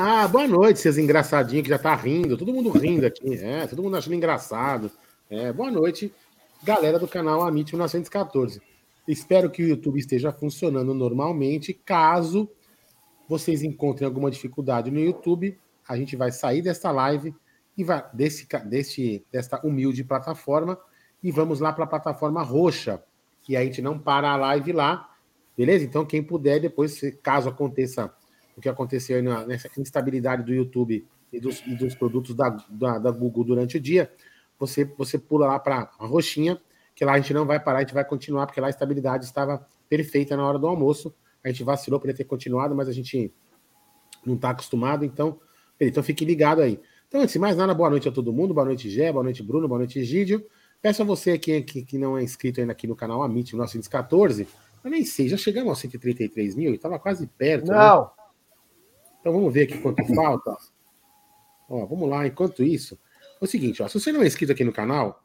Ah, boa noite, seus engraçadinhos que já tá rindo. Todo mundo rindo aqui. É, todo mundo achando engraçado. É, boa noite, galera do canal Amit 1914. Espero que o YouTube esteja funcionando normalmente. Caso vocês encontrem alguma dificuldade no YouTube, a gente vai sair desta live e vai desse, desse, desta humilde plataforma e vamos lá para a plataforma roxa, que a gente não para a live lá, beleza? Então, quem puder, depois, caso aconteça o que aconteceu nessa instabilidade do YouTube e dos, e dos produtos da, da, da, Google durante o dia, você, você pula lá para a roxinha, que lá a gente não vai parar, a gente vai continuar, porque lá a estabilidade estava perfeita na hora do almoço. A gente vacilou para ter continuado, mas a gente não está acostumado, então, então fique ligado aí. Então, antes de mais nada, boa noite a todo mundo, boa noite, Gé, boa noite, Bruno, boa noite, Egídio. Peço a você aqui que, que não é inscrito ainda aqui no canal Amit 1914, eu nem sei, já chegamos aos 133 mil, estava quase perto. Né? Não. Né? Então vamos ver aqui quanto falta. Ó, vamos lá, enquanto isso. É o seguinte, ó, se você não é inscrito aqui no canal,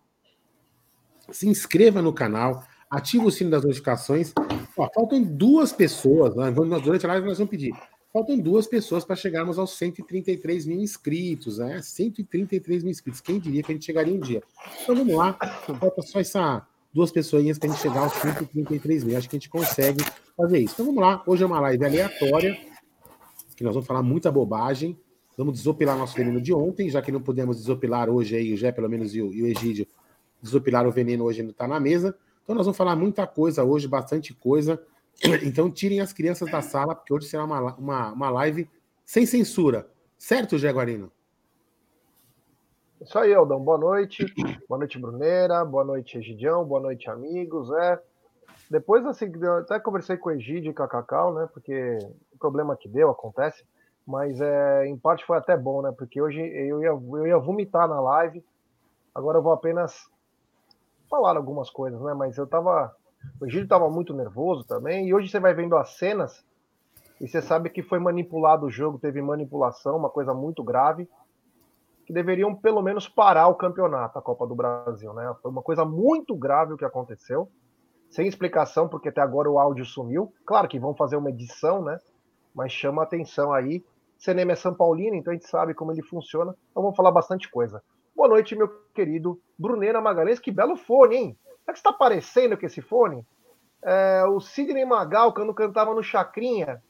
se inscreva no canal, ative o sino das notificações. Ó, faltam duas pessoas, né? durante a live nós vamos pedir. Faltam duas pessoas para chegarmos aos 133 mil inscritos, né? 133 mil inscritos. Quem diria que a gente chegaria um dia? Então vamos lá. Falta só essa duas pessoas para a gente chegar aos 133 mil. Acho que a gente consegue fazer isso. Então vamos lá. Hoje é uma live aleatória, que nós vamos falar muita bobagem. Vamos desopilar nosso veneno de ontem, já que não podemos desopilar hoje aí, o Jé, pelo menos, e o, e o Egídio, desopilar o veneno hoje ainda está na mesa. Então nós vamos falar muita coisa hoje, bastante coisa. Então tirem as crianças da sala, porque hoje será uma, uma, uma live sem censura. Certo, Jaguarino? Isso aí, Aldão. Boa noite. Boa noite, Bruneira. Boa noite, Egidião. Boa noite, amigos. É. Depois, assim, até conversei com o Egidio e com a Cacau, né? Porque o problema que deu acontece. Mas é, em parte foi até bom, né? Porque hoje eu ia, eu ia vomitar na live. Agora eu vou apenas falar algumas coisas, né? Mas eu tava o Egídio estava muito nervoso também, e hoje você vai vendo as cenas e você sabe que foi manipulado o jogo, teve manipulação, uma coisa muito grave, que deveriam pelo menos parar o campeonato, a Copa do Brasil, né? Foi uma coisa muito grave o que aconteceu, sem explicação, porque até agora o áudio sumiu. Claro que vão fazer uma edição, né? Mas chama a atenção aí. Cinema é São Paulino, então a gente sabe como ele funciona. Então vamos falar bastante coisa. Boa noite, meu querido Brunera Magalhães. Que belo fone, hein? Sabe que está parecendo com esse fone? É, o Sidney Magal, quando cantava no Chacrinha,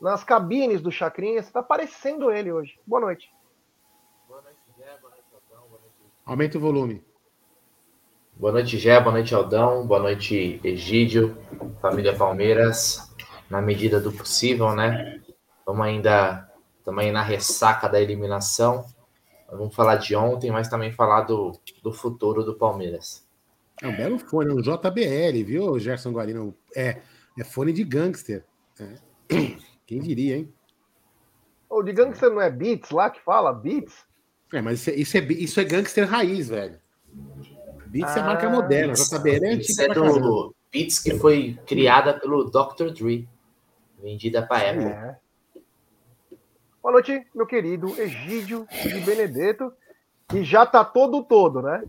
nas cabines do Chacrinha, está parecendo ele hoje. Boa noite. Boa noite, Gé. Boa noite. Boa noite. Aumenta o volume. Boa noite, Gé. Boa noite, Aldão. Boa noite, Egídio. Família Palmeiras. Na medida do possível, né? Vamos ainda. Estamos aí na ressaca da eliminação. Vamos falar de ontem, mas também falar do, do futuro do Palmeiras. É um belo fone, é um JBL, viu, Gerson Guarino? É, é fone de gangster. É. Quem diria, hein? O de gangster não é Beats lá que fala? Beats? É, mas isso é, isso é, isso é gangster raiz, velho. Beats ah, é marca moderna, JBL é antiga. é do Beats que foi criada pelo Dr. Dre, vendida para Apple. É. Boa noite, meu querido Egídio de Benedetto, que já tá todo todo, né?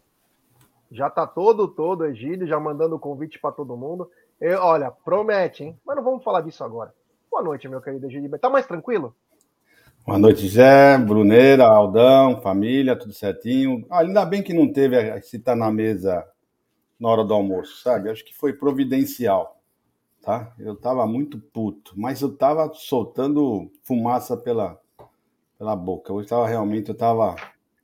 Já tá todo, todo Egídio, já mandando o convite para todo mundo. Eu, olha, promete, hein? Mas não vamos falar disso agora. Boa noite, meu querido Egídio. Tá mais tranquilo? Boa noite, Zé, Bruneira, Aldão, família, tudo certinho. Ah, ainda bem que não teve esse tá na mesa na hora do almoço, sabe? Acho que foi providencial, tá? Eu tava muito puto, mas eu tava soltando fumaça pela, pela boca. Hoje tava realmente, eu tava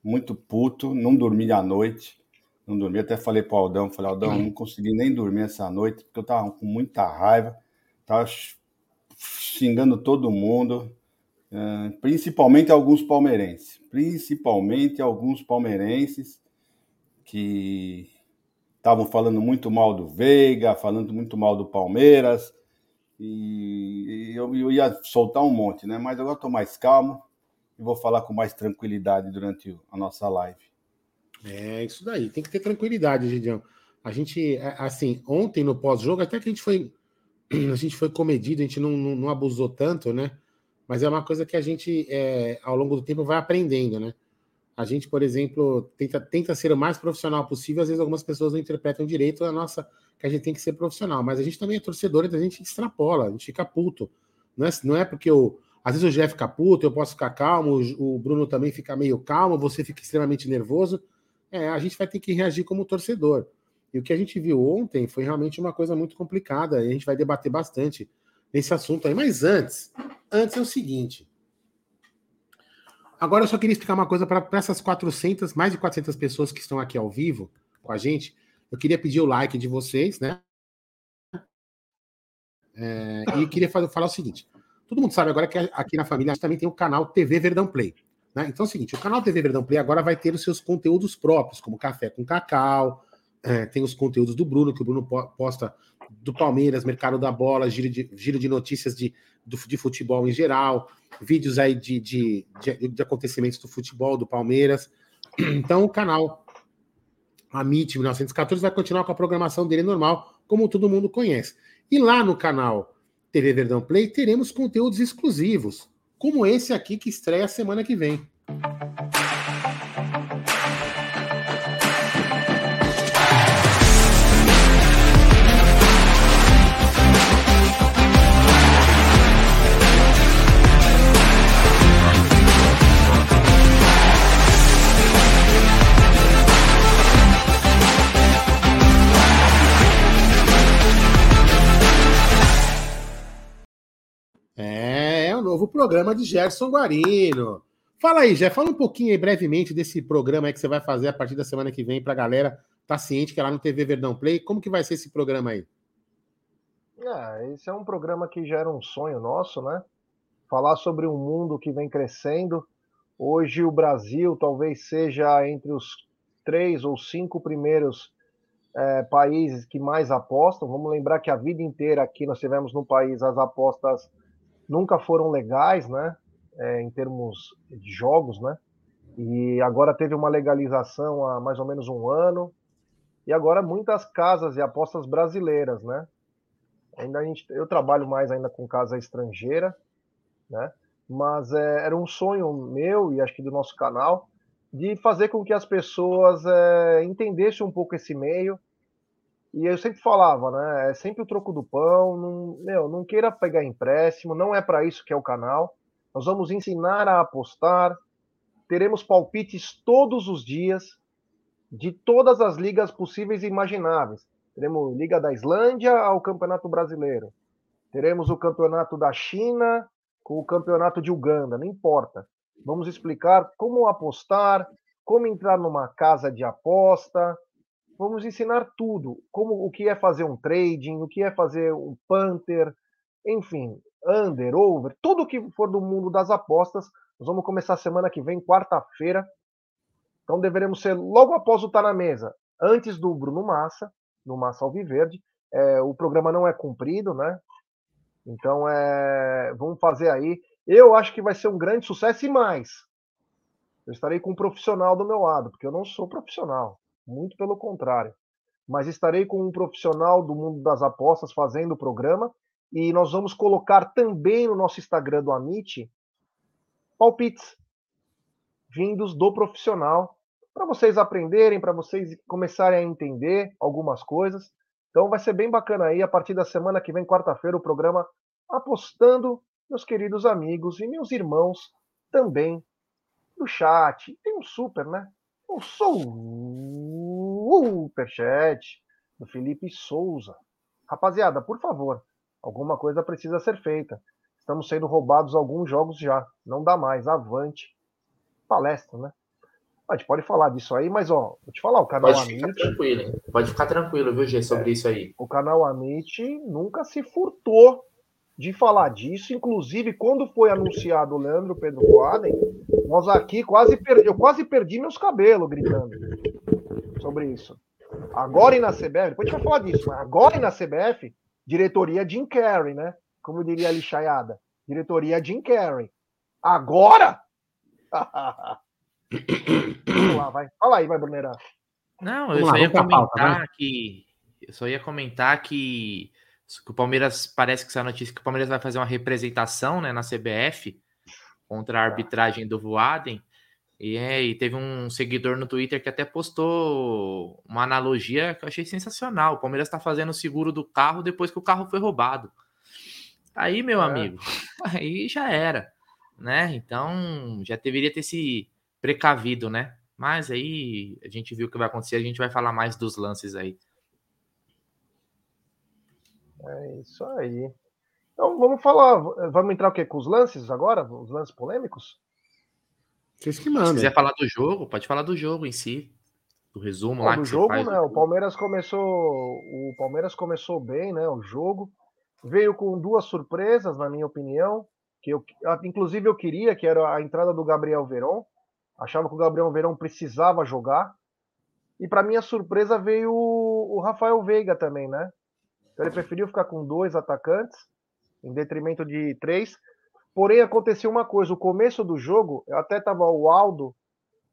muito puto, não dormi à noite não dormi. Até falei para o Aldão, falei, Aldão, não consegui nem dormir essa noite, porque eu estava com muita raiva, estava xingando todo mundo, principalmente alguns palmeirenses, principalmente alguns palmeirenses que estavam falando muito mal do Veiga, falando muito mal do Palmeiras, e eu, eu ia soltar um monte, né? Mas agora estou mais calmo e vou falar com mais tranquilidade durante a nossa live. É isso daí, tem que ter tranquilidade, Gideão. A gente, é, assim, ontem no pós-jogo, até que a gente foi a gente foi comedido, a gente não, não, não, abusou tanto, né? Mas é uma coisa que a gente, é, ao longo do tempo, vai aprendendo, né? A gente, por exemplo, tenta, tenta ser o mais profissional possível. Às vezes, algumas pessoas não interpretam direito a nossa que a gente tem que ser profissional, mas a gente também é torcedor, então a gente extrapola, a gente fica puto. Não é, não é porque o, Às vezes o Jeff fica puto, eu posso ficar calmo, o Bruno também fica meio calmo, você fica extremamente nervoso. É, a gente vai ter que reagir como torcedor. E o que a gente viu ontem foi realmente uma coisa muito complicada. E a gente vai debater bastante nesse assunto aí. Mas antes, antes é o seguinte. Agora eu só queria explicar uma coisa para essas 400, mais de 400 pessoas que estão aqui ao vivo com a gente. Eu queria pedir o like de vocês, né? É, e queria fazer, falar o seguinte: todo mundo sabe agora que aqui na família também tem o canal TV Verdão Play. Né? Então é o seguinte: o canal TV Verdão Play agora vai ter os seus conteúdos próprios, como café com cacau, é, tem os conteúdos do Bruno, que o Bruno posta do Palmeiras, mercado da bola, giro de, giro de notícias de, do, de futebol em geral, vídeos aí de, de, de, de acontecimentos do futebol, do Palmeiras. Então o canal a MIT 1914 vai continuar com a programação dele normal, como todo mundo conhece. E lá no canal TV Verdão Play teremos conteúdos exclusivos, como esse aqui que estreia semana que vem. Novo programa de Gerson Guarino. Fala aí, Jé, fala um pouquinho aí brevemente desse programa aí que você vai fazer a partir da semana que vem para a galera tá ciente que é lá no TV Verdão Play. Como que vai ser esse programa aí? É, esse é um programa que já era um sonho nosso, né? Falar sobre um mundo que vem crescendo. Hoje o Brasil talvez seja entre os três ou cinco primeiros é, países que mais apostam. Vamos lembrar que a vida inteira aqui nós tivemos no país as apostas nunca foram legais, né? É, em termos de jogos, né? E agora teve uma legalização há mais ou menos um ano. E agora muitas casas e apostas brasileiras, né? Ainda a gente, eu trabalho mais ainda com casa estrangeira, né? Mas é, era um sonho meu e acho que do nosso canal de fazer com que as pessoas é, entendessem um pouco esse meio, e eu sempre falava, né? É sempre o troco do pão. Não, meu, não queira pegar empréstimo, não é para isso que é o canal. Nós vamos ensinar a apostar. Teremos palpites todos os dias de todas as ligas possíveis e imagináveis. Teremos Liga da Islândia ao Campeonato Brasileiro. Teremos o Campeonato da China com o Campeonato de Uganda, não importa. Vamos explicar como apostar, como entrar numa casa de aposta, Vamos ensinar tudo, como o que é fazer um trading, o que é fazer um punter, enfim, under, over, tudo que for do mundo das apostas. Nós vamos começar semana que vem, quarta-feira. Então deveremos ser logo após o Tá na Mesa, antes do Bruno Massa, no Massa Alviverde. É, o programa não é cumprido, né? Então é, vamos fazer aí. Eu acho que vai ser um grande sucesso e mais. Eu estarei com um profissional do meu lado, porque eu não sou profissional muito pelo contrário. Mas estarei com um profissional do mundo das apostas fazendo o programa e nós vamos colocar também no nosso Instagram do Amit palpites vindos do profissional para vocês aprenderem, para vocês começarem a entender algumas coisas. Então vai ser bem bacana aí a partir da semana que vem, quarta-feira, o programa apostando meus queridos amigos e meus irmãos também do chat. Tem um super, né? O superchat do Felipe Souza. Rapaziada, por favor, alguma coisa precisa ser feita. Estamos sendo roubados alguns jogos já. Não dá mais. Avante. Palestra, né? A gente pode falar disso aí, mas ó, vou te falar, o canal pode Ficar tranquilo, hein? Pode ficar tranquilo, viu, G, sobre é, isso aí. O canal Amit nunca se furtou de falar disso. Inclusive, quando foi anunciado o Leandro Pedro Coaden, nós aqui quase perdi, eu quase perdi meus cabelos gritando sobre isso. Agora e na CBF, depois a gente vai falar disso, mas agora e na CBF, diretoria Jim Carrey, né? Como diria a lixaiada, diretoria Jim Carrey. Agora? Vamos lá, vai. Fala aí, vai, Brunerá. Não, eu só ia comentar que. Eu só ia comentar que que o Palmeiras parece que essa notícia que o Palmeiras vai fazer uma representação né, na CBF contra a tá. arbitragem do Voaden. E, é, e teve um seguidor no Twitter que até postou uma analogia que eu achei sensacional. O Palmeiras está fazendo o seguro do carro depois que o carro foi roubado. Aí, meu é. amigo, aí já era. né? Então já deveria ter se precavido, né? Mas aí a gente viu o que vai acontecer, a gente vai falar mais dos lances aí. É isso aí. Então vamos falar, vamos entrar o quê? Com os lances agora? Os lances polêmicos? Vocês que mandam. Se quiser falar do jogo, pode falar do jogo em si. Do resumo Bom, lá. Do jogo, né? O Palmeiras começou. O Palmeiras começou bem, né? O jogo. Veio com duas surpresas, na minha opinião. Que eu, inclusive eu queria, que era a entrada do Gabriel Veron. Achava que o Gabriel Verão precisava jogar. E para minha surpresa veio o, o Rafael Veiga também, né? Então ele preferiu ficar com dois atacantes, em detrimento de três. Porém, aconteceu uma coisa: o começo do jogo, eu até tava o Aldo,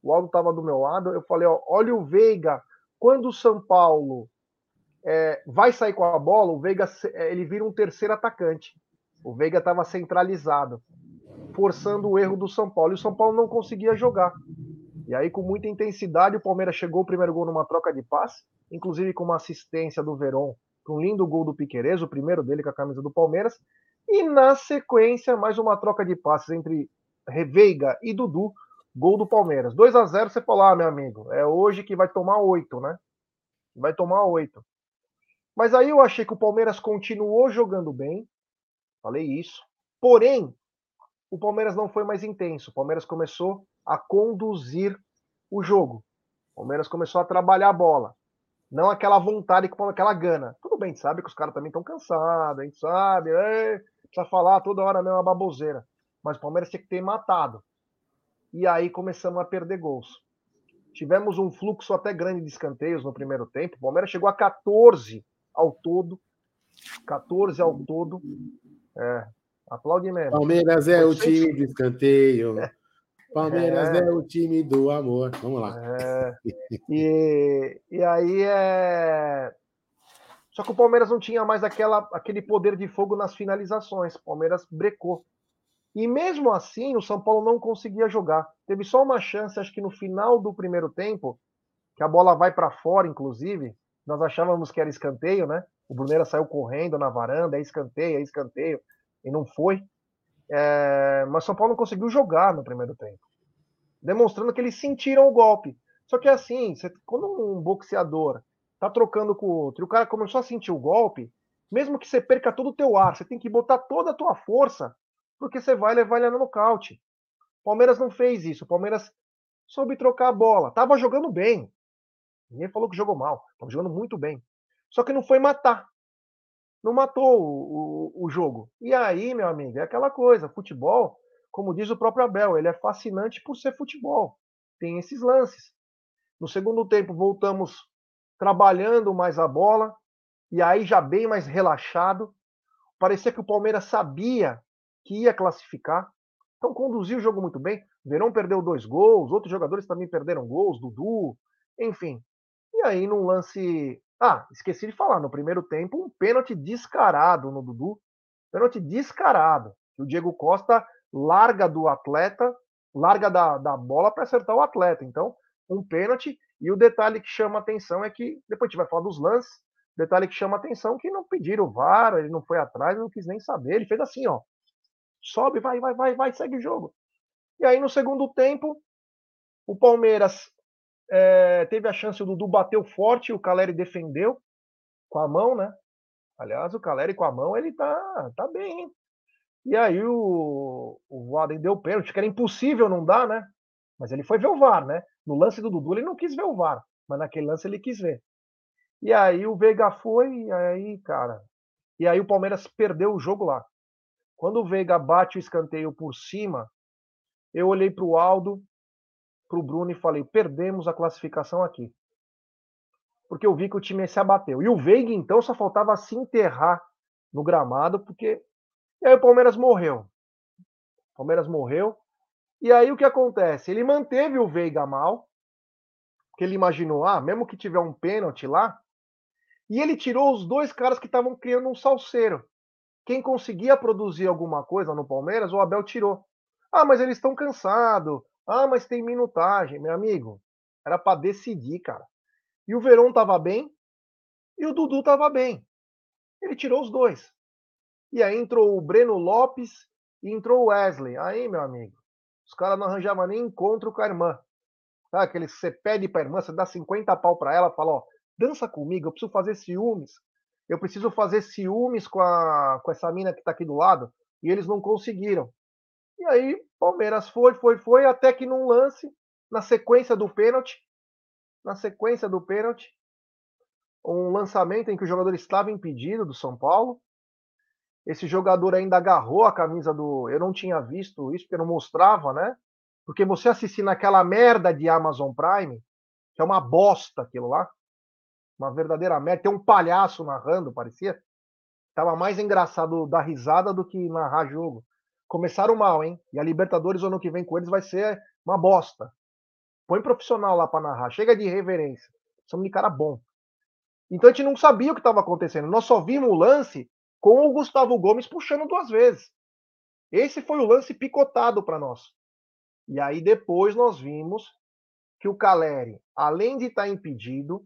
o Aldo estava do meu lado, eu falei: ó, olha o Veiga, quando o São Paulo é, vai sair com a bola, o Veiga ele vira um terceiro atacante. O Veiga estava centralizado forçando o erro do São Paulo. E o São Paulo não conseguia jogar. E aí, com muita intensidade, o Palmeiras chegou o primeiro gol numa troca de passe, inclusive com uma assistência do Verón, com um lindo gol do Piquerez, o primeiro dele com a camisa do Palmeiras. E na sequência, mais uma troca de passes entre Reveiga e Dudu, gol do Palmeiras. 2 a 0 você falou, ah, meu amigo, é hoje que vai tomar oito, né? Vai tomar oito. Mas aí eu achei que o Palmeiras continuou jogando bem, falei isso. Porém, o Palmeiras não foi mais intenso. O Palmeiras começou a conduzir o jogo. O Palmeiras começou a trabalhar a bola. Não aquela vontade, aquela gana. Tudo bem, sabe que os caras também estão cansados, a gente sabe, é, precisa falar toda hora mesmo uma baboseira. Mas o Palmeiras tinha que ter matado. E aí começamos a perder gols. Tivemos um fluxo até grande de escanteios no primeiro tempo. O Palmeiras chegou a 14 ao todo. 14 ao todo. É, Aplaude mesmo. Palmeiras é o time do escanteio. Palmeiras é. é. o time do amor. Vamos lá. É. E, e aí é. Só que o Palmeiras não tinha mais aquela, aquele poder de fogo nas finalizações. O Palmeiras brecou. E mesmo assim, o São Paulo não conseguia jogar. Teve só uma chance, acho que no final do primeiro tempo, que a bola vai para fora, inclusive. Nós achávamos que era escanteio, né? O Bruneira saiu correndo na varanda, é escanteio, é escanteio e não foi. É, mas São Paulo não conseguiu jogar no primeiro tempo, demonstrando que eles sentiram o golpe. Só que assim, você, quando um boxeador tá trocando com o outro e o cara começou a sentir o golpe, mesmo que você perca todo o teu ar, você tem que botar toda a tua força, porque você vai levar ele no nocaute. O Palmeiras não fez isso. O Palmeiras soube trocar a bola. Tava jogando bem. Ninguém falou que jogou mal. Tava jogando muito bem. Só que não foi matar não matou o, o, o, jogo. E aí, meu amigo, é aquela coisa: futebol, como diz o próprio Abel, ele é fascinante por ser futebol. Tem esses lances. No segundo tempo, voltamos trabalhando mais a bola, e aí já bem mais relaxado. Parecia que o Palmeiras sabia que ia classificar, então conduziu o jogo muito bem. Verão perdeu dois gols, outros jogadores também perderam gols, Dudu, enfim. E aí, num lance ah, esqueci de falar, no primeiro tempo, um pênalti descarado no Dudu. Pênalti descarado. O Diego Costa larga do atleta, larga da, da bola para acertar o atleta. Então, um pênalti. E o detalhe que chama atenção é que, depois a gente vai falar dos lances, detalhe que chama atenção é que não pediram o VAR, ele não foi atrás, não quis nem saber. Ele fez assim, ó. Sobe, vai, vai, vai, vai, segue o jogo. E aí, no segundo tempo, o Palmeiras é, teve a chance, o Dudu bateu forte, o Caleri defendeu com a mão, né? Aliás, o Caleri com a mão, ele tá, tá bem, hein? E aí o, o Voaden deu pênalti, que era impossível não dar, né? Mas ele foi ver o VAR, né? No lance do Dudu ele não quis ver o VAR, mas naquele lance ele quis ver. E aí o Veiga foi, e aí, cara. E aí o Palmeiras perdeu o jogo lá. Quando o Veiga bate o escanteio por cima, eu olhei para o Aldo, para o Bruno e falei: perdemos a classificação aqui. Porque eu vi que o time se abateu. E o Veiga, então, só faltava se enterrar no gramado, porque. E aí o Palmeiras morreu. O Palmeiras morreu. E aí o que acontece? Ele manteve o Veiga mal, porque ele imaginou, ah, mesmo que tiver um pênalti lá, e ele tirou os dois caras que estavam criando um salseiro. Quem conseguia produzir alguma coisa no Palmeiras, o Abel tirou. Ah, mas eles estão cansados. Ah, mas tem minutagem, meu amigo. Era para decidir, cara. E o Verón tava bem e o Dudu tava bem. Ele tirou os dois. E aí entrou o Breno Lopes E entrou o Wesley. Aí, meu amigo, os caras não arranjavam nem encontro com a irmã. Sabe aquele você pede pra irmã, você dá 50 pau pra ela, fala, ó, dança comigo, eu preciso fazer ciúmes. Eu preciso fazer ciúmes com, a, com essa mina que tá aqui do lado. E eles não conseguiram. E aí, Palmeiras foi, foi, foi, até que num lance, na sequência do pênalti, na sequência do pênalti, um lançamento em que o jogador estava impedido do São Paulo. Esse jogador ainda agarrou a camisa do. Eu não tinha visto isso, porque não mostrava, né? Porque você assistir naquela merda de Amazon Prime, que é uma bosta aquilo lá, uma verdadeira merda, tem um palhaço narrando, parecia. Tava mais engraçado dar risada do que narrar jogo. Começaram mal, hein? E a Libertadores ano que vem com eles vai ser uma bosta. Põe profissional lá para narrar. Chega de reverência. Somos de cara bom. Então a gente não sabia o que estava acontecendo. Nós só vimos o lance com o Gustavo Gomes puxando duas vezes. Esse foi o lance picotado para nós. E aí depois nós vimos que o Caleri, além de estar tá impedido,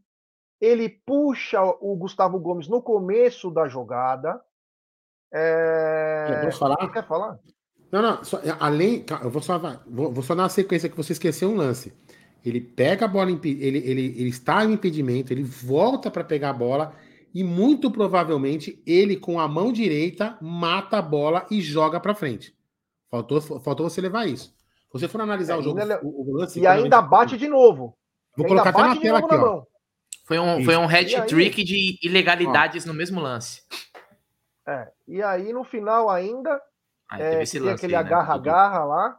ele puxa o Gustavo Gomes no começo da jogada. É... Posso falar? Quer falar? Não, não. Só, além, eu vou só, vou, vou só dar uma sequência que você esqueceu um lance. Ele pega a bola, ele, ele, ele está em impedimento, ele volta para pegar a bola e muito provavelmente ele com a mão direita mata a bola e joga para frente. Faltou, faltou você levar isso. Se você for analisar é, o jogo, o, o lance, e ainda bate de novo. Vou colocar até na tela aqui, ó. Foi um, foi um hat-trick de ilegalidades ó. no mesmo lance. É, e aí no final ainda aí, é, teve aquele agarra-agarra né? lá.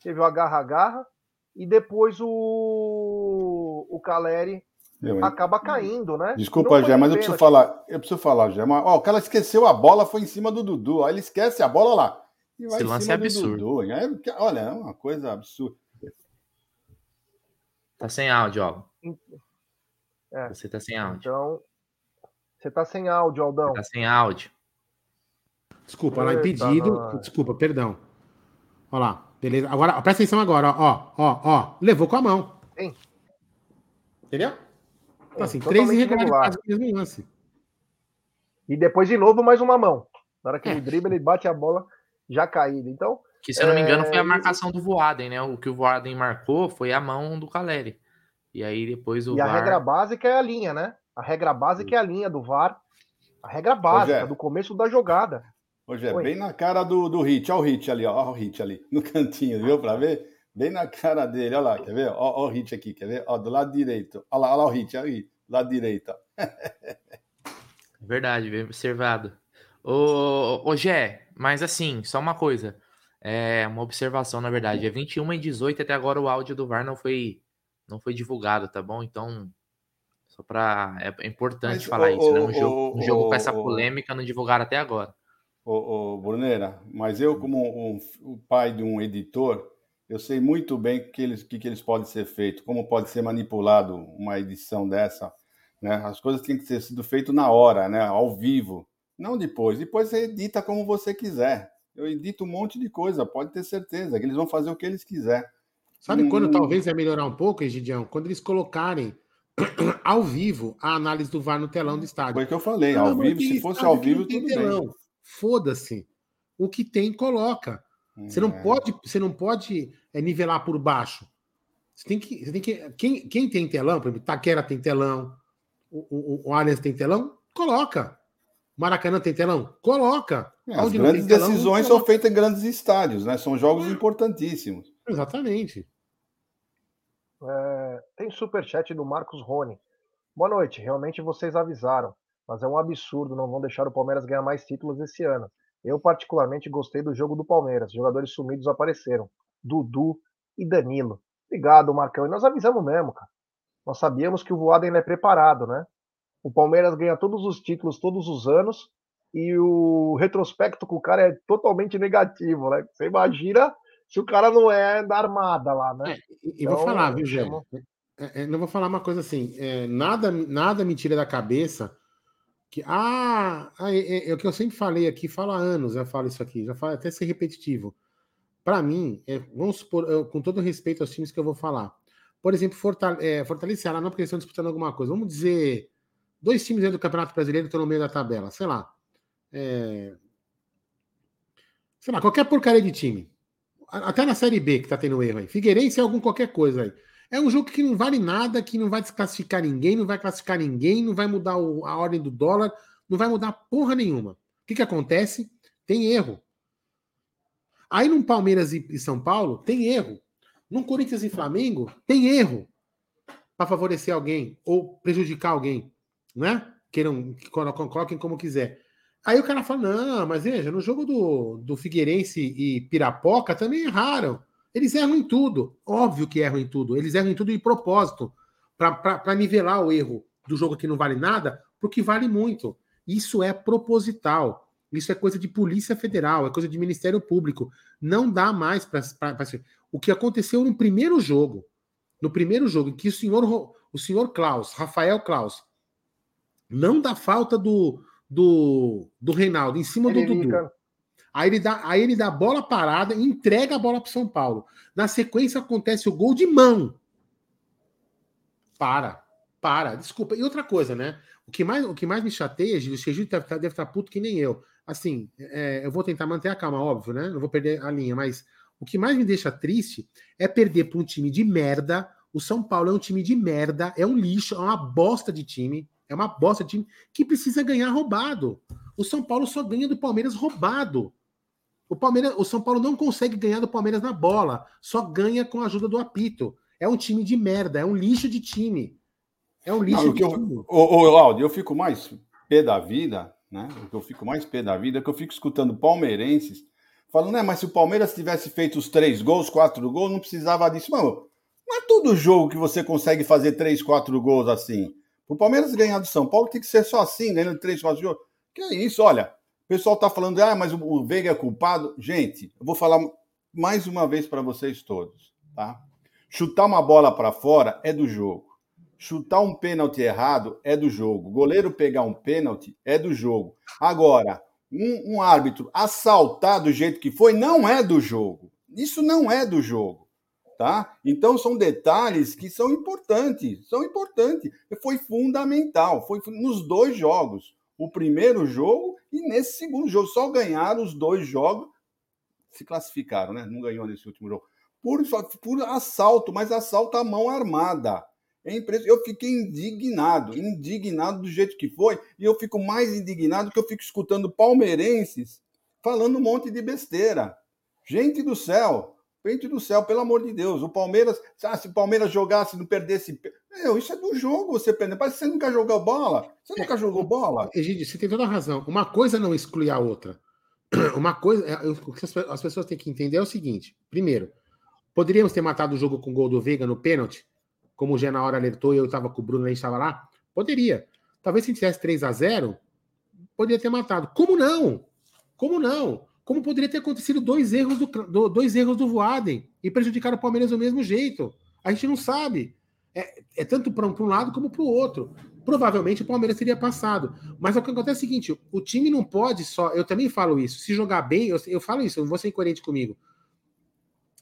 Teve o agarra-agarra e depois o, o Caleri Meu, acaba caindo, né? Desculpa, Gé, mas eu preciso falar, eu preciso falar, Gé. Ó, o cara esqueceu a bola, foi em cima do Dudu. Aí ele esquece a bola lá. Esse lance é absurdo. É, olha, é uma coisa absurda. Tá sem áudio, ó. É. Você tá sem áudio. Então, você tá sem áudio, Aldão. Você tá sem áudio. Desculpa, lá impedido. Desculpa, perdão. Olha lá. Beleza. Agora, presta atenção agora, ó, ó, ó. Levou com a mão. Sim. Entendeu? Então, assim, três irregularidades no mesmo lance. E depois, de novo, mais uma mão. Na hora que é. ele dribla, ele bate a bola já caída. Então. Que, se eu não me engano, foi a é, marcação do Voaden, né? O que o Voaden marcou foi a mão do Caleri. E aí depois o E VAR... a regra básica é a linha, né? A regra básica é a linha do VAR. A regra básica, do começo da jogada. Hoje é bem na cara do, do Hit. Olha o Hit ali, ó. Olha o Hit ali, no cantinho, viu? Para ver? Bem na cara dele, olha lá, quer ver? Olha, olha o Hit aqui, quer ver? Ó, do lado direito. Olha lá, olha lá o Hit, aí, do lado direito. Verdade, bem observado. Ô, ô Gé, mas assim, só uma coisa. É uma observação, na verdade. É 21 e 18, até agora o áudio do VAR não foi, não foi divulgado, tá bom? Então, só para É importante mas, falar isso, né? Um jogo, um jogo com essa polêmica não divulgaram até agora o, o Brunera, mas eu, como um, o pai de um editor, eu sei muito bem o que eles, que, que eles podem ser feito, como pode ser manipulado uma edição dessa. Né? As coisas têm que ser sido feito na hora, né? ao vivo, não depois. Depois você edita como você quiser. Eu edito um monte de coisa, pode ter certeza que eles vão fazer o que eles quiserem. Sabe hum... quando talvez vai melhorar um pouco, Egidião? Quando eles colocarem ao vivo a análise do VAR no telão do estádio. Foi o que eu falei, ao vivo, se fosse ao vivo, tudo telão. bem. Foda-se. O que tem, coloca. Você não é. pode, você não pode é, nivelar por baixo. Você tem que. Você tem que quem, quem tem telão, por exemplo, Taquera tem telão, o, o, o Allianz tem telão, coloca. Maracanã tem telão? Coloca. É, as grandes telão, decisões são feitas em grandes estádios, né? São jogos é. importantíssimos. Exatamente. É, tem superchat do Marcos Rony. Boa noite. Realmente vocês avisaram mas é um absurdo, não vão deixar o Palmeiras ganhar mais títulos esse ano. Eu, particularmente, gostei do jogo do Palmeiras. Jogadores sumidos apareceram. Dudu e Danilo. Obrigado, Marcão. E nós avisamos mesmo, cara. Nós sabíamos que o Voaden é preparado, né? O Palmeiras ganha todos os títulos todos os anos e o retrospecto com o cara é totalmente negativo, né? Você imagina se o cara não é da armada lá, né? É, e então, vou falar, viu, Gê? É, é, não vou falar uma coisa assim, é, nada, nada me tira da cabeça que, ah, é, é, é, o que eu sempre falei aqui, falo há anos, eu falo isso aqui, já falo até ser repetitivo. Para mim, é, vamos supor, eu, com todo respeito aos times que eu vou falar. Por exemplo, Fortale é, Fortaleza não porque eles estão disputando alguma coisa. Vamos dizer, dois times do Campeonato Brasileiro estão no meio da tabela, sei lá. É... sei lá, qualquer porcaria de time. Até na Série B que tá tendo erro aí. Figueirense é algum qualquer coisa aí. É um jogo que não vale nada, que não vai desclassificar ninguém, não vai classificar ninguém, não vai mudar o, a ordem do dólar, não vai mudar porra nenhuma. O que, que acontece? Tem erro. Aí no Palmeiras e, São Paulo, tem erro. No Corinthians e Flamengo, tem erro para favorecer alguém ou prejudicar alguém, né? Queiram, coloquem como quiser. Aí o cara fala: não, mas veja, no jogo do, do Figueirense e Pirapoca também erraram. Eles erram em tudo. Óbvio que erram em tudo. Eles erram em tudo de propósito para nivelar o erro do jogo que não vale nada porque vale muito. Isso é proposital. Isso é coisa de Polícia Federal, é coisa de Ministério Público. Não dá mais para. O que aconteceu no primeiro jogo, no primeiro jogo, em que o senhor, o senhor Klaus, Rafael Klaus, não dá falta do, do, do Reinaldo em cima ele do Dudu. Aí ele, dá, aí ele dá a bola parada e entrega a bola para São Paulo. Na sequência acontece o gol de mão. Para, para, desculpa. E outra coisa, né? O que mais, o que mais me chateia, Gil, o Gil deve, deve estar puto que nem eu. Assim, é, eu vou tentar manter a calma, óbvio, né? Não vou perder a linha, mas o que mais me deixa triste é perder para um time de merda. O São Paulo é um time de merda, é um lixo, é uma bosta de time. É uma bosta de time que precisa ganhar roubado. O São Paulo só ganha do Palmeiras roubado. O, Palmeiras, o São Paulo não consegue ganhar do Palmeiras na bola, só ganha com a ajuda do apito. É um time de merda, é um lixo de time. É um lixo não, de eu, time. Ô, ô, Aldo, eu fico mais pé da vida, né? O que eu fico mais pé da vida é que eu fico escutando palmeirenses falando, né, mas se o Palmeiras tivesse feito os três gols, quatro gols, não precisava disso. Mano, não é todo jogo que você consegue fazer três, quatro gols assim. O Palmeiras ganhar do São Paulo tem que ser só assim, ganhando três, quatro jogos. Que é isso, olha pessoal está falando, ah, mas o Veiga é culpado. Gente, eu vou falar mais uma vez para vocês todos, tá? Chutar uma bola para fora é do jogo. Chutar um pênalti errado é do jogo. Goleiro pegar um pênalti é do jogo. Agora, um, um árbitro assaltar do jeito que foi não é do jogo. Isso não é do jogo. Tá? Então são detalhes que são importantes, são importantes. Foi fundamental, foi nos dois jogos o primeiro jogo e nesse segundo jogo. Só ganharam os dois jogos, se classificaram, né? Não ganhou nesse último jogo. Por, por assalto, mas assalto à mão armada. É impress... Eu fiquei indignado, indignado do jeito que foi, e eu fico mais indignado que eu fico escutando palmeirenses falando um monte de besteira. Gente do céu, gente do céu, pelo amor de Deus, o Palmeiras, ah, se o Palmeiras jogasse, não perdesse meu, isso é do jogo você aprender. Parece que você nunca jogou bola. Você nunca jogou bola. Egídio, você tem toda a razão. Uma coisa não exclui a outra. Uma coisa. É, o que as pessoas têm que entender é o seguinte: primeiro, poderíamos ter matado o jogo com o gol do Veiga no pênalti, como o Gé na hora alertou e eu estava com o Bruno, a gente estava lá? Poderia. Talvez se tivesse 3 a 0 poderia ter matado. Como não? Como não? Como poderia ter acontecido dois erros do, do dois erros do Voaden e prejudicar o Palmeiras do mesmo jeito? A gente não sabe. É, é tanto para um, um, lado como para o outro. Provavelmente o Palmeiras teria passado. Mas o que acontece é o seguinte: o time não pode só. Eu também falo isso. Se jogar bem, eu, eu falo isso, eu vou ser incoerente comigo.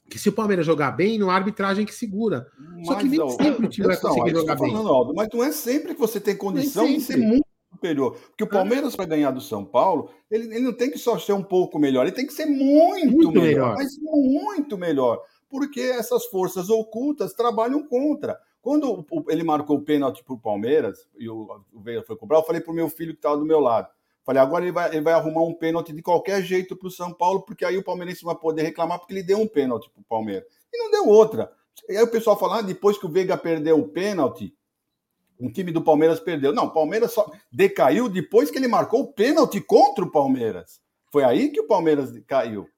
Que se o Palmeiras jogar bem, não há arbitragem que segura. Mas, só que nem ó, sempre o time vai conseguir jogar bem. Falando, Aldo, mas não é sempre que você tem condição de ser muito superior. Porque o ah. Palmeiras, para ganhar do São Paulo, ele, ele, não tem que só ser um pouco melhor, ele tem que ser muito, muito melhor, melhor, mas muito melhor. Porque essas forças ocultas trabalham contra. Quando ele marcou o pênalti para o Palmeiras e o, Veiga foi cobrar, eu falei para o meu filho que estava do meu lado. Falei, agora ele vai, ele vai arrumar um pênalti de qualquer jeito para o São Paulo, porque aí o palmeirense vai poder reclamar porque ele deu um pênalti para o Palmeiras. E não deu outra. E aí o pessoal fala, ah, depois que o Veiga perdeu o pênalti, o time do Palmeiras perdeu. Não, o Palmeiras só decaiu depois que ele marcou o pênalti contra o Palmeiras. Foi aí que o Palmeiras caiu.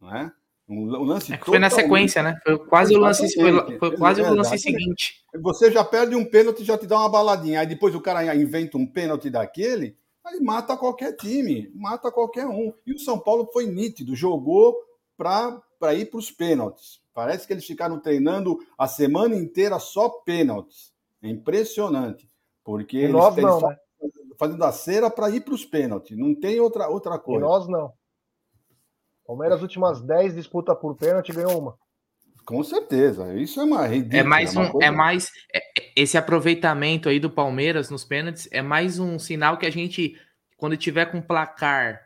Não é? Um, lance é foi na sequência, né? Foi quase o lance, foi, foi quase o lance seguinte. Você já perde um pênalti e já te dá uma baladinha. Aí depois o cara inventa um pênalti daquele, aí mata qualquer time, mata qualquer um. E o São Paulo foi nítido, jogou para ir para os pênaltis. Parece que eles ficaram treinando a semana inteira só pênaltis. É impressionante. Porque e eles, nós não, né? fazendo a cera para ir para os pênaltis. Não tem outra, outra coisa. E nós não. Palmeiras, últimas 10 disputas por pênalti, ganhou uma. Com certeza, isso é uma ridícula, É mais um, é mais é, esse aproveitamento aí do Palmeiras nos pênaltis é mais um sinal que a gente quando tiver com placar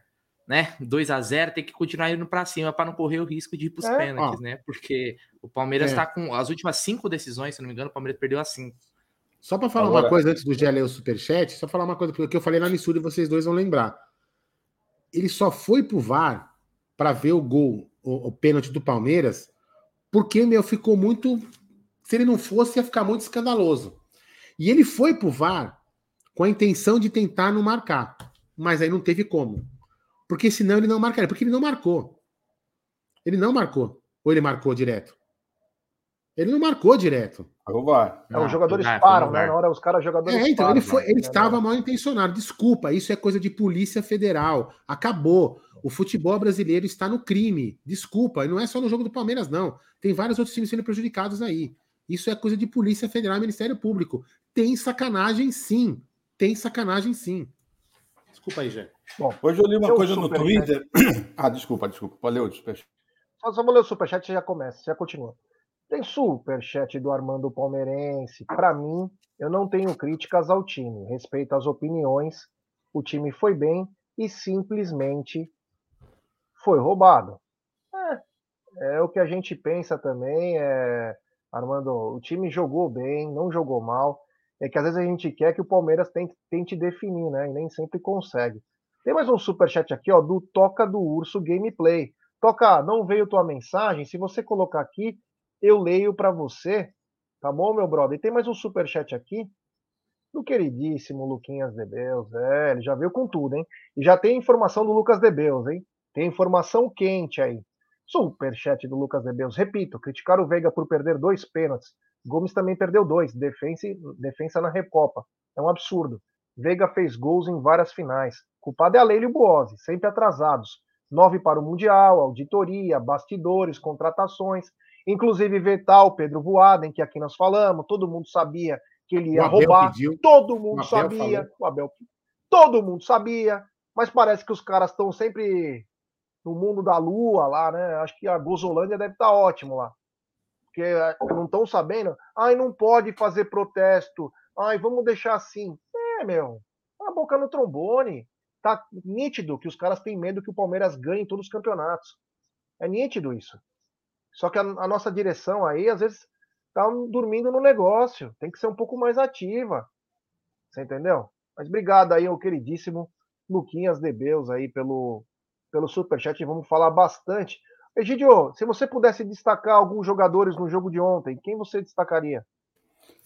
né, 2 a 0 tem que continuar indo para cima para não correr o risco de ir para os É, pênaltis, ó. né? Porque o Palmeiras É. está com as últimas cinco decisões, se não me engano, o Palmeiras perdeu as cinco. Só para falar Agora- uma coisa antes do Gé ler o superchat, só falar uma coisa, porque eu falei na Nissura e vocês dois vão lembrar. Ele só foi pro VAR para ver o gol, o, o pênalti do Palmeiras, porque, meu, ficou muito. Se ele não fosse, ia ficar muito escandaloso. E ele foi pro VAR com a intenção de tentar não marcar. Mas aí não teve como. Porque senão ele não marcaria. Porque ele não marcou. Ele não marcou. Ou ele marcou direto? Ele não marcou direto. Agora vai. É, Ah, os jogadores no param, VAR. né? Na hora os caras jogadores É, então, param, ele, foi, né? ele estava mal intencionado. Desculpa, isso é coisa de Polícia Federal. Acabou. O futebol brasileiro está no crime. Desculpa, e não é só no jogo do Palmeiras, não. Tem vários outros times sendo prejudicados aí. Isso é coisa de Polícia Federal e Ministério Público. Tem sacanagem, sim. Tem sacanagem, sim. Desculpa aí, Jé. Hoje eu li uma um coisa no. Twitter. Ah, desculpa, desculpa. Valeu, superchat. Só, só vou ler o superchat e já começa, já continua. Tem superchat do Armando Palmeirense. Para mim, eu não tenho críticas ao time. Respeito às opiniões. O time foi bem e simplesmente foi roubado. É, é o que a gente pensa também. É, Armando, o time jogou bem, não jogou mal. É que às vezes a gente quer que o Palmeiras tente, tente definir, né? E nem sempre consegue. Tem mais um superchat aqui, ó, do Toca do Urso Gameplay. Toca, não veio tua mensagem? Se você colocar aqui, eu leio para você. Tá bom, meu brother? E tem mais um superchat aqui do queridíssimo Luquinhas Debeus. É, ele já veio com tudo, hein? E já tem informação do Lucas Debeus, hein? Tem informação quente aí. Superchat do Lucas Debeus. Repito, criticar o Veiga por perder dois pênaltis. Gomes também perdeu dois. Defensa, defensa na Recopa. É um absurdo. Veiga fez gols em várias finais. Culpado é a Leila e o Buozzi, sempre atrasados. Nove para o Mundial, auditoria, bastidores, contratações. Inclusive vetar o Pedro Voaden, que aqui nós falamos. Todo mundo sabia que ele ia roubar. pediu. Todo mundo sabia. falou. O Abel. Todo mundo sabia. Mas parece que os caras estão sempre no mundo da lua lá, né? Acho que a Gozolândia deve estar ótimo lá. Porque eh, não estão sabendo. Ai, não pode fazer protesto. Ai, vamos deixar assim. É, meu. A boca no trombone. Tá nítido que os caras têm medo que o Palmeiras ganhe todos os campeonatos. É nítido isso. Só que a, a nossa direção aí, às vezes, tá dormindo no negócio. Tem que ser um pouco mais ativa. Você entendeu? Mas obrigado aí ao queridíssimo Luquinhas Debeus aí pelo, pelo superchat. Vamos falar bastante. Egidio, se você pudesse destacar alguns jogadores no jogo de ontem, quem você destacaria?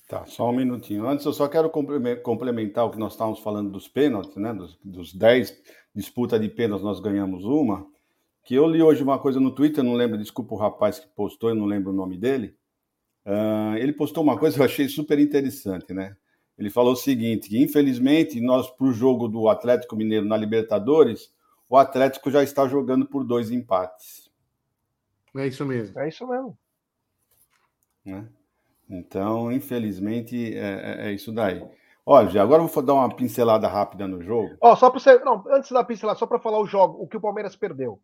Tá, só um minutinho. Antes, eu só quero complemen- complementar o que nós estávamos falando dos pênaltis, né? Dos, dos 10 disputas de pênaltis, nós ganhamos uma. Que eu li hoje uma coisa no Twitter, não lembro, desculpa o rapaz que postou, eu não lembro o nome dele. Ah, ele postou uma coisa que eu achei super interessante, né? Ele falou o seguinte: que infelizmente, nós, para o jogo do Atlético Mineiro na Libertadores, o Atlético já está jogando por dois empates. É isso mesmo. É isso mesmo. né? Então, infelizmente, é, é- é isso daí. Olha, agora eu vou dar uma pincelada rápida no jogo. Ó, só para você. Não, antes da pincelada, só para falar o jogo, o que o Palmeiras perdeu.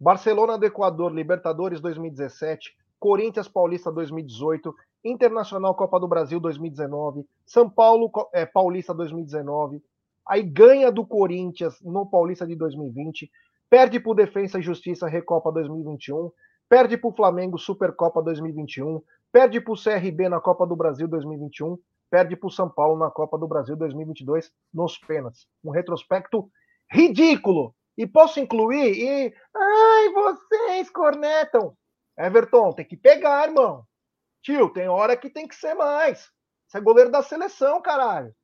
Barcelona do Equador, Libertadores 2017, Corinthians Paulista 2018, Internacional Copa do Brasil 2019, São Paulo é, Paulista 2019, aí ganha do Corinthians no Paulista de 2020, perde para o Defensa e Justiça Recopa 2021, perde para o Flamengo Supercopa 2021, perde para o CRB na Copa do Brasil 2021, perde para o São Paulo na Copa do Brasil 2022 nos pênaltis. Um retrospecto ridículo. E posso incluir e ai, vocês cornetam. Everton, tem que pegar, irmão. Tio, tem hora que tem que ser mais. Você é goleiro da seleção, caralho.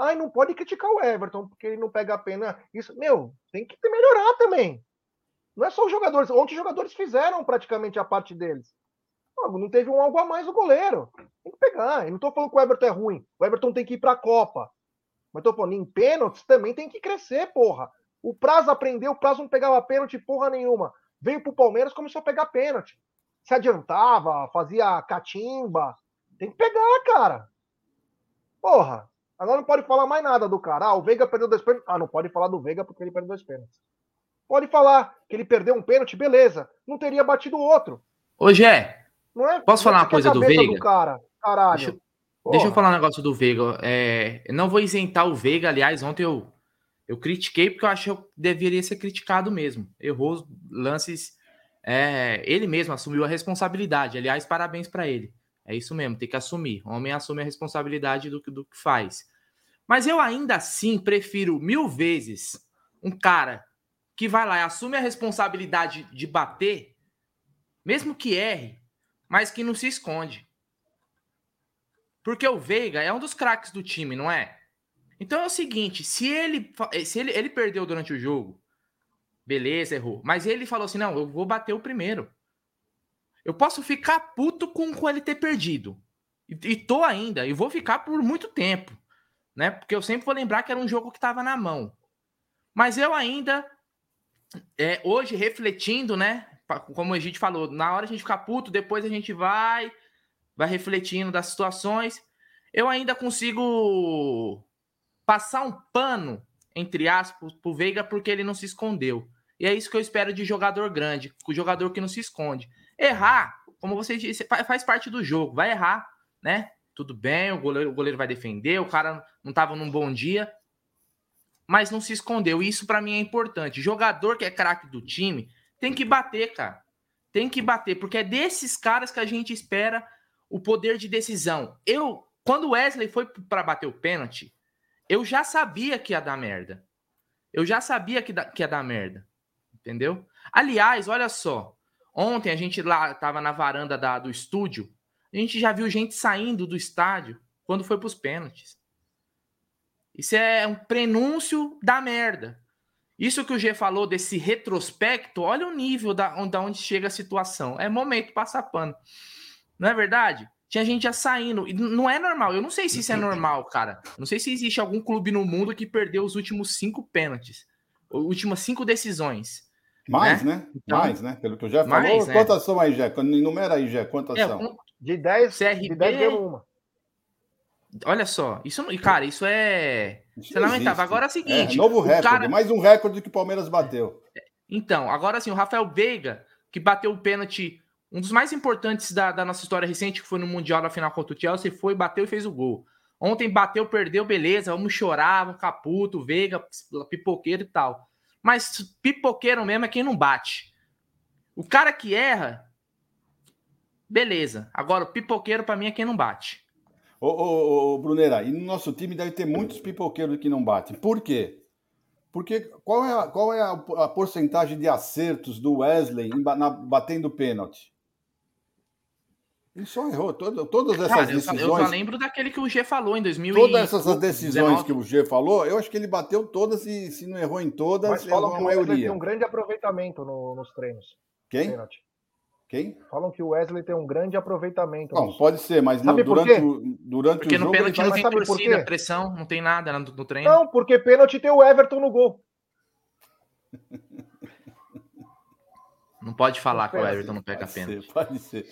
Ai, não pode criticar o Everton porque ele não pega a pena. Isso, meu, tem que melhorar também. Não é só os jogadores. Ontem os jogadores fizeram praticamente a parte deles. Não, teve um algo a mais o goleiro. Tem que pegar. Eu não tô falando que o Everton é ruim. O Everton tem que ir pra Copa. Mas tô falando, em pênaltis também tem que crescer, porra. O Prazo aprendeu, o Prazo não pegava pênalti porra nenhuma. Veio pro Palmeiras, começou a pegar pênalti. Se adiantava, fazia catimba. Tem que pegar, cara. Porra. Agora não pode falar mais nada do cara. Ah, o Veiga perdeu dois pênaltis. Ah, não pode falar do Veiga porque ele perdeu dois pênaltis. Pode falar que ele perdeu um pênalti, beleza. Não teria batido o outro. Ô, Gé, Não é? Posso falar uma coisa do Veiga? cara, caralho. Deixa-. Deixa eu falar um negócio do Veiga. É, eu não vou isentar o Veiga, aliás, ontem eu, Eu critiquei porque eu acho que eu deveria ser criticado mesmo. Errou lances. É, ele mesmo assumiu a responsabilidade. Aliás, parabéns para ele. É isso mesmo, tem que assumir. O homem assume a responsabilidade do, do que faz. Mas eu ainda assim prefiro mil vezes um cara que vai lá e assume a responsabilidade de bater, mesmo que erre, mas que não se esconde. Porque o Veiga é um dos craques do time, não é? Então é o seguinte, se ele se ele, ele perdeu durante o jogo, beleza, errou, mas ele falou assim: "Não, eu vou bater o primeiro". Eu posso ficar puto com, com ele ter perdido. E, e tô ainda, e vou ficar por muito tempo, né? Porque eu sempre vou lembrar que era um jogo que estava na mão. Mas eu ainda é, hoje refletindo, né? Como a gente falou, na hora a gente ficar puto, depois a gente vai, vai refletindo das situações. Eu ainda consigo passar um pano, entre aspas, pro Veiga porque ele não se escondeu. E é isso que eu espero de jogador grande, o jogador que não se esconde. Errar, como você disse, faz parte do jogo, vai errar, né? Tudo bem, o goleiro, o goleiro vai defender, o cara não estava num bom dia, mas não se escondeu. Isso para mim é importante. Jogador que é craque do time tem que bater, cara. Tem que bater, porque é desses caras que a gente espera o poder de decisão. Eu, quando o Wesley foi para bater o pênalti, eu já sabia que ia dar merda. Eu já sabia que, que ia dar merda. Entendeu? Aliás, olha só. Ontem a gente lá tava na varanda da, do estúdio. A gente já viu gente saindo do estádio quando foi para os pênaltis. Isso é um prenúncio da merda. Isso que o G falou desse retrospecto, olha o nível da, da onde chega a situação. É momento passar pano. Não é verdade? Tinha gente já saindo. E não é normal. Eu não sei se isso é normal, cara. Não sei se existe algum clube no mundo que perdeu os últimos cinco pênaltis. As últimas cinco decisões. Mais, né? né? Então, mais, né? Pelo que eu já falou. Né? Quantas são aí, Jé? Enumera aí, Jé. Quantas é, são? De 10, CRB, de 10 deu uma. Olha só, isso, cara, isso é. Isso você lamentável. Agora é o seguinte: é, novo recorde, cara... mais um recorde que o Palmeiras bateu. Então, agora assim, o Rafael Veiga, que bateu o pênalti, um dos mais importantes da, da nossa história recente, que foi no Mundial na final contra o Chelsea, foi, bateu e fez o gol. Ontem bateu, perdeu, beleza, vamos chorar, vamos caputo, Veiga, pipoqueiro e tal. Mas pipoqueiro mesmo é quem não bate. O cara que erra, beleza. Agora, o pipoqueiro para mim é quem não bate. Ô, ô, ô, Brunera, e no nosso time deve ter muitos pipoqueiros que não batem. Por quê? Porque qual é a, qual é a, a porcentagem de acertos do Wesley em, na, batendo pênalti? Ele só errou. Todo, todas essas Cara, decisões. Eu só, eu só lembro daquele que o G falou em 2000 Todas essas decisões que o G falou, eu acho que ele bateu todas e se não errou em todas, Mas errou a maioria. tem um grande aproveitamento no, nos treinos. Quem? Pênalti. Quem? Falam que o Wesley tem um grande aproveitamento. Não, pode ser, mas não, durante, o, durante porque o jogo... Porque no pênalti não tem torcida, pressão, não tem nada no, no treino. Não, porque pênalti tem o Everton no gol. Não pode falar que o Everton não pega pênalti. Ser, pode ser.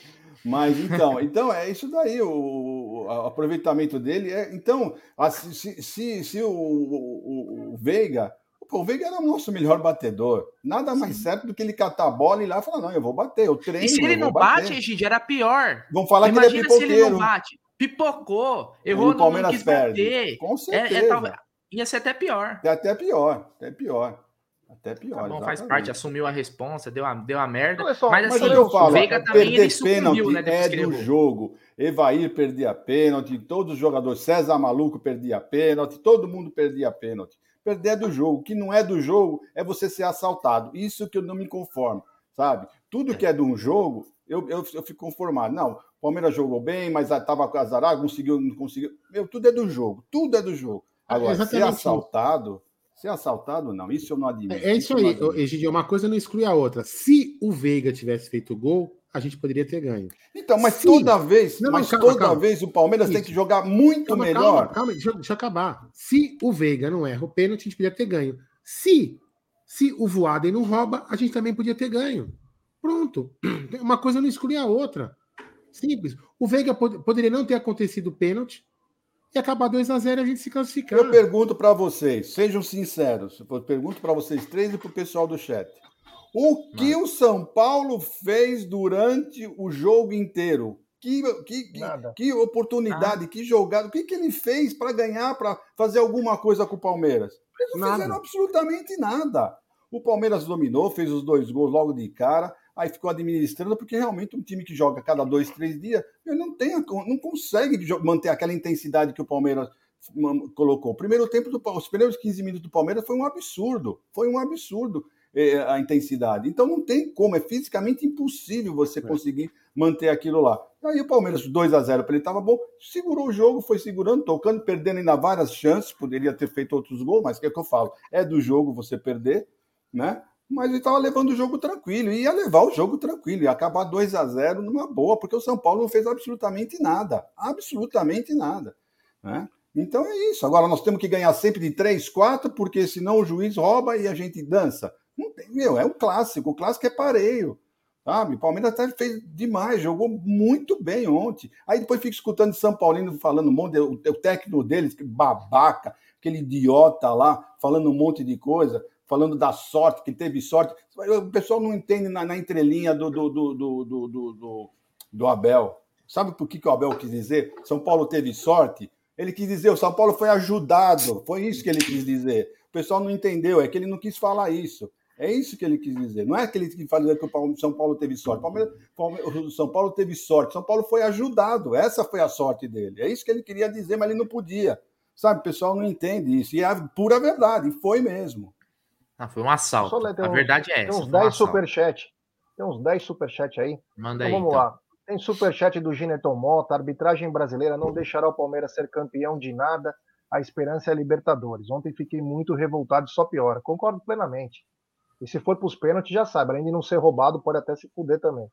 Mas então, então é isso daí, o, o aproveitamento dele. É, então, se, se, se o, o, o Veiga Pô, o Veiga era o nosso melhor batedor. Nada mais Sim. certo do que ele catar a bola e ir lá e falar: não, eu vou bater, eu treino. E se ele não bate, Egide, era pior. Vão falar Imagina que ele é pipoqueiro. se ele não bate. Pipocou, errou, no Palmeiras quis perde. bater. Com certeza. É, é, talvez, ia ser até pior. É até pior, até pior. Até pior. Tá bom, faz parte, assumiu a responsa, deu a, deu a merda. Só, mas, assim, eu falo, o Veiga também ele sucumbiu, né? É do jogo. Evair perdia pênalti, todos os jogadores, César Maluco perdia pênalti, todo mundo perdia pênalti perder é do jogo. O que não é do jogo é você ser assaltado. Isso que eu não me conformo, sabe? Tudo que é de um jogo, eu, eu, eu fico conformado. Não, o Palmeiras jogou bem, mas estava azarado, conseguiu, não conseguiu. Meu, tudo é do jogo. Tudo é do jogo. Agora, é ser assaltado. Ser assaltado, não. Isso eu não admito. É, é isso, isso aí, Egidio. Uma coisa não exclui a outra. Se o Veiga tivesse feito gol, a gente poderia ter ganho. Então, mas toda vez, não, mas calma, toda calma. vez o Palmeiras Isso. tem que jogar muito calma, melhor. Calma, deixa, deixa, eu acabar. Se o Veiga não erra o pênalti, a gente podia ter ganho. Se, se o Voaden não rouba, a gente também podia ter ganho. Pronto. Uma coisa não exclui a outra. Simples. O Veiga pod poderia não ter acontecido o pênalti e acabar 2 a 0 a gente se classificar. Eu pergunto para vocês, sejam sinceros. Eu pergunto para vocês três e para o pessoal do chat. O que Mas... o São Paulo fez durante o jogo inteiro? Que, que, que, que, oportunidade, ah. que jogada, o que, que ele fez para ganhar, para fazer alguma coisa com o Palmeiras? Eles não nada. fizeram absolutamente nada. O Palmeiras dominou, fez os dois gols logo de cara, aí ficou administrando, porque realmente um time que joga cada dois, três dias, ele não, tem, não consegue manter aquela intensidade que o Palmeiras colocou. O primeiro tempo, do, os primeiros 15 minutos do Palmeiras foi um absurdo, foi um absurdo a intensidade. Então não tem como, é fisicamente impossível você é. conseguir manter aquilo lá. Aí o Palmeiras 2 a 0 para ele estava bom, segurou o jogo, foi segurando, tocando, perdendo ainda várias chances, poderia ter feito outros gols, mas o que é que eu falo? É do jogo você perder, né? Mas ele estava levando o jogo tranquilo, e ia levar o jogo tranquilo, ia acabar 2 a 0 numa boa, porque o São Paulo não fez absolutamente nada, absolutamente nada, né? Então é isso. Agora nós temos que ganhar sempre de 3, 4, porque senão o juiz rouba e a gente dança. Não tem, meu, é um clássico. O clássico é pareio. Sabe? O Palmeiras até fez demais, jogou muito bem ontem. Aí depois fica escutando São Paulino falando um monte, o, o técnico deles, que babaca, aquele idiota lá, falando um monte de coisa, falando da sorte, que teve sorte. O pessoal não entende na, na entrelinha do, do, do, do, do, do, do Abel. Sabe por que, que o Abel quis dizer? São Paulo teve sorte. Ele quis dizer, o São Paulo foi ajudado. Foi isso que ele quis dizer. O pessoal não entendeu, é que ele não quis falar isso. É isso que ele quis dizer. Não é aquele que fala que o São Paulo teve sorte. O São Paulo teve sorte. São Paulo foi ajudado. Essa foi a sorte dele. É isso que ele queria dizer, mas ele não podia. Sabe, o pessoal não entende isso. E é a pura verdade. Foi mesmo. Ah, foi um assalto. a verdade é essa. Tem uns 10 um superchat. Tem uns 10 superchat aí. Manda então, aí. Vamos então. lá. Tem superchat do Gineton Mota. A arbitragem brasileira não deixará o Palmeiras ser campeão de nada. A esperança é a Libertadores. Ontem fiquei muito revoltado só piora. Concordo plenamente. E se for para os pênaltis, já sabe, além de não ser roubado, pode até se fuder também.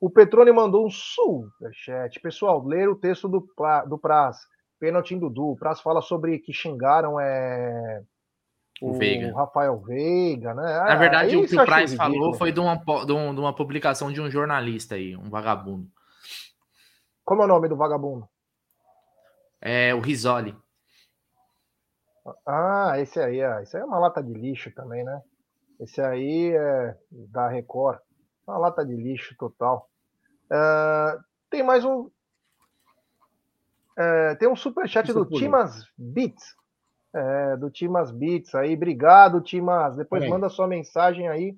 O Petrone mandou um superchat. Pessoal, ler o texto do, do Praz. Pênalti em Dudu. O Praz fala sobre que xingaram é, o, o Rafael Veiga, né? Na verdade, o que o Praz falou foi de uma, de, uma publicação de um jornalista aí, um vagabundo. Como é o nome do vagabundo? É o Risoli. Ah, esse aí, ah, esse aí é uma lata de lixo também, né? Esse aí é da Record. Uma lata de lixo total. Uh, tem mais um. Uh, tem um superchat do Timas Beats. É, do Timas Beats aí. Obrigado, Timas. Depois manda sua mensagem aí,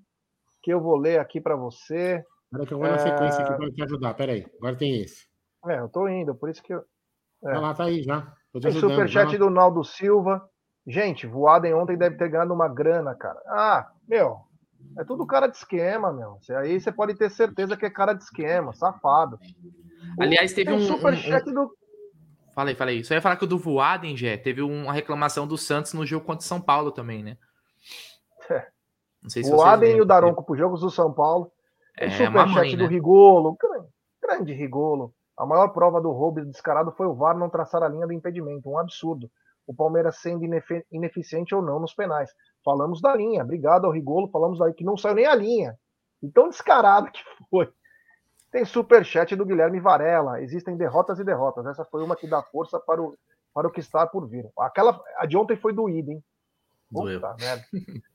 que eu vou ler aqui para você. Agora que eu vou na sequência aqui para te ajudar. Peraí, agora tem esse. É, eu tô indo, por isso que eu. É. Ah lá, tá aí já. Tem superchat do Naldo Silva. Gente, Voaden ontem deve ter ganhado uma grana, cara. Ah, meu, é tudo cara de esquema, meu. Aí você pode ter certeza que é cara de esquema, safado. Aliás, teve um. Superchat um, um... do. Falei, falei. Só ia falar que o do Voaden, Jé, teve uma reclamação do Santos no jogo contra o São Paulo também, né? É. Não sei se Voaden e o Daronco para os jogos do São Paulo. O é, superchat do né? Rigolo. Grande, grande Rigolo. A maior prova do roubo descarado foi o VAR não traçar a linha do impedimento. Um absurdo o Palmeiras sendo ineficiente ou não nos penais. Falamos da linha, obrigado ao Rigolo, falamos daí que não saiu nem a linha. Então descarado que foi. Tem superchat do Guilherme Varela. Existem derrotas e derrotas. Essa foi uma que dá força para o, para o que está por vir. Aquela, a de ontem foi doída, hein? Puta merda.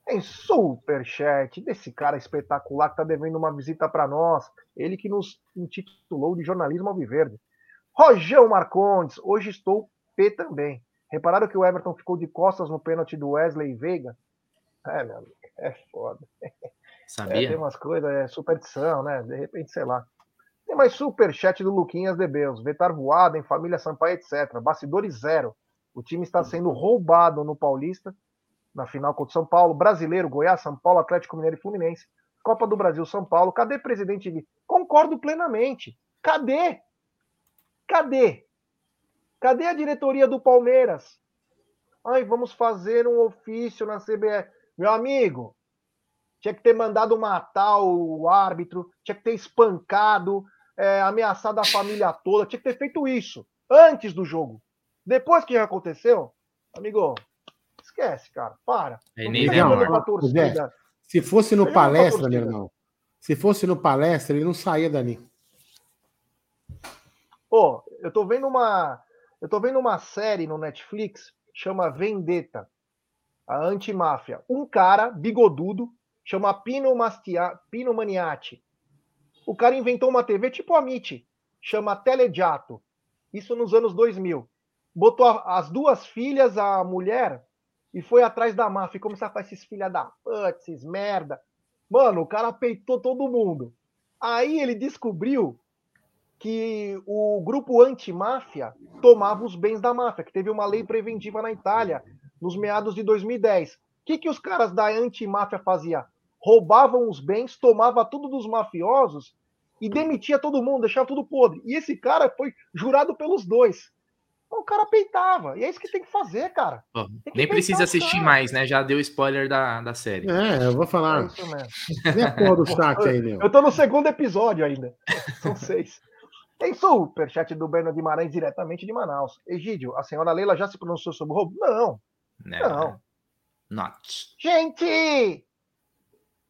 Tem superchat desse cara espetacular que está devendo uma visita para nós. Ele que nos intitulou de jornalismo alviverde. Rojão Marcondes, hoje estou P também. Repararam que o Everton ficou de costas no pênalti do Wesley Veiga? É, meu amigo, é foda. Sabia? É, tem umas coisas, é superstição, né? De repente, sei lá. Tem mais superchat do Luquinhas de Beus. Vetar voado em família Sampaio, etc. Bastidores zero. O time está sendo roubado no Paulista, na final contra o São Paulo. Brasileiro, Goiás, São Paulo, Atlético Mineiro e Fluminense. Copa do Brasil, São Paulo. Cadê presidente? Concordo plenamente. Cadê? Cadê? Cadê a diretoria do Palmeiras? Ai, vamos fazer um ofício na CBF. Meu amigo, tinha que ter mandado matar o árbitro, tinha que ter espancado, é, ameaçado a família toda, tinha que ter feito isso antes do jogo. Depois que aconteceu, amigo, esquece, cara, para. É, nem torcida. Se fosse no palestra, meu irmão, se fosse no palestra, ele não saía dali. Pô, eu tô vendo uma. Eu tô vendo uma série no Netflix, chama Vendetta, a antimáfia. Um cara bigodudo, chama Pino, Mastia, Pino Maniati. O cara inventou uma TV tipo a MIT. chama Telejato. Isso nos anos 2000. Botou as duas filhas, a mulher, e foi atrás da máfia. Começou a fazer esses filha da puta, esses merda. Mano, o cara peitou todo mundo. Aí ele descobriu que o grupo antimáfia tomava os bens da máfia, que teve uma lei preventiva na Itália nos meados de 2010. O que, que os caras da antimáfia faziam? Roubavam os bens, tomava tudo dos mafiosos e demitia todo mundo, deixava tudo podre. E esse cara foi jurado pelos dois. O cara peitava. E é isso que tem que fazer, cara. Oh, que nem precisa assistir mais, né? Já deu spoiler da, da série. É, eu vou falar. É isso mesmo. Vem a porra do chat aí, meu. Eu tô no segundo episódio ainda. São seis. Tem superchat do Berno Guimarães diretamente de Manaus. Egídio, a senhora Leila já se pronunciou sobre o roubo? Não. Não. não. Not. Gente!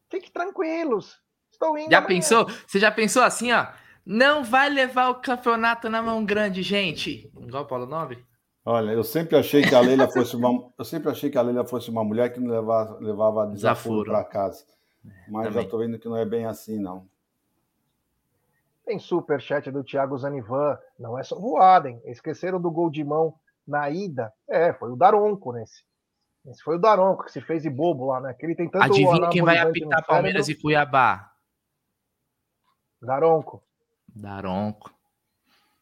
Fique tranquilos. Estou indo. Já amanhã. pensou? Você já pensou assim, ó? Não vai levar o campeonato na mão grande, gente. Igual o Paulo Nobre? Olha, eu sempre achei que a Leila fosse uma, eu sempre achei que a Leila fosse uma mulher que não levava, levava desaforo para casa. Mas Também. já estou vendo que não é bem assim, não. Tem superchat do Thiago Zanivan. Não é só voada, Esqueceram do gol de mão na ida. É, foi o Daronco nesse. Esse foi o Daronco que se fez de bobo lá, né? Que ele tem tanto Adivinha quem vai apitar Palmeiras e Cuiabá? Daronco. Daronco.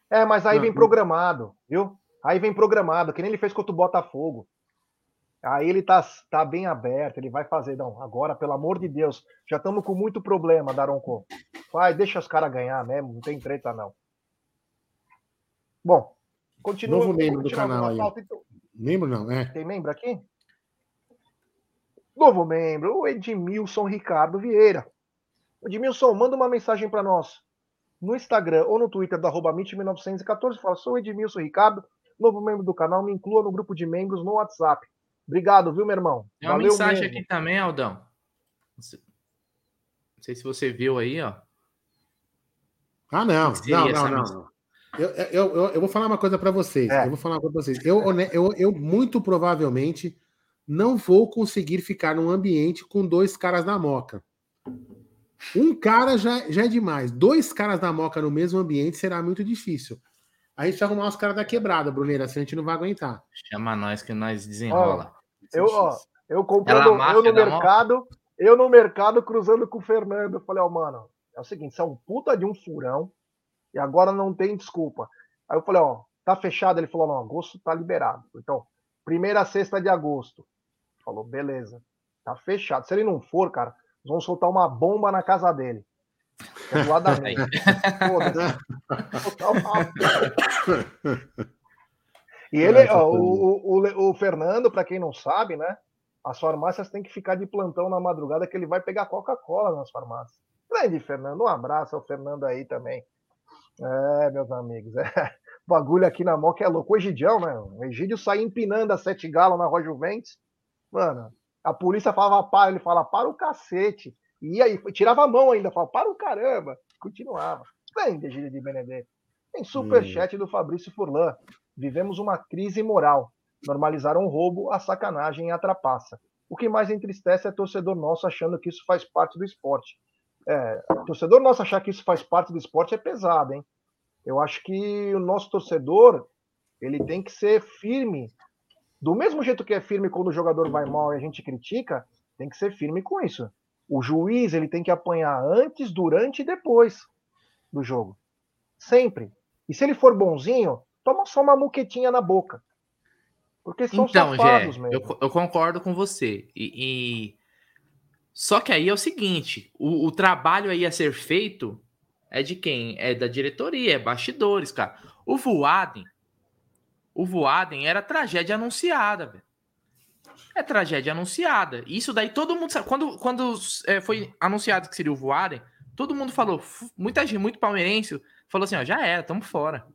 É, mas aí vem programado, viu? Aí vem programado, que nem ele fez contra o Botafogo. Aí ele tá, tá bem aberto, ele vai fazer. Não, agora, pelo amor de Deus, já estamos com muito problema, Daronco. Vai, deixa os caras ganhar mesmo, não tem treta, não. Bom, continua. Novo membro do canal aí. Pauta, então. Membro não, é. Tem membro aqui? Novo membro, o Edmilson Ricardo Vieira. Edmilson, manda uma mensagem para nós no Instagram ou no Twitter do arroba 1914 fala, sou Edmilson Ricardo, novo membro do canal, me inclua no grupo de membros no WhatsApp. Obrigado, viu, meu irmão? Tem uma Valeu mensagem mesmo. aqui também, Aldão. Não sei se você viu aí, ó. Ah, não. Não, não, não. Eu, eu, eu, eu, vou falar uma coisa para vocês. É. Eu vou falar uma coisa para vocês. Eu, eu, eu, muito provavelmente não vou conseguir ficar num ambiente com dois caras na moca. Um cara já, já é demais. Dois caras da Moca no mesmo ambiente será muito difícil. A gente vai arrumar os caras da quebrada, Bruneira, se a gente não vai aguentar. Chama nós que nós desenrola. Eu, ó, eu comprando, eu no mercado, eu no mercado cruzando com o Fernando. Eu falei, ó, oh, mano, é o seguinte, você é um puta de um furão e agora não tem desculpa. Aí eu falei, ó, tá fechado? Ele falou, não, agosto tá liberado. Então, primeira sexta de agosto. Falou, beleza, tá fechado. Se ele não for, cara, vão soltar uma bomba na casa dele. É do lado da minha. E ele, ó, o, o, o Fernando, para quem não sabe, né? As farmácias têm que ficar de plantão na madrugada que ele vai pegar Coca-Cola nas farmácias. Grande Fernando, um abraço ao Fernando aí também. É, meus amigos, é. O bagulho aqui na Moca é louco. O Egidião, né? O Egídio sai empinando a sete galos na Rua Juventus. Mano, a polícia falava para, ele fala para o cacete. E aí, tirava a mão ainda, falava para o caramba. Continuava. Grande gíria de Benedetto. Tem superchat hum. do Fabrício Furlan. Vivemos uma crise moral. Normalizaram o roubo, a sacanagem e a trapaça. O que mais entristece é torcedor nosso achando que isso faz parte do esporte. É, torcedor nosso achar que isso faz parte do esporte é pesado, hein? Eu acho que o nosso torcedor ele tem que ser firme do mesmo jeito que é firme quando o jogador vai mal e a gente critica, tem que ser firme com isso. O juiz ele tem que apanhar antes, durante e depois do jogo. Sempre. E se ele for bonzinho, toma só uma muquetinha na boca. Porque são então, safados Gé, mesmo. Eu, eu, concordo com você. E, e, Só que aí é o seguinte: o, o, trabalho aí a ser feito é de quem? É da diretoria, é bastidores, cara. O Voaden, o Voaden era tragédia anunciada, velho. É tragédia anunciada. Isso daí todo mundo sabe. Quando, quando é, foi anunciado que seria o Voaden, todo mundo falou, muita gente, muito palmeirense, falou assim, ó, já era, tamo fora.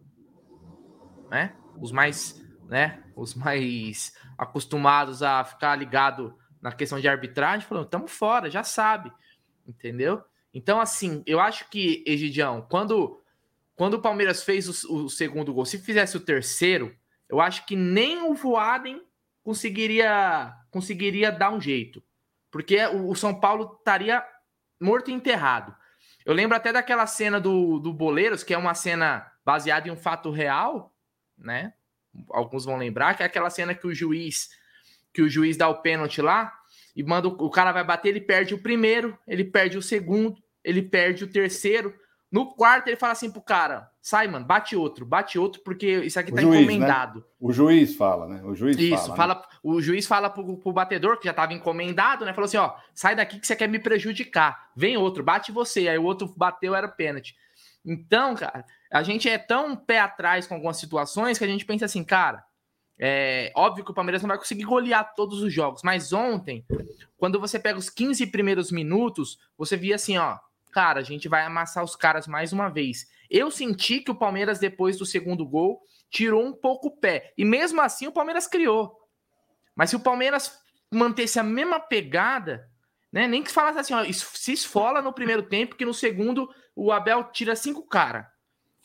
Né? Os mais, né, os mais acostumados a ficar ligado na questão de arbitragem, falou, tamo fora, já sabe. Entendeu? Então, assim, eu acho que, Egidião, quando, quando o Palmeiras fez o, o segundo gol, se fizesse o terceiro, eu acho que nem o Voaden conseguiria conseguiria dar um jeito. Porque o, São Paulo estaria morto e enterrado. Eu lembro até daquela cena do, do Boleiros, que é uma cena baseada em um fato real, né? Alguns vão lembrar, que é aquela cena que o juiz que o juiz dá o pênalti lá e manda o, cara vai bater, ele perde o primeiro, ele perde o segundo, ele perde o terceiro. No quarto, ele fala assim pro cara: sai, mano, bate outro, bate outro, porque isso aqui o tá juiz, né? encomendado. Né? O juiz fala, né? O juiz isso, fala. fala né? O juiz fala pro, pro batedor, que já tava encomendado, né? Falou assim: ó, sai daqui que você quer me prejudicar. Vem outro, bate você. Aí o outro bateu, era pênalti. Então, cara, a gente é tão pé atrás com algumas situações que a gente pensa assim, cara. É óbvio que o Palmeiras não vai conseguir golear todos os jogos, mas ontem, quando você pega os 15 primeiros minutos, você via assim, ó, cara, a gente vai amassar os caras mais uma vez. Eu senti que o Palmeiras, depois do segundo gol, tirou um pouco o pé. E mesmo assim, o Palmeiras criou. Mas se o Palmeiras mantesse a mesma pegada, né? Nem que falasse assim, ó, se esfola no primeiro tempo, que no segundo o Abel tira cinco cara.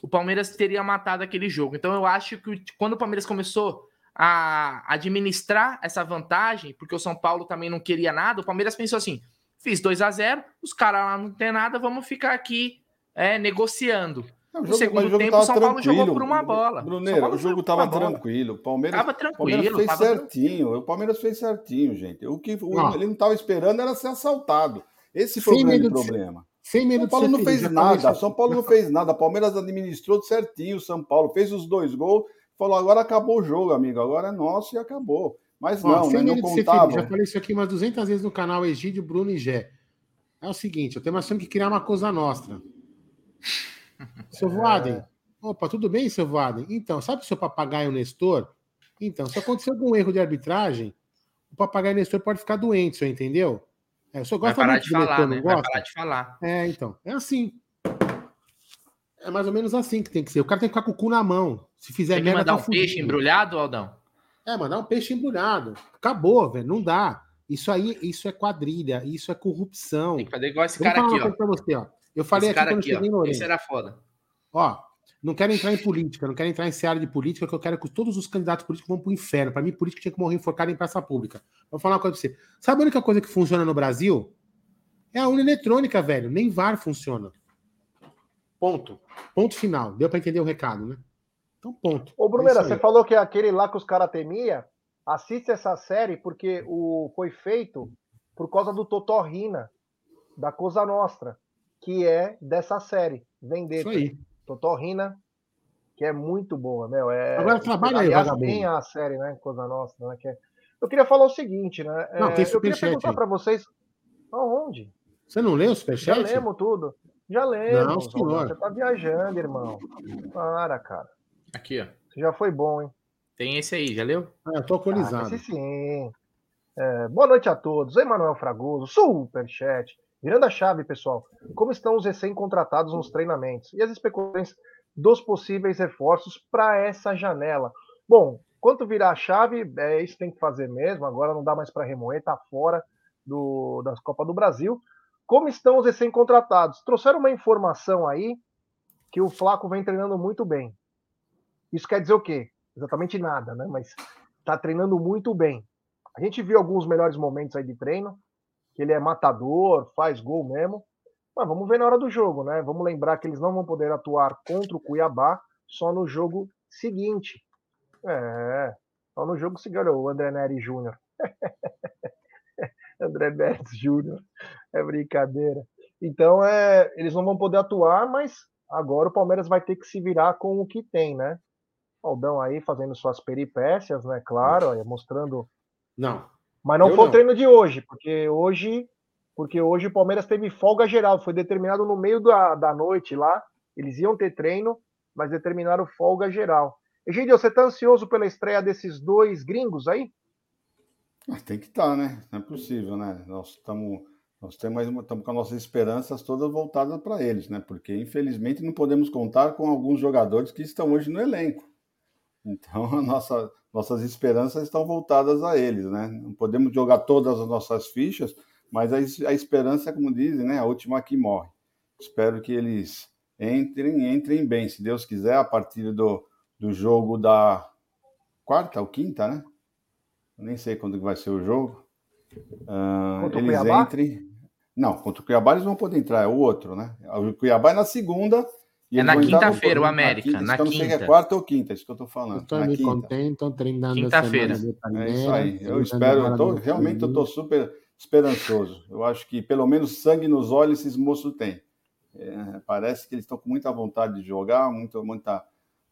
O Palmeiras teria matado aquele jogo. Então eu acho que quando o Palmeiras começou a administrar essa vantagem, porque o São Paulo também não queria nada, o Palmeiras pensou assim: Fiz 2 a 0 os caras lá não tem nada, vamos ficar aqui é, negociando. Não, o, jogo, segundo o jogo tempo, o São Paulo jogou por uma bola. Bruneiro, o jogo estava tranquilo. O Palmeiras, tava tranquilo, Palmeiras fez certinho. Tranquilo. O Palmeiras fez certinho, gente. O que o, ele não estava esperando era ser assaltado. Esse foi o grande problema. Sem medo São Paulo não fez nada. São Paulo não fez nada. Palmeiras administrou certinho São Paulo, fez os dois gols, falou: agora acabou o jogo, amigo. Agora é nosso e acabou. Mas Ó, não, né, não contava. Já falei isso aqui umas 200 vezes no canal Egídio, Bruno e Gé. É o seguinte, eu tenho mais que criar uma coisa nossa. Seu Voaden. Opa, tudo bem, seu Voaden? Então, sabe o seu papagaio Nestor? Então, se acontecer algum erro de arbitragem, o papagaio Nestor pode ficar doente, você entendeu? É, o senhor gosta Vai parar de falar, Nestor, né? Vai parar de falar. É, então. É assim. É mais ou menos assim que tem que ser. O cara tem que ficar com o cu na mão. Se fizer tem que merda, mandar tá um peixe embrulhado, Aldão? É, mandar um peixe embrulhado. Acabou, velho. Não dá. Isso aí, isso é quadrilha, isso é corrupção. Tem que fazer igual esse Vamos cara aqui, ó. Você, ó. Eu falei esse aqui quando aqui, cheguei no Esse era foda. Ó, não quero entrar em política, não quero entrar em seara de política, que eu quero que todos os candidatos políticos vão pro inferno. Para mim, política tinha que morrer enforcado em praça pública. Vou falar uma coisa pra você. Sabe a única coisa que funciona no Brasil? É a urna eletrônica, velho. Nem VAR funciona. Ponto. Ponto final. Deu para entender o recado, né? Então, ponto. Ô, Bruneira, é você falou que é aquele lá que os caras temia. Assiste essa série porque o foi feito por causa do Totó Rina, da Cosa Nostra, que é dessa série, Vendetta. Isso aí. Totó Rina, que é muito boa, meu. É, Agora trabalha aí, tem a série, né, Cosa Nostra, né, que é... Eu queria falar o seguinte, né? Não, tem é, eu queria perguntar para vocês, aonde? Você não leu o superchat? Já lemos tudo. Já lemos. Não, senhor. Você tá viajando, irmão. Para, cara. Aqui, ó. Você já foi bom, hein? Tem esse aí, já leu? Ah, eu tô alcoolizado. Ah, esse sim. É, boa noite a todos. Emanuel Fragoso, superchat. Virando a chave, pessoal. Como estão os recém-contratados nos treinamentos e as especulações dos possíveis reforços para essa janela? Bom, quanto virar a chave, é isso tem que fazer mesmo. Agora não dá mais para remoer, tá fora do, das Copa do Brasil. Como estão os recém-contratados? Trouxeram uma informação aí que o Flaco vem treinando muito bem. Isso quer dizer o quê? Exatamente nada, né? Mas está treinando muito bem. A gente viu alguns melhores momentos aí de treino, que ele é matador, faz gol mesmo. Mas vamos ver na hora do jogo, né? Vamos lembrar que eles não vão poder atuar contra o Cuiabá só no jogo seguinte. É, só no jogo seguinte. Olha o André Neri Júnior. André Neres Júnior. É brincadeira. Então, é, eles não vão poder atuar, mas agora o Palmeiras vai ter que se virar com o que tem, né? Aldão aí fazendo suas peripécias, né? Claro, mostrando. Não. Mas não foi não. o treino de hoje, porque hoje, porque hoje o Palmeiras teve folga geral, foi determinado no meio da, da noite lá. Eles iam ter treino, mas determinaram folga geral. Egidio, você tá ansioso pela estreia desses dois gringos aí? Ah, tem que estar, tá, né? Não é possível, né? Nós estamos nós temos, estamos com as nossas esperanças todas voltadas para eles, né? Porque infelizmente não podemos contar com alguns jogadores que estão hoje no elenco. Então, nossa, nossas esperanças estão voltadas a eles, né? Não podemos jogar todas as nossas fichas, mas a, a esperança, como dizem, né? A última que morre. Espero que eles entrem, entrem bem, se Deus quiser, a partir do, do jogo da quarta ou quinta, né? nem sei quando vai ser o jogo. Uh, eles entrem. Não, contra o Cuiabá eles vão poder entrar, é o outro, né? O Cuiabá é na segunda. É na quinta-feira, o América. Na, quinta, na quinta. Eu não sei se é quarta ou quinta, é isso que eu tô falando. Estou me contente, estou treinando Quinta-feira. É isso aí. Eu espero, eu tô, realmente eu tô super esperançoso. Eu acho que pelo menos sangue nos olhos esses moços têm. É, parece que eles estão com muita vontade de jogar, muito, muita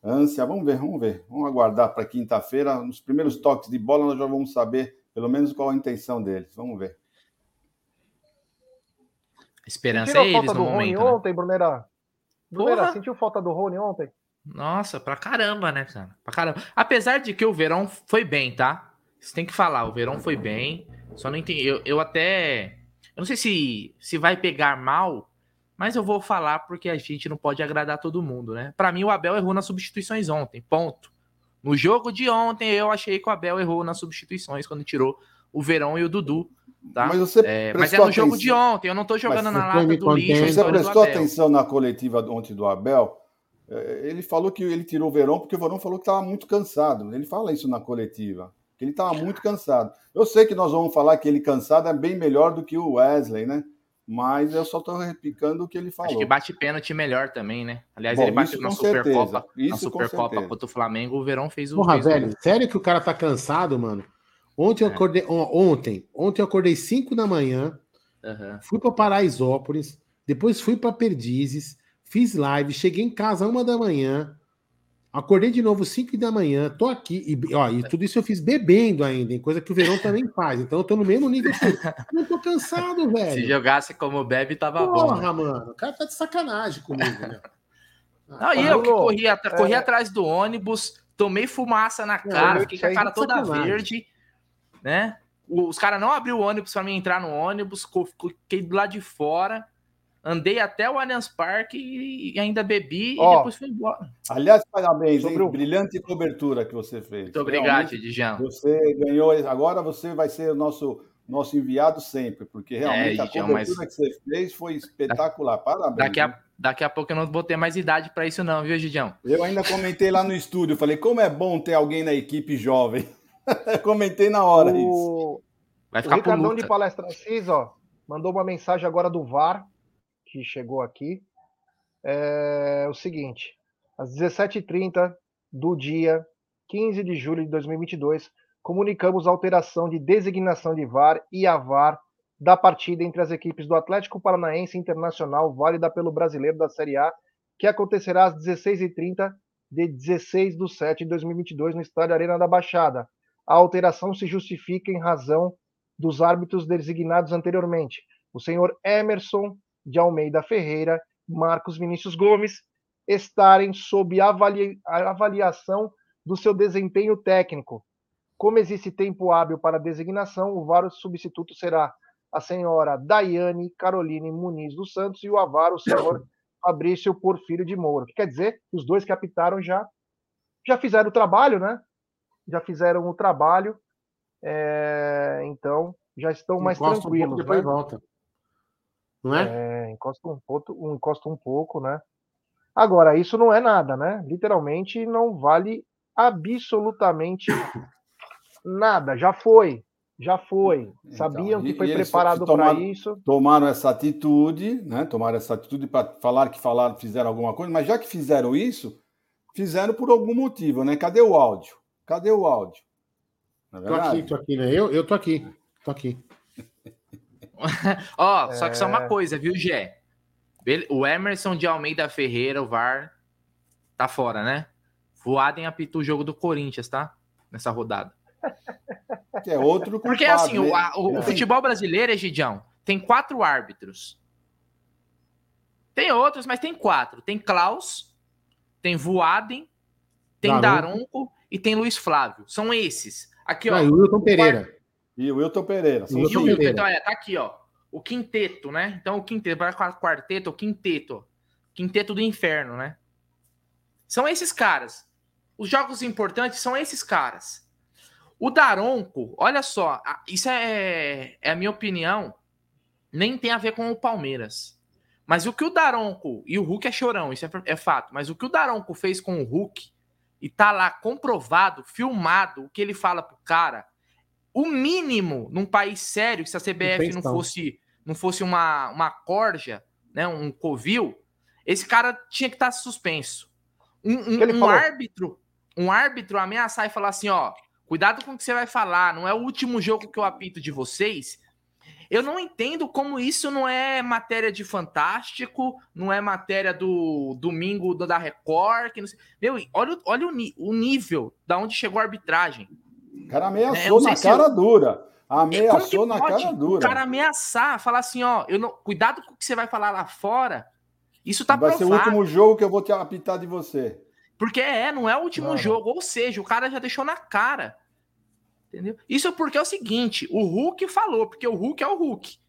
ânsia. Vamos ver, vamos ver. Vamos aguardar para quinta-feira. Nos primeiros toques de bola, nós já vamos saber pelo menos qual a intenção deles. Vamos ver. A esperança é eles no momento. Né? ontem, Brunera? Brunera, sentiu falta do Rony ontem? Nossa, pra caramba, né, cara? Pra caramba. Apesar de que o Verão foi bem, tá? Você tem que falar, o Verão foi bem. Só não entendi. Eu, eu até. Eu não sei se, se vai pegar mal, mas eu vou falar porque a gente não pode agradar todo mundo, né? Para mim, o Abel errou nas substituições ontem. Ponto. No jogo de ontem, eu achei que o Abel errou nas substituições quando tirou o Verão e o Dudu. Tá? Mas, você é, mas é no jogo de ontem, eu não tô jogando mas na lata do lixo. Você prestou atenção na coletiva ontem do Abel? É, ele falou que ele tirou o Verão porque o Verão falou que estava muito cansado. Ele fala isso na coletiva, que ele estava muito cansado. Eu sei que nós vamos falar que ele cansado é bem melhor do que o Wesley, né? Mas eu só estou replicando o que ele falou. Acho que bate pênalti melhor também, né? Aliás, Bom, ele bateu na Supercopa. Na Supercopa contra o Flamengo, o Verão fez o. Porra, fez velho, o... sério que o cara tá cansado, mano? Ontem eu é. acordei. Ontem, ontem eu acordei 5 da manhã, uhum. fui para Paraisópolis, depois fui para Perdizes, fiz live, cheguei em casa uma da manhã, acordei de novo 5 da manhã, tô aqui, e, ó, e tudo isso eu fiz bebendo ainda, coisa que o Verão também faz. Então eu tô no mesmo nível que Não tô cansado, velho. Se jogasse como bebe, tava Porra, bom. Porra, né? mano, o cara tá de sacanagem comigo, né? Não, e eu que corri, at é... corri atrás do ônibus, tomei fumaça na cara, fiquei com a cara toda sacanagem. verde né? Os caras não abriu o ônibus para mim entrar no ônibus, fiquei do lado de fora, andei até o Allianz Parque e ainda bebi oh, e depois fui embora. Aliás, parabéns, hein? O... Brilhante cobertura que você fez. Muito obrigado, Edjão. Você ganhou, agora você vai ser o nosso nosso enviado sempre, porque realmente é, a cobertura mas... que você fez foi espetacular. Parabéns. Daqui a, daqui a pouco eu não vou ter mais idade para isso não, viu, Gidião? Eu ainda comentei lá no estúdio, falei, como é bom ter alguém na equipe jovem. Comentei na hora o... isso. Vai ficar o Ricardão de Palestra Assis, ó, mandou uma mensagem agora do VAR, que chegou aqui. É o seguinte: às 17h30 do dia 15 de julho de 2022, comunicamos a alteração de designação de VAR e a VAR da partida entre as equipes do Atlético Paranaense Internacional, válida pelo brasileiro da Série A, que acontecerá às 16h30 de 16 de 7 de 2022 no estádio Arena da Baixada. A alteração se justifica em razão dos árbitros designados anteriormente, o senhor Emerson de Almeida Ferreira, Marcos Vinícius Gomes, estarem sob avalia avaliação do seu desempenho técnico. Como existe tempo hábil para designação, o VAR substituto será a senhora Daiane Caroline Muniz dos Santos e o avaro, o senhor Fabrício Porfírio de Moura. Que quer dizer os dois que apitaram já, já fizeram o trabalho, né? Já fizeram o trabalho, é, então já estão mais encosta tranquilos. Um depois né? volta. Não é? é encosta, um pouco, encosta um pouco, né? Agora, isso não é nada, né? Literalmente não vale absolutamente nada. Já foi. Já foi. Então, Sabiam que foi preparado para isso. Tomaram essa atitude, né? Tomaram essa atitude para falar que falaram, fizeram alguma coisa, mas já que fizeram isso, fizeram por algum motivo, né? Cadê o áudio? Cadê o áudio? É tô aqui, tô aqui, né? Eu, eu tô aqui, tô aqui. Ó, oh, só que só uma coisa, viu, Gé? O Emerson de Almeida Ferreira, o VAR, tá fora, né? Voaden apitou o jogo do Corinthians, tá? Nessa rodada. Que é outro culpado, Porque assim, né? o, a, o, o, futebol brasileiro, Egidião, tem quatro árbitros. Tem outros, mas tem quatro. Tem Klaus, tem Voaden, tem Daronco, Daronco e tem Luiz Flávio. São esses. Aqui, ó. Ah, e o Wilton Pereira. E o Wilton Pereira. São e o Wilton, então, olha, tá aqui, ó. O quinteto, né? Então, o quinteto, para quarteto, o quinteto. Quinteto do inferno, né? São esses caras. Os jogos importantes são esses caras. O Daronco, olha só, isso é, é a minha opinião, nem tem a ver com o Palmeiras. Mas o que o Daronco, e o Hulk é chorão, isso é, é fato, mas o que o Daronco fez com o Hulk e tá lá comprovado, filmado, o que ele fala pro cara, o mínimo num país sério, se a CBF não fosse não fosse uma, uma corja, né, um covil, esse cara tinha que estar tá suspenso. Um, um, um árbitro, um árbitro ameaçar e falar assim, ó, cuidado com o que você vai falar, não é o último jogo que eu apito de vocês. Eu não entendo como isso não é matéria de Fantástico, não é matéria do Domingo da Record. Que não sei. Meu, olha, olha o, o nível da onde chegou a arbitragem. O cara ameaçou é, na cara eu... dura. Ameaçou na cara dura. O cara ameaçar, falar assim, ó, eu não, cuidado com o que você vai falar lá fora. Isso tá Vai provado. ser o último jogo que eu vou te apitar de você. Porque é, não é o último não. jogo. Ou seja, o cara já deixou na cara. Entendeu? Isso porque é o seguinte: o Hulk falou, porque o Hulk é o Hulk.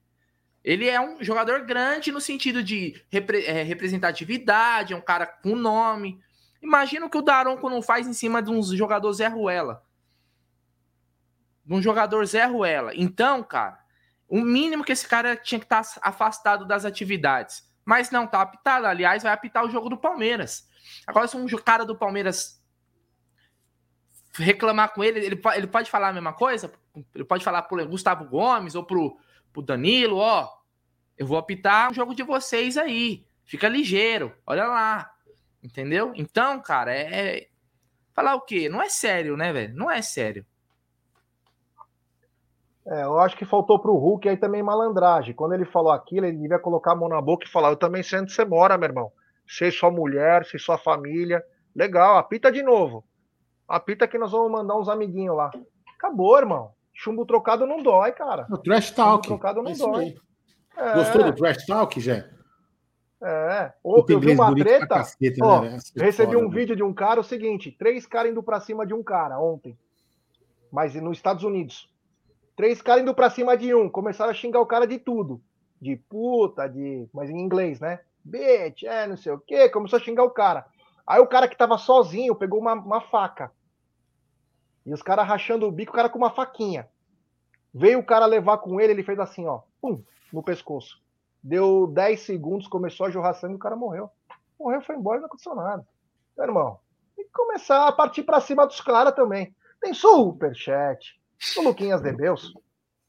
Ele é um jogador grande no sentido de repre é, representatividade, é um cara com nome. Imagina o que o Daronco não faz em cima de um jogador Zé Ruela. De um jogador Zé Ruela. Então, cara, o mínimo que esse cara tinha que estar tá afastado das atividades. Mas não, tá apitado. Aliás, vai apitar o jogo do Palmeiras. Agora, se um cara do Palmeiras reclamar com ele, ele, ele pode falar a mesma coisa? Ele pode falar pro Gustavo Gomes ou pro, pro Danilo, ó, eu vou apitar um jogo de vocês aí. Fica ligeiro, olha lá. Entendeu? Então, cara, é, é. Falar o quê? Não é sério, né, velho? Não é sério. É, eu acho que faltou pro Hulk aí também malandragem. Quando ele falou aquilo, ele devia colocar a mão na boca e falar: Eu também sei onde você mora, meu irmão. Sei sua mulher, sei sua família. Legal, apita de novo. Apita que nós vamos mandar uns amiguinhos lá. Acabou, irmão. Chumbo trocado não dói, cara. O trash talk. Chumbo trocado não é dói. É. Gostou do trash talk, Jé? É. Ou eu vi uma treta. Cacete, ó, né? recebi foda, um né? vídeo de um cara, o seguinte: três caras indo pra cima de um cara ontem. Mas nos Estados Unidos. Três caras indo pra cima de um. Começaram a xingar o cara de tudo. De puta, de. Mas em inglês, né? Bitch, é, não sei o quê. Começou a xingar o cara. Aí o cara que tava sozinho pegou uma, uma faca. E os caras rachando o bico, o cara com uma faquinha. Veio o cara levar com ele, ele fez assim, ó, pum, no pescoço. Deu 10 segundos, começou a jorrar sangue e o cara morreu. Morreu, foi embora, não aconteceu nada. Meu irmão, tem que começar a partir para cima dos caras também. Tem superchat, o Luquinhas de Deus.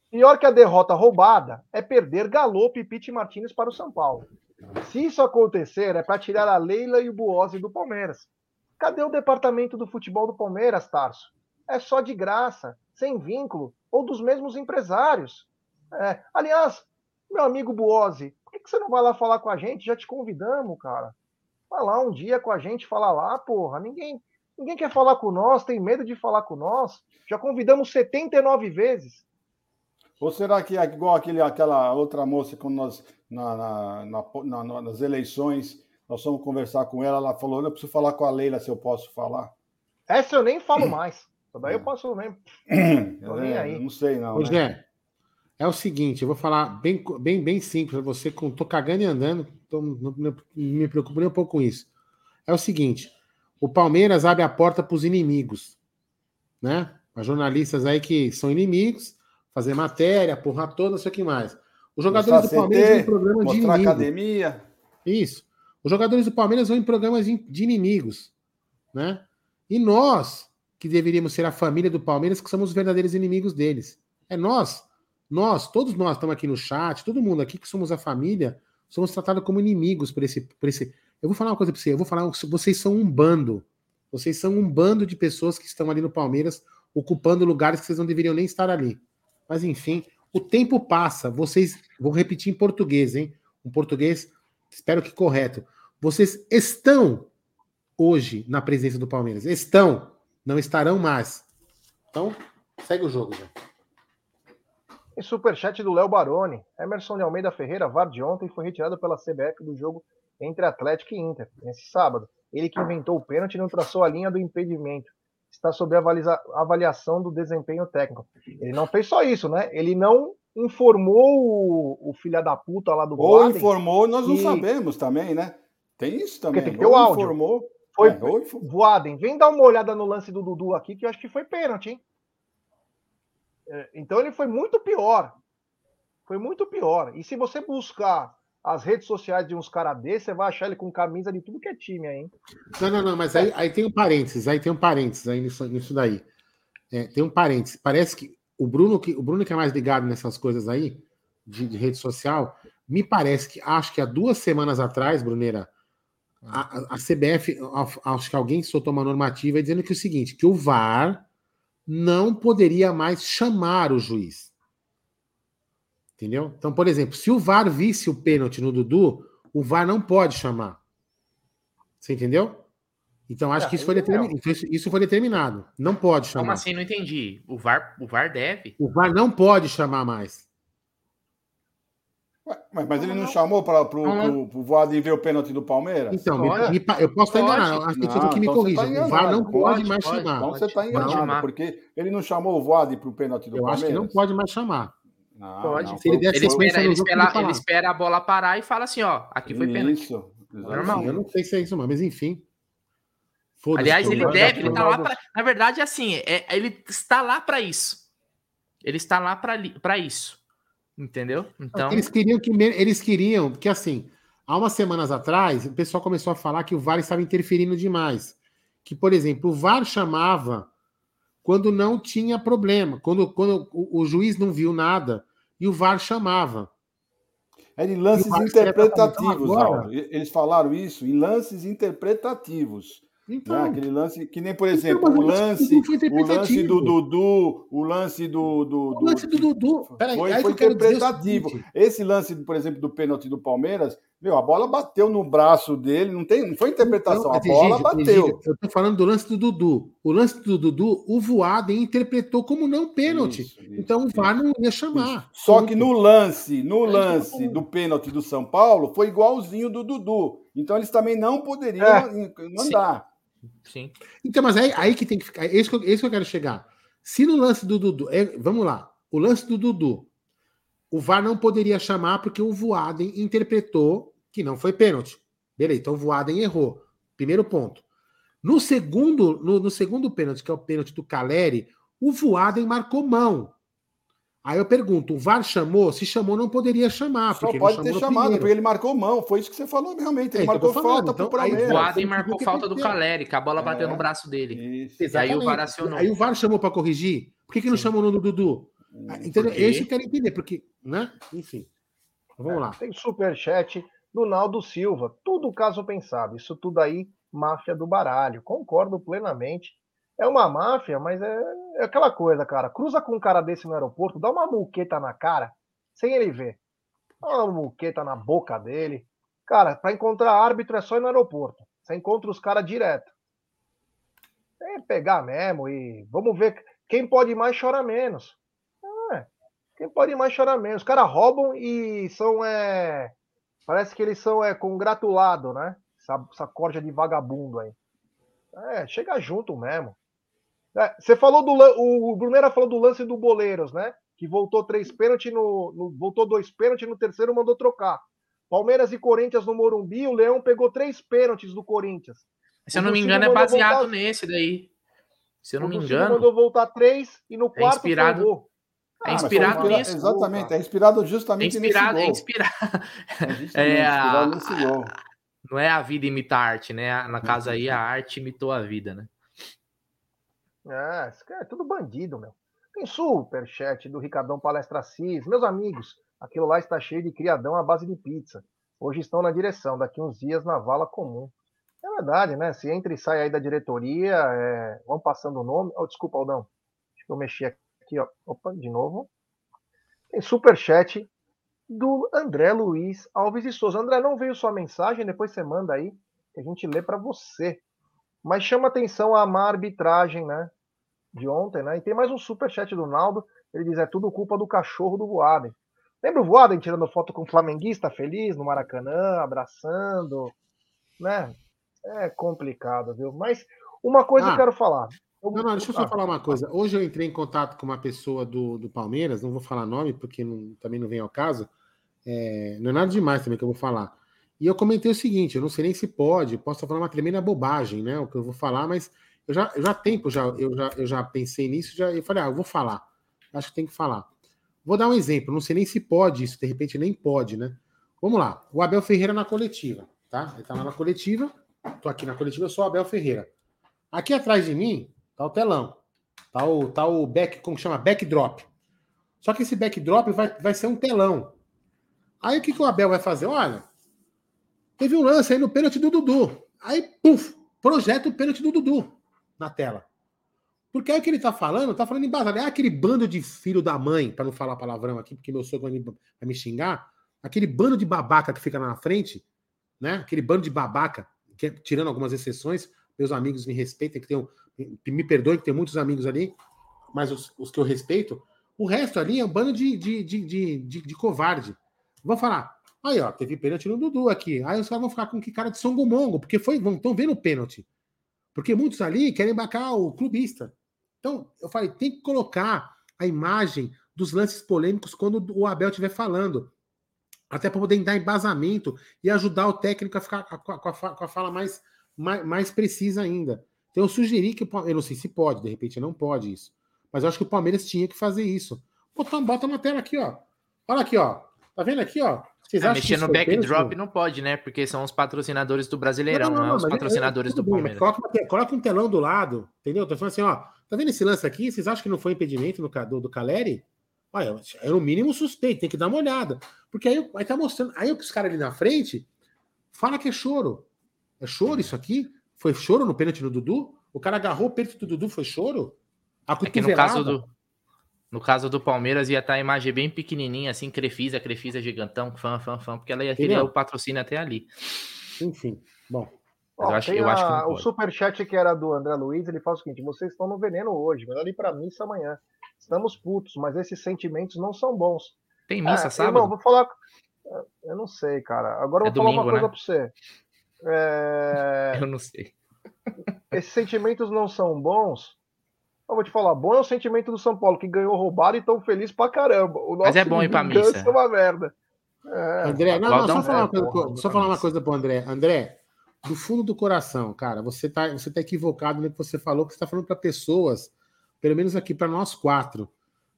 Pior que a derrota roubada é perder Galope e Pete Martinez para o São Paulo. Se isso acontecer, é para tirar a Leila e o Buozzi do Palmeiras. Cadê o departamento do futebol do Palmeiras, Tarso? É só de graça, sem vínculo, ou dos mesmos empresários. É, aliás, meu amigo Buozzi, por que, que você não vai lá falar com a gente? Já te convidamos, cara. Vai lá um dia com a gente, fala lá, porra. Ninguém, ninguém quer falar com nós, tem medo de falar com nós. Já convidamos 79 vezes. Ou será que é igual aquele, aquela outra moça quando nós na, na, na, nas eleições, nós fomos conversar com ela, ela falou, eu preciso falar com a Leila se eu posso falar. Essa eu nem falo mais. daí eu é. posso nem. Tô nem é, aí. Não sei, não. Pois né? é. É o seguinte, eu vou falar bem, bem, bem simples para você, com tô cagando e andando, tô, não, não, me preocupo nem um pouco com isso. É o seguinte, o Palmeiras abre a porta para os inimigos, né? As jornalistas aí que são inimigos, fazer matéria, porra toda, não sei o que mais. Os jogadores do Palmeiras vão em programas de inimigos. academia. Isso. Os jogadores do Palmeiras vão em programas de inimigos, né? E nós, que deveríamos ser a família do Palmeiras, que somos os verdadeiros inimigos deles. É nós, nós, todos nós estamos aqui no chat, todo mundo aqui que somos a família, somos tratados como inimigos por esse, por esse. Eu vou falar uma coisa para você, eu vou falar, vocês são um bando. Vocês são um bando de pessoas que estão ali no Palmeiras, ocupando lugares que vocês não deveriam nem estar ali. Mas enfim, o tempo passa, vocês, vou repetir em português, hein? Um português, espero que correto. Vocês estão hoje na presença do Palmeiras. Estão, não estarão mais. Então, segue o jogo já. Em superchat do Léo Baroni, Emerson de Almeida Ferreira, VAR de ontem, foi retirado pela CBF do jogo entre Atlético e Inter, nesse sábado. Ele que inventou o pênalti não traçou a linha do impedimento está sob avaliação do desempenho técnico. Ele não fez só isso, né? Ele não informou o, o filho da puta lá do Ou informou, nós não sabemos também, né? Tem isso também. Porque tem que ter o áudio. Informou, foi é, ou... Voaden, vem dar uma olhada no lance do Dudu aqui, que eu acho que foi pênalti, hein? É, então ele foi muito pior. Foi muito pior. E se você buscar as redes sociais de uns caras desses, você vai achar ele com camisa de tudo que é time aí, hein? Não, não, não, mas aí, aí tem um parênteses, aí tem um parênteses aí nisso, nisso daí. É, tem um parênteses. Parece que o Bruno, que o Bruno que é mais ligado nessas coisas aí, de, de rede social, me parece que, acho que há duas semanas atrás, Brunera, a, a- CBF, acho que alguém soltou uma normativa dizendo que o seguinte, que o VAR não poderia mais chamar o juiz. Entendeu? Então, por exemplo, se o VAR visse o pênalti no Dudu, o VAR não pode chamar. Você entendeu? Então, acho que isso foi, não. determin... então, isso- isso foi determinado. Não pode Como chamar. assim? Não entendi. O VAR, o VAR deve? O VAR não pode chamar mais. Ué, Mas, mas ele não chamou para o Não, Voaden ver o pênalti do Palmeiras? Então, me- me eu posso estar enganado. Acho que Não, você que me então você tá corrija. o VAR não pode, Pode, mais pode. chamar. Então você está enganado, porque ele não chamou o Voaden para o pênalti do Eu acho Palmeiras. que não pode mais chamar. Não, Pode. não, Se ele der Ele espera, ele, espera, ele espera a bola parar e fala assim, ó, aqui foi pênalti. Isso. Normal. Eu não sei se é isso, mas enfim. Aliás, ele deve, ele tá lá pra. Na verdade, assim, é, ele está lá para isso. Ele está lá para isso. Entendeu? Então. Eles queriam que eles queriam que assim, há umas semanas atrás, o pessoal começou a falar que o VAR estava interferindo demais. Que, por exemplo, o VAR chamava quando não tinha problema, quando, quando o, o juiz não viu nada e o VAR chamava. Era em lances interpretativos, falar agora. Eles falaram isso, em lances interpretativos. Então, né? Aquele lance, que nem, por Então, exemplo, mas o lance o lance do Dudu, o lance do. do, o lance do Dudu. Peraí, Foi, aí foi que interpretativo. Esse lance, por exemplo, do pênalti do Palmeiras, meu, a bola bateu no braço dele, não, tem, não foi interpretação, a Então, bola Egídio, bateu. Egídio, eu tô falando do lance do Dudu. O lance do Dudu, o Voaden interpretou como não pênalti. Isso, isso, então o isso. VAR não ia chamar. Só que no lance, no É isso lance do pênalti do São Paulo, foi igualzinho do Dudu. Então eles também não poderiam É. mandar. Sim. Então, mas aí, aí que tem que ficar. É isso que, eu, é isso que eu quero chegar. Se no lance do Dudu. é- vamos lá. O lance do Dudu. O VAR não poderia chamar porque o Voaden interpretou que não foi pênalti. Beleza, então o Voaden errou. Primeiro ponto. No segundo, no, no segundo pênalti, que é o pênalti do Caleri, o Voaden marcou mão. Aí eu pergunto, o VAR chamou? Se chamou, não poderia chamar. Só porque pode ter chamado, primeiro. porque ele marcou mão. Foi isso que você falou realmente. Ele É, tô marcou falando. falta Então, pro aí O É, Palmeiras. Adem tem que marcou o falta do. Caleri, que a bola bateu É. no braço dele. Isso. Aí o VAR acionou. Aí o VAR chamou para corrigir. Por que, que não Sim. chamou no Dudu? Entendeu? Porque- É isso que eu quero entender, porque, né? Enfim. Vamos lá. Tem superchat do Naldo Silva. Tudo caso pensado. Isso tudo aí, máfia do baralho. Concordo plenamente. É uma máfia, mas é, é aquela coisa, cara. Cruza com um cara desse no aeroporto, dá uma muqueta na cara, sem ele ver. Dá uma muqueta na boca dele. Cara, para encontrar árbitro é só ir no aeroporto. Você encontra os caras direto. É pegar mesmo e vamos ver quem pode mais chora menos. É, quem pode mais chora menos. Os caras roubam e são é, parece que eles são é congratulado, né? Essa, essa corja de vagabundo aí. É, chega junto mesmo. É, você falou do lan- o Brunera falou do lance do Boleiros, né? Que voltou três pênaltis no, no- voltou dois pênaltis no terceiro mandou trocar. Palmeiras e Corinthians no Morumbi, o Leão pegou três pênaltis do Corinthians. Se eu O não me engano, é baseado voltar- nesse daí. Se eu não o me engano, mandou voltar três e no quarto inspirado- foi o gol. É Ah, inspirado nisso. Exatamente, é inspirado é justamente inspirado, é nesse gol. inspirado. É, justamente, É inspirado nesse gol. Não é a vida imita a arte, né? Na casa aí, a arte imitou a vida, né? É, esse cara é tudo bandido, meu. Tem superchat do Ricardão Palestra Cis. Meus amigos, aquilo lá está cheio de criadão à base de pizza. Hoje estão na direção, daqui uns dias na vala comum. É verdade, né? Se entra e sai aí da diretoria, é, vão passando o nome. Oh, desculpa, Aldão. Acho que eu mexi aqui, ó. Opa, de novo. Tem superchat do André Luiz Alves de Souza. André, não veio sua mensagem, depois você manda aí, que a gente lê para você. Mas chama atenção a má arbitragem, né? De ontem, né? E tem mais um superchat do Naldo. Ele diz: é tudo culpa do cachorro do Voaden. Lembra o Voaden tirando foto com o flamenguista feliz no Maracanã, abraçando, né? É complicado, viu? Mas uma coisa Ah. eu quero falar. Não, não, deixa eu só falar uma coisa. Hoje eu entrei em contato com uma pessoa do, do Palmeiras, não vou falar nome porque não- também não vem ao caso. É, não é nada demais também que eu vou falar. E eu comentei o seguinte: eu não sei nem se pode, posso falando uma tremenda bobagem, né? O que eu vou falar, mas eu já, eu já há tempo, já, eu, já, eu já pensei nisso, já, eu falei, ah, eu vou falar. Acho que tem que falar. Vou dar um exemplo, não sei nem se pode isso, de repente nem pode, né? Vamos lá, o Abel Ferreira na coletiva, tá? Ele tá lá na coletiva, tô aqui na coletiva, eu sou o Abel Ferreira. Aqui atrás de mim tá o telão, tá o, tá o back, como chama? Backdrop. Só que esse backdrop vai, vai ser um telão. Aí o que, que o Abel vai fazer? Olha, teve um lance aí no pênalti do Dudu. Aí, puf, projeta o pênalti do Dudu na tela. Porque aí o que ele tá falando, tá falando embasado. É aquele bando de filho da mãe, para não falar palavrão aqui, porque meu sogro vai me, xingar. Aquele bando de babaca que fica na frente, né? Aquele bando de babaca, que, tirando algumas exceções, meus amigos me respeitem, que tem me perdoem, que tem muitos amigos ali, mas os, os, que eu respeito, o resto ali é um bando de, de, de, de, de, de covarde. Vou falar, aí ó, teve pênalti no Dudu aqui. Aí os caras vão ficar com que cara de songomongo, porque foi, estão vendo o pênalti. Porque muitos ali querem embarcar o clubista. Então, eu falei, tem que colocar a imagem dos lances polêmicos quando o Abel estiver falando. Até para poder dar embasamento e ajudar o técnico a ficar com a, com a fala mais, mais, mais precisa ainda. Então eu sugeri que o eu não sei se pode, de repente não pode isso. Mas eu acho que o Palmeiras tinha que fazer isso. Bota, bota na tela aqui, ó. Olha aqui, ó. Tá vendo aqui, ó? Vocês é, mexer no backdrop não pode, né? Porque são os patrocinadores do Brasileirão, não, não, não, não os patrocinadores é, do Palmeiras. Bem, coloca, coloca, um telão do lado, entendeu? Tô falando assim, ó. Tá vendo esse lance aqui? Vocês acham que não foi impedimento no, do, do Caleri? Olha, é o mínimo suspeito, tem que dar uma olhada. Porque aí, aí tá mostrando. Aí os caras ali na frente fala que é choro. É choro isso aqui? Foi choro no pênalti do Dudu? O cara agarrou o peito do Dudu, foi choro? A é que no caso do no caso do Palmeiras ia estar tá a imagem bem pequenininha, assim, Crefisa, Crefisa gigantão, fã, fã, fã, porque ela ia querer o patrocínio até ali. Enfim, bom. Ó, eu acho, eu a, acho que o superchat que era do André Luiz, ele fala o seguinte: vocês estão no veneno hoje, melhor ir para missa amanhã. Estamos putos, mas esses sentimentos não são bons. Tem missa é, sábado? Irmão, vou falar. Eu não sei, cara. Agora eu vou é domingo, falar uma coisa né? para você. É... Eu não sei esses sentimentos não são bons. Eu vou te falar, bom é o sentimento do São Paulo, que ganhou roubado e tão feliz pra caramba. O Mas é bom ir pra missa. É uma merda. É. André, não, não, só, falar, uma coisa, porra, só falar uma coisa pro André. André, do fundo do coração, cara, você tá, você tá equivocado no que você falou, que você tá falando para pessoas, pelo menos aqui para nós quatro.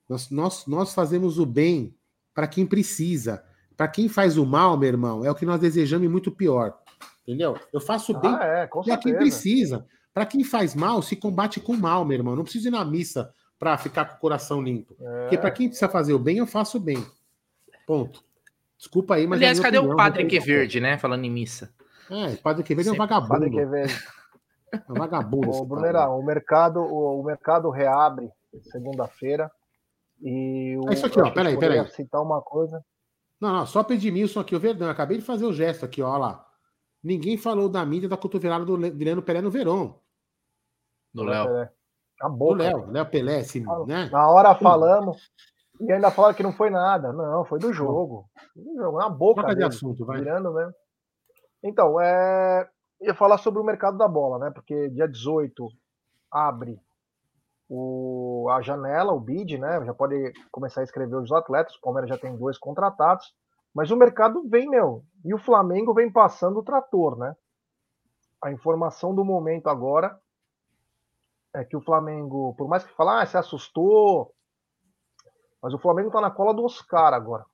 Nós, nós, nós fazemos o bem para quem precisa. Para quem faz o mal, meu irmão, é o que nós desejamos e muito pior. Entendeu? Eu faço bem ah, é, para quem precisa. Para quem faz mal, se combate com mal, meu irmão. Não preciso ir na missa para ficar com o coração limpo. É. Porque para quem precisa fazer o bem, eu faço o bem. Ponto. Desculpa aí, mas. Aliás, cadê opinião, o Padre Queverde, né? Falando em missa. É, o Padre Queverde é um vagabundo. Padre Queverde. É um vagabundo. Ô, Brunerá, o mercado, o, o mercado reabre segunda-feira. E o, é isso aqui, ó. Peraí, peraí. citar uma coisa. Não, não, só Edmilson aqui, o Verdão. Acabei de fazer o gesto aqui, ó lá. Ninguém falou da mídia da cotovelada do Leandro Pelé no Verão. Do Léo. Acabou. Léo, Léo Pelé, assim, né? Na hora falamos. E ainda fala que não foi nada. Não, foi do jogo. Foi do jogo. Na boca. Troca de assunto, vai. Virando mesmo. Então, é... ia falar sobre o mercado da bola, né? Porque dia 18 abre o... a janela, o bid, né? Já pode começar a escrever os atletas. O Palmeiras já tem dois contratados. Mas o mercado vem, meu. E o Flamengo vem passando o trator, né? A informação do momento agora é que o Flamengo, por mais que falar, ah, se assustou, mas o Flamengo tá na cola do Oscar agora.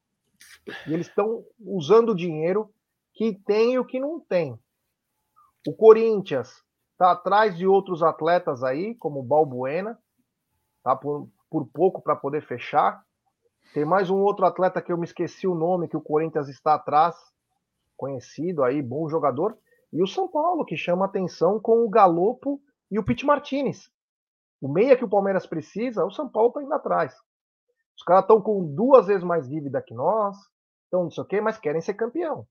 E eles estão usando o dinheiro que tem e o que não tem. O Corinthians tá atrás de outros atletas aí, como o Balbuena, tá por, por pouco para poder fechar. Tem mais um outro atleta que eu me esqueci o nome, que o Corinthians está atrás, conhecido aí, bom jogador. E o São Paulo, que chama atenção com o Galopo e o Pete Martinez. O meia que o Palmeiras precisa, o São Paulo está indo atrás. Os caras estão com duas vezes mais dívida que nós, então não sei o quê, mas querem ser campeão.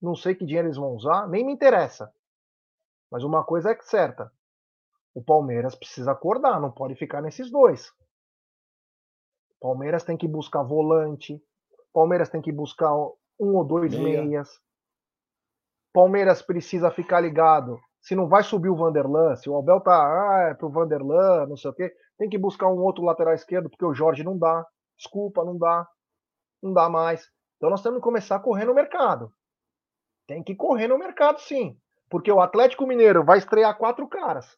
Não sei que dinheiro eles vão usar, nem me interessa. Mas uma coisa é certa: o Palmeiras precisa acordar, não pode ficar nesses dois. Palmeiras tem que buscar volante. Palmeiras tem que buscar um ou dois Meia. meias. Palmeiras precisa ficar ligado. Se não vai subir o Vanderlan, se o Abel tá ah, é pro Vanderlan, não sei o quê, tem que buscar um outro lateral esquerdo, porque o Jorge não dá. Desculpa, não dá. Não dá mais. Então nós temos que começar a correr no mercado. Tem que correr no mercado, sim. Porque o Atlético Mineiro vai estrear quatro caras.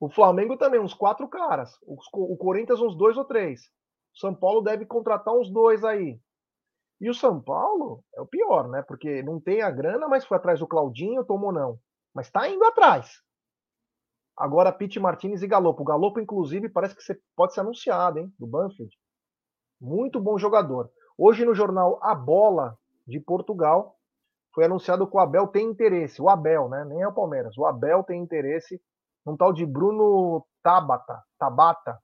O Flamengo também, uns quatro caras. O Corinthians, uns dois ou três. São Paulo deve contratar uns dois aí. E o São Paulo é o pior, né? Porque não tem a grana, mas foi atrás do Claudinho, tomou não. Mas tá indo atrás. Agora, Pete Martinez e Galopo. O Galopo, inclusive, parece que pode ser anunciado, hein? Do Banfield. Muito bom jogador. Hoje no jornal A Bola, de Portugal. Foi anunciado que o Abel tem interesse. O Abel, né? Nem é o Palmeiras. O Abel tem interesse num tal de Bruno Tabata, Tabata,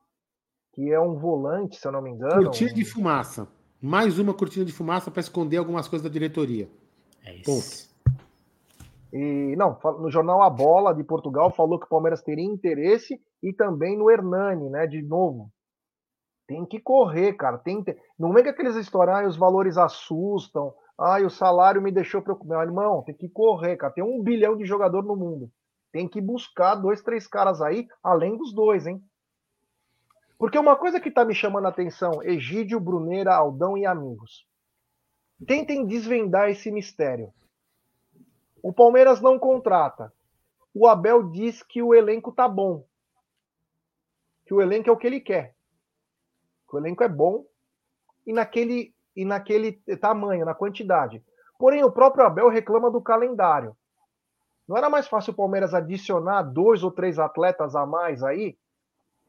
que é um volante, se eu não me engano. Cortina de fumaça. Mais uma cortina de fumaça para esconder algumas coisas da diretoria. É isso. Ponto. E não, no jornal A Bola de Portugal falou que o Palmeiras teria interesse e também no Hernani, né? De novo. Tem que correr, cara. Tem que... Não vem que aqueles histórias, ah, os valores assustam, ah, o salário me deixou preocupado. Meu irmão, tem que correr, cara. Tem um bilhão de jogador no mundo. Tem que buscar dois, três caras aí, além dos dois, hein? Porque uma coisa que tá me chamando a atenção, Egídio, Bruneira, Aldão e amigos. Tentem desvendar esse mistério. O Palmeiras não contrata. O Abel diz que o elenco tá bom. Que o elenco é o que ele quer. Que o elenco é bom e naquele, e naquele tamanho, na quantidade. Porém, o próprio Abel reclama do calendário. Não era mais fácil o Palmeiras adicionar dois ou três atletas a mais aí,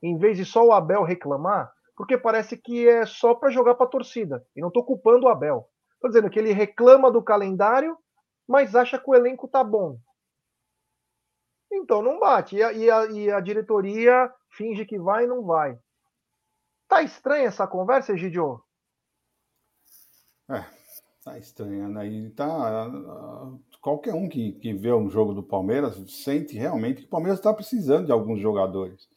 em vez de só o Abel reclamar? Porque parece que é só para jogar para a torcida. E não estou culpando o Abel. Estou dizendo que ele reclama do calendário mas acha que o elenco tá bom. Então não bate. E a, e a, e a diretoria finge que vai e não vai. Tá estranha essa conversa, Egidio? É, tá estranha, né? E tá. Qualquer um que, que vê um jogo do Palmeiras sente realmente que o Palmeiras está precisando de alguns jogadores,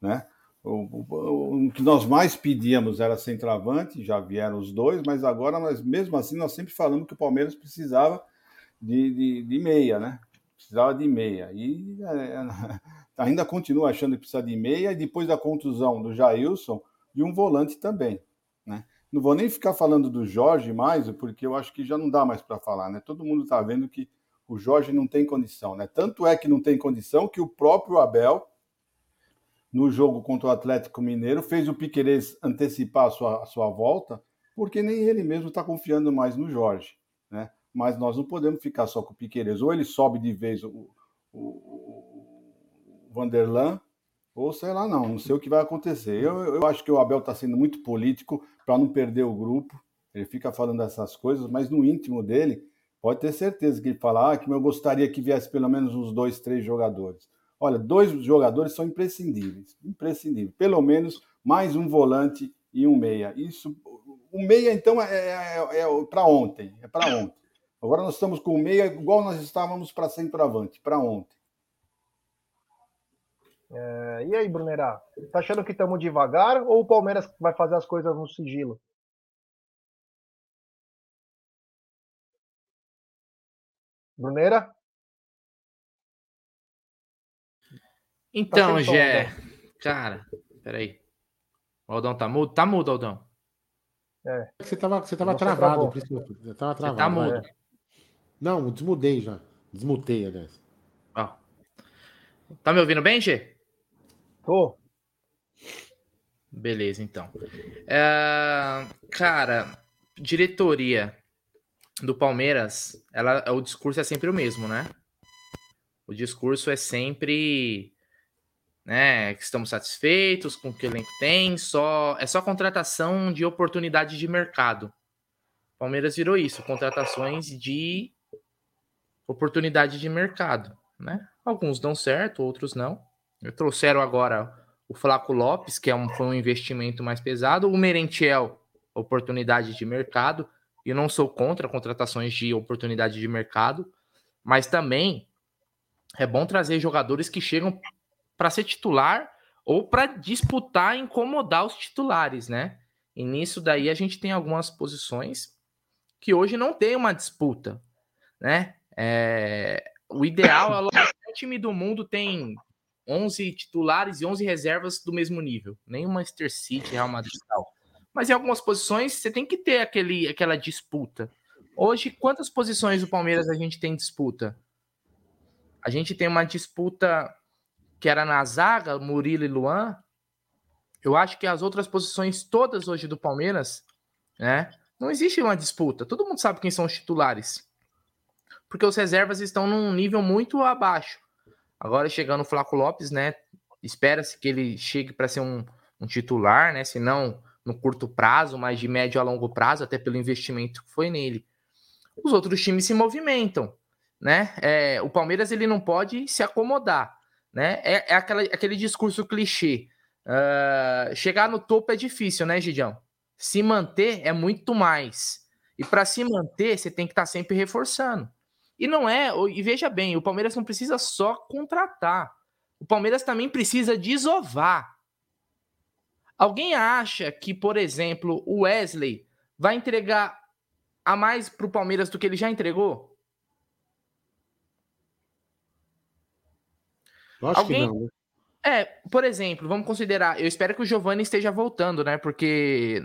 né? O, o, o, que nós mais pedíamos era centroavante, já vieram os dois, mas agora nós, mesmo assim, nós sempre falamos que o Palmeiras precisava de, de, de meia, né? Precisava de meia. E é, ainda continua achando que precisa de meia, e depois da contusão do Jailson, de um volante também, né? Não vou nem ficar falando do Jorge mais, porque eu acho que já não dá mais para falar, né? Todo mundo está vendo que o Jorge não tem condição, né? Tanto é que não tem condição que o próprio Abel, no jogo contra o Atlético Mineiro, fez o Piquerez antecipar a sua, a sua volta, porque nem ele mesmo está confiando mais no Jorge, né? mas nós não podemos ficar só com o Piqueires. Ou ele sobe de vez o, o, o Vanderlan, ou sei lá, não, não sei o que vai acontecer. Eu, eu acho que o Abel está sendo muito político para não perder o grupo. Ele fica falando essas coisas, mas no íntimo dele, pode ter certeza que ele fala ah, que eu gostaria que viesse pelo menos uns dois, três jogadores. Olha, dois jogadores são imprescindíveis, imprescindíveis. Pelo menos mais um volante e um meia. Isso, o meia então é, é, é, é para ontem, é para ontem. Agora nós estamos com o meia igual nós estávamos para centroavante, para ontem. É, e aí, Brunerá? Tá achando que estamos devagar ou o Palmeiras vai fazer as coisas no sigilo? Brunera? Então, tá Gé, cara, peraí. O Aldão tá mudo? Tá mudo, Aldão. É. Você tava, você tava travado, Você tava travado. Você tá mudo. É. Não, desmudei já. Desmutei, aliás. Ó. Tá me ouvindo bem, Gê? Tô. Beleza, então. É, cara, diretoria do Palmeiras, ela, o discurso é sempre o mesmo, né? O discurso é sempre né, que estamos satisfeitos com o que o elenco tem, só é só contratação de oportunidade de mercado. Palmeiras virou isso, contratações de oportunidade de mercado, né? Alguns dão certo, outros não. Trouxeram agora o Flaco Lopes, que é um, foi um investimento mais pesado, o Merentiel, oportunidade de mercado. Eu não sou contra contratações de oportunidade de mercado, mas também é bom trazer jogadores que chegam para ser titular ou para disputar, incomodar os titulares, né? E nisso daí a gente tem algumas posições que hoje não tem uma disputa, né? É, o ideal é o time do mundo tem 11 titulares e 11 reservas do mesmo nível. Nem o Manchester City, Real Madrid tal. Mas em algumas posições você tem que ter aquele, aquela disputa. Hoje, quantas posições do Palmeiras a gente tem disputa? A gente tem uma disputa que era na zaga, Murilo e Luan. Eu acho que as outras posições todas hoje do Palmeiras, né? Não existe uma disputa. Todo mundo sabe quem são os titulares porque os reservas estão num nível muito abaixo. Agora chegando o Flaco Lopes, né? Espera-se que ele chegue para ser um, um, titular, né? Se não no curto prazo, mas de médio a longo prazo, até pelo investimento que foi nele. os outros times se movimentam, né? É, o Palmeiras ele não pode se acomodar, né? É, é aquela, aquele discurso clichê. Uh, chegar no topo é difícil, né, Gidião? Se manter é muito mais. E para se manter, você tem que estar tá sempre reforçando. E não é, e veja bem, o Palmeiras não precisa só contratar. O Palmeiras também precisa desovar. Alguém acha que, por exemplo, o Wesley vai entregar a mais para o Palmeiras do que ele já entregou? Acho Alguém... que não. Né? É, por exemplo, vamos considerar. Eu espero que o Giovani esteja voltando, né? Porque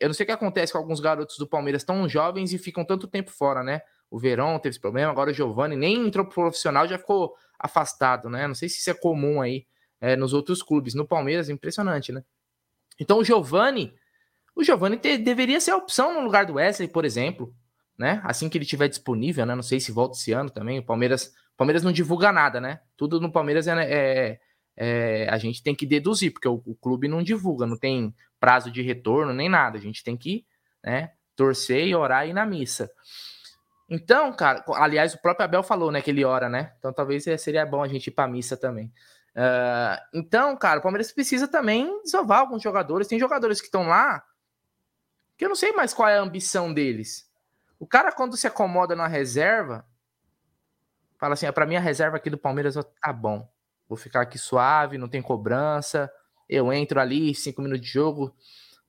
eu não sei o que acontece com alguns garotos do Palmeiras tão jovens e ficam tanto tempo fora, né? O Verão teve esse problema, agora o Giovani nem entrou pro profissional, já ficou afastado, né? Não sei se isso é comum aí é, nos outros clubes. No Palmeiras, impressionante, né? Então o Giovani, o Giovani te, deveria ser a opção no lugar do Wesley, por exemplo, né? Assim que ele tiver disponível, né? Não sei se volta esse ano também. O Palmeiras, o Palmeiras não divulga nada, né? Tudo no Palmeiras é, é, é a gente tem que deduzir, porque o, o, clube não divulga, não tem prazo de retorno nem nada. A gente tem que, né? Torcer e orar e ir na missa. Então, cara, aliás, o próprio Abel falou, né, que ele ora, né? Então talvez seria bom a gente ir pra missa também. Uh, então, cara, o Palmeiras precisa também desovar alguns jogadores. Tem jogadores que estão lá que eu não sei mais qual é a ambição deles. O cara, quando se acomoda na reserva, fala assim: ah, para mim a reserva aqui do Palmeiras tá bom. Vou ficar aqui suave, não tem cobrança. Eu entro ali, cinco minutos de jogo,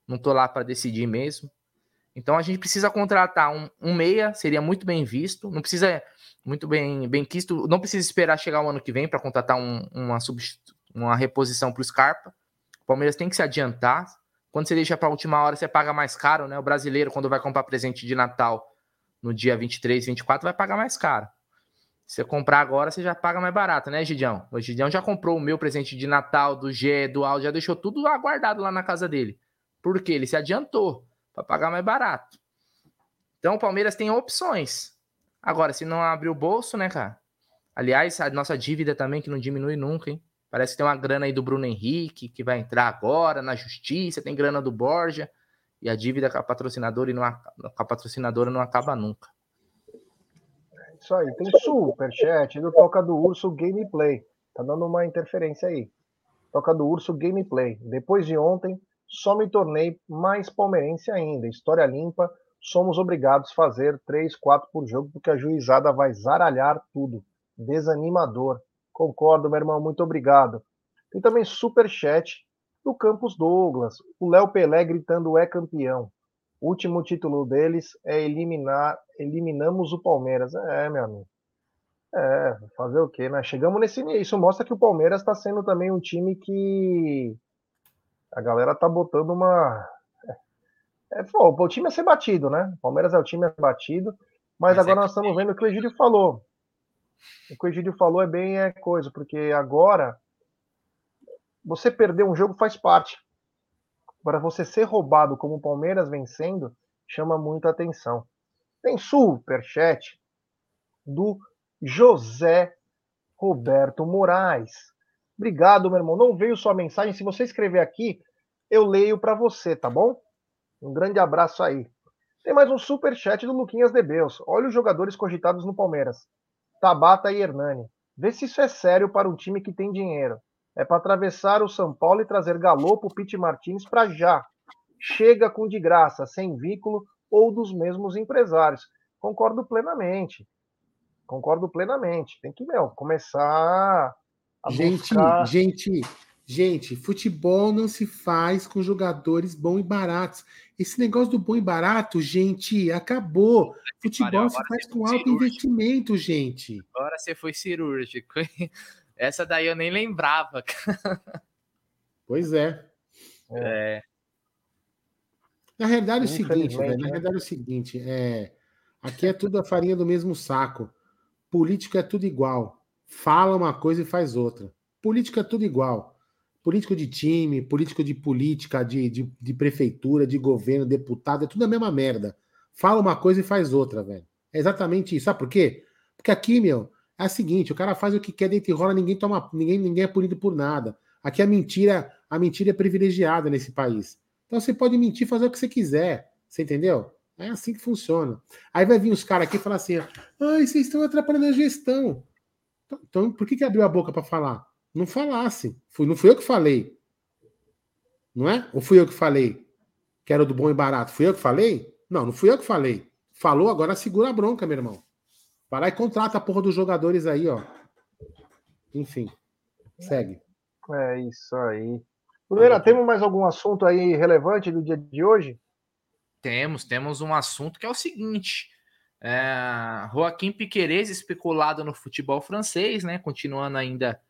não tô lá para decidir mesmo. Então a gente precisa contratar um, um meia, seria muito bem visto. Não precisa muito bem bem quisto, não precisa esperar chegar o ano que vem para contratar um, uma, uma reposição para o Scarpa. O Palmeiras tem que se adiantar. Quando você deixa para a última hora, você paga mais caro, né? O brasileiro, quando vai comprar presente de Natal no dia 23, 24, vai pagar mais caro. Você comprar agora, você já paga mais barato, né, Gidião? O Gidião já comprou o meu presente de Natal, do G, do Aldo, já deixou tudo aguardado lá na casa dele. Por quê? Ele se adiantou para pagar mais barato. Então o Palmeiras tem opções. Agora, se não abrir o bolso, né, cara? Aliás, a nossa dívida também, que não diminui nunca, hein? Parece que tem uma grana aí do Bruno Henrique, que vai entrar agora na justiça, tem grana do Borja, e a dívida com a patrocinadora, e não, com a patrocinadora não acaba nunca. Isso aí, tem superchat do Toca do Urso Gameplay. Tá dando uma interferência aí. Toca do Urso Gameplay. Depois de ontem, só me tornei mais palmeirense ainda. História limpa, somos obrigados a fazer 3, 4 por jogo, porque a juizada vai zaralhar tudo. Desanimador. Concordo, meu irmão, muito obrigado. Tem também super chat do Campos Douglas. O Léo Pelé gritando é campeão. O último título deles é eliminar, eliminamos o Palmeiras. É, meu amigo. É, fazer o quê, né? Chegamos nesse nível. Isso mostra que o Palmeiras está sendo também um time que a galera tá botando uma. É, pô, o time é ser batido, né? O Palmeiras é o time a ser batido, mas, mas agora é nós estamos vendo o que o Egídio falou. O que o Egídio falou é bem é coisa, porque agora você perder um jogo faz parte. Para você ser roubado como o Palmeiras vencendo, chama muita atenção. Tem superchat do José Roberto Moraes. Obrigado, meu irmão. Não veio sua mensagem. Se você escrever aqui, eu leio para você, tá bom? Um grande abraço aí. Tem mais um super chat do Luquinhas Debeus. Olha os jogadores cogitados no Palmeiras. Tabata e Hernani. Vê se isso é sério para um time que tem dinheiro. É para atravessar o São Paulo e trazer Galopo, Pete Martins para já. Chega com de graça, sem vínculo ou dos mesmos empresários. Concordo plenamente. Concordo plenamente. Tem que, meu, começar gente, buscar... gente, gente, futebol não se faz com jogadores bons e baratos. Esse negócio do bom e barato, gente, acabou. Futebol se faz com alto cirúrgico. investimento, gente. Agora você foi cirúrgico. Essa daí eu nem lembrava. Pois é. É. Na realidade é o seguinte, né? na realidade é o seguinte, é, aqui é tudo a farinha do mesmo saco. Político é tudo igual fala uma coisa e faz outra. Política é tudo igual. Político de time, político de política, de, de, de, prefeitura, de governo, deputado, é tudo a mesma merda. Fala uma coisa e faz outra, velho. É exatamente isso. Sabe por quê? Porque aqui, meu, é o seguinte: o cara faz o que quer dentro e rola, ninguém toma, ninguém, ninguém é punido por nada. Aqui a mentira, a mentira é privilegiada nesse país. Então você pode mentir, fazer o que você quiser. Você entendeu? É assim que funciona. Aí vai vir os caras aqui e falar assim: ai, vocês estão atrapalhando a gestão. Então, por que, que abriu a boca para falar? Não falasse. Fui, não fui eu que falei. Não é? Ou fui eu que falei? Que era do bom e barato. Fui eu que falei? Não, não fui eu que falei. Falou, agora segura a bronca, meu irmão. Vai lá e contrata a porra dos jogadores aí, ó. Enfim. Segue. É isso aí. Primeira, temos mais algum assunto aí relevante do dia de hoje? Temos, temos um assunto que é o seguinte. É, Joaquim Piquerez especulado no futebol francês, né? Continuando ainda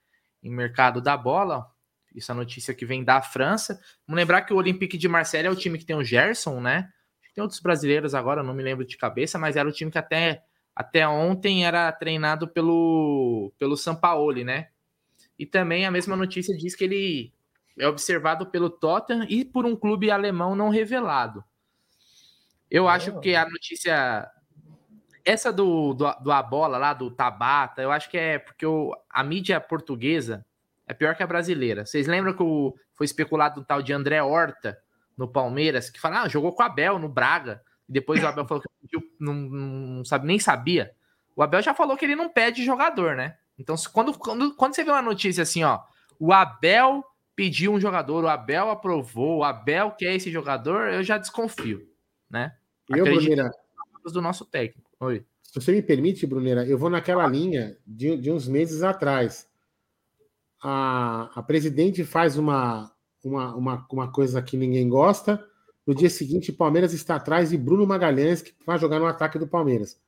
em mercado da bola. Isso é a notícia que vem da França. Vamos lembrar que o Olympique de Marseille é o time que tem o Gerson, né? Tem outros brasileiros agora, não me lembro de cabeça, mas era o time que até, até ontem era treinado pelo, pelo Sampaoli, né? E também a mesma notícia diz que ele é observado pelo Tottenham e por um clube alemão não revelado. Eu acho que a notícia essa do, do, do a bola lá, do Tabata, eu acho que é porque o, a mídia portuguesa é pior que a brasileira. Vocês lembram que o, foi especulado um tal de André Horta no Palmeiras, que fala, ah, jogou com o Abel no Braga, e depois o Abel falou que não, não sabe, nem sabia. O Abel já falou que ele não pede jogador, né? Então, quando, quando, quando você vê uma notícia assim, ó, o Abel pediu um jogador, o Abel aprovou, o Abel quer esse jogador, eu já desconfio, né? Eu, Brunera, do nosso técnico. Oi. Se você me permite, Brunera, eu vou naquela linha de, de uns meses atrás. A, a presidente faz uma, uma, uma, uma coisa que ninguém gosta. No dia seguinte, Palmeiras está atrás de Bruno Magalhães, que vai jogar no ataque do Palmeiras.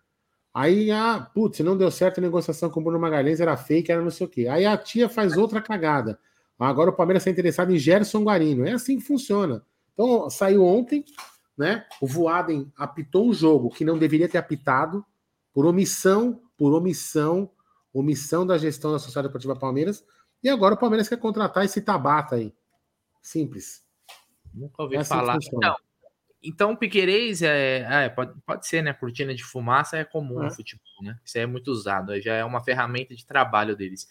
Aí, ah, putz, não deu certo a negociação com o Bruno Magalhães, era fake, era não sei o quê. Aí a tia faz outra cagada. Agora o Palmeiras está interessado em Gerson Guarino. É assim que funciona. Então, saiu ontem, né? O Voaden apitou um jogo que não deveria ter apitado por omissão, por omissão, omissão da gestão da Sociedade Deportiva Palmeiras. E agora o Palmeiras quer contratar esse Tabata aí. Simples. Nunca ouvi é assim falar. Não. Então, Piquerez é, é, pode, pode ser, né? Cortina de fumaça é comum é. no futebol, né? Isso é muito usado, já é uma ferramenta de trabalho deles.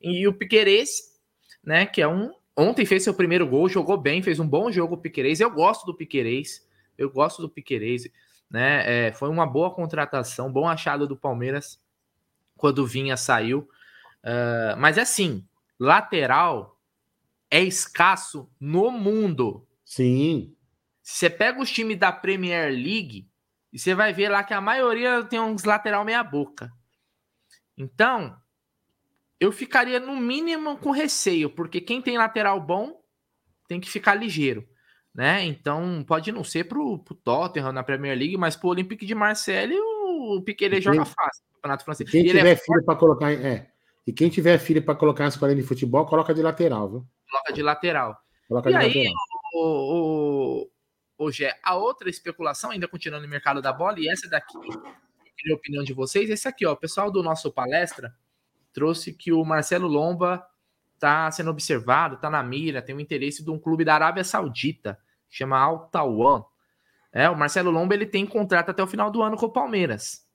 E o Piquerez, né? Que é um. Ontem fez seu primeiro gol, jogou bem, fez um bom jogo o Piquerez. Eu gosto do Piquerez. Eu gosto do Piquerez, né? É, foi uma boa contratação, bom achado do Palmeiras quando Vinha saiu. Uh, mas assim, lateral é escasso no mundo. Sim. Você pega os times da Premier League e você vai ver lá que a maioria tem uns lateral meia boca. Então, eu ficaria no mínimo com receio, porque quem tem lateral bom tem que ficar ligeiro né? Então pode não ser pro, pro Tottenham na Premier League, mas pro Olympique de Marseille o Piquet joga fácil no Campeonato Francês. Quem tiver é filho para colocar, é. E quem tiver filho para colocar nas escolinha de futebol, coloca de lateral, viu? Coloca de lateral. Coloca e de aí, lateral. O, o, o, Gé, a outra especulação, ainda continuando no mercado da bola, e essa daqui, a opinião de vocês, esse aqui, ó, o pessoal do nosso palestra trouxe que o Marcelo Lomba está sendo observado, está na mira, tem o interesse de um clube da Arábia Saudita chama Al Tawan. É, o Marcelo Lomba ele tem contrato até o final do ano com o Palmeiras.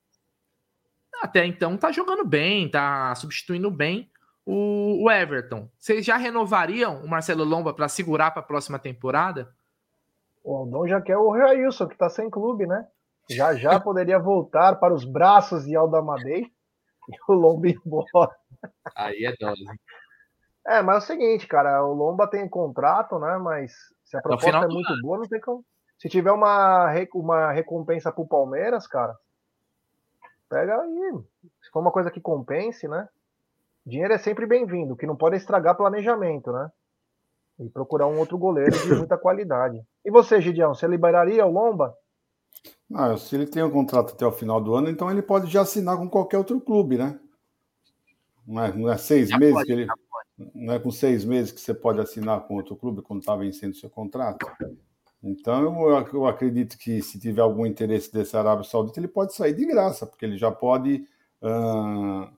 Até então tá jogando bem, tá substituindo bem o, o Everton. Vocês já renovariam o Marcelo Lomba para segurar para a próxima temporada? O Aldão já quer o Railson, que tá sem clube, né? Já já poderia voltar para os braços de Aldamadei e o Lomba ir embora. Aí é dose. É, mas é o seguinte, cara, o Lomba tem contrato, né? Mas se a proposta é muito ano. boa, não tem como. Se tiver uma, uma recompensa pro Palmeiras, cara, pega aí. Se for uma coisa que compense, né? Dinheiro é sempre bem-vindo, que não pode estragar planejamento, né? E procurar um outro goleiro de muita qualidade. E você, Gideão, você liberaria o Lomba? Ah, se ele tem um contrato até o final do ano, então ele pode já assinar com qualquer outro clube, né? Não é, não é seis já meses pode, que ele. Não é com seis meses que você pode assinar com outro clube quando está vencendo seu contrato. Então, eu, eu, acredito que se tiver algum interesse desse Arábia Saudita, ele pode sair de graça, porque ele já pode. Uh,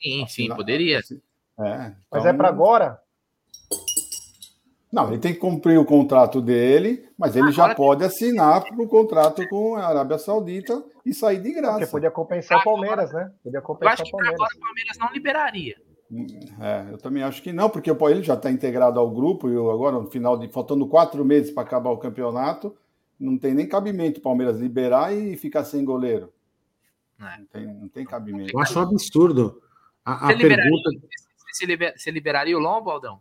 sim, sim, poderia. É, então... Mas é para agora? Não, ele tem que cumprir o contrato dele, mas ele agora já pode assinar para o contrato com a Arábia Saudita e sair de graça. Porque podia compensar o Palmeiras, né? Podia compensar eu acho que agora o Palmeiras não liberaria. É, eu também acho que não, porque ele já está integrado ao grupo e agora, no final de faltando quatro meses para acabar o campeonato, não tem nem cabimento o Palmeiras liberar e ficar sem goleiro. É. Não, tem, não tem cabimento. Eu acho um absurdo. A, a Você, liberaria, pergunta. você, liber- você liberaria o Lombo, Aldão?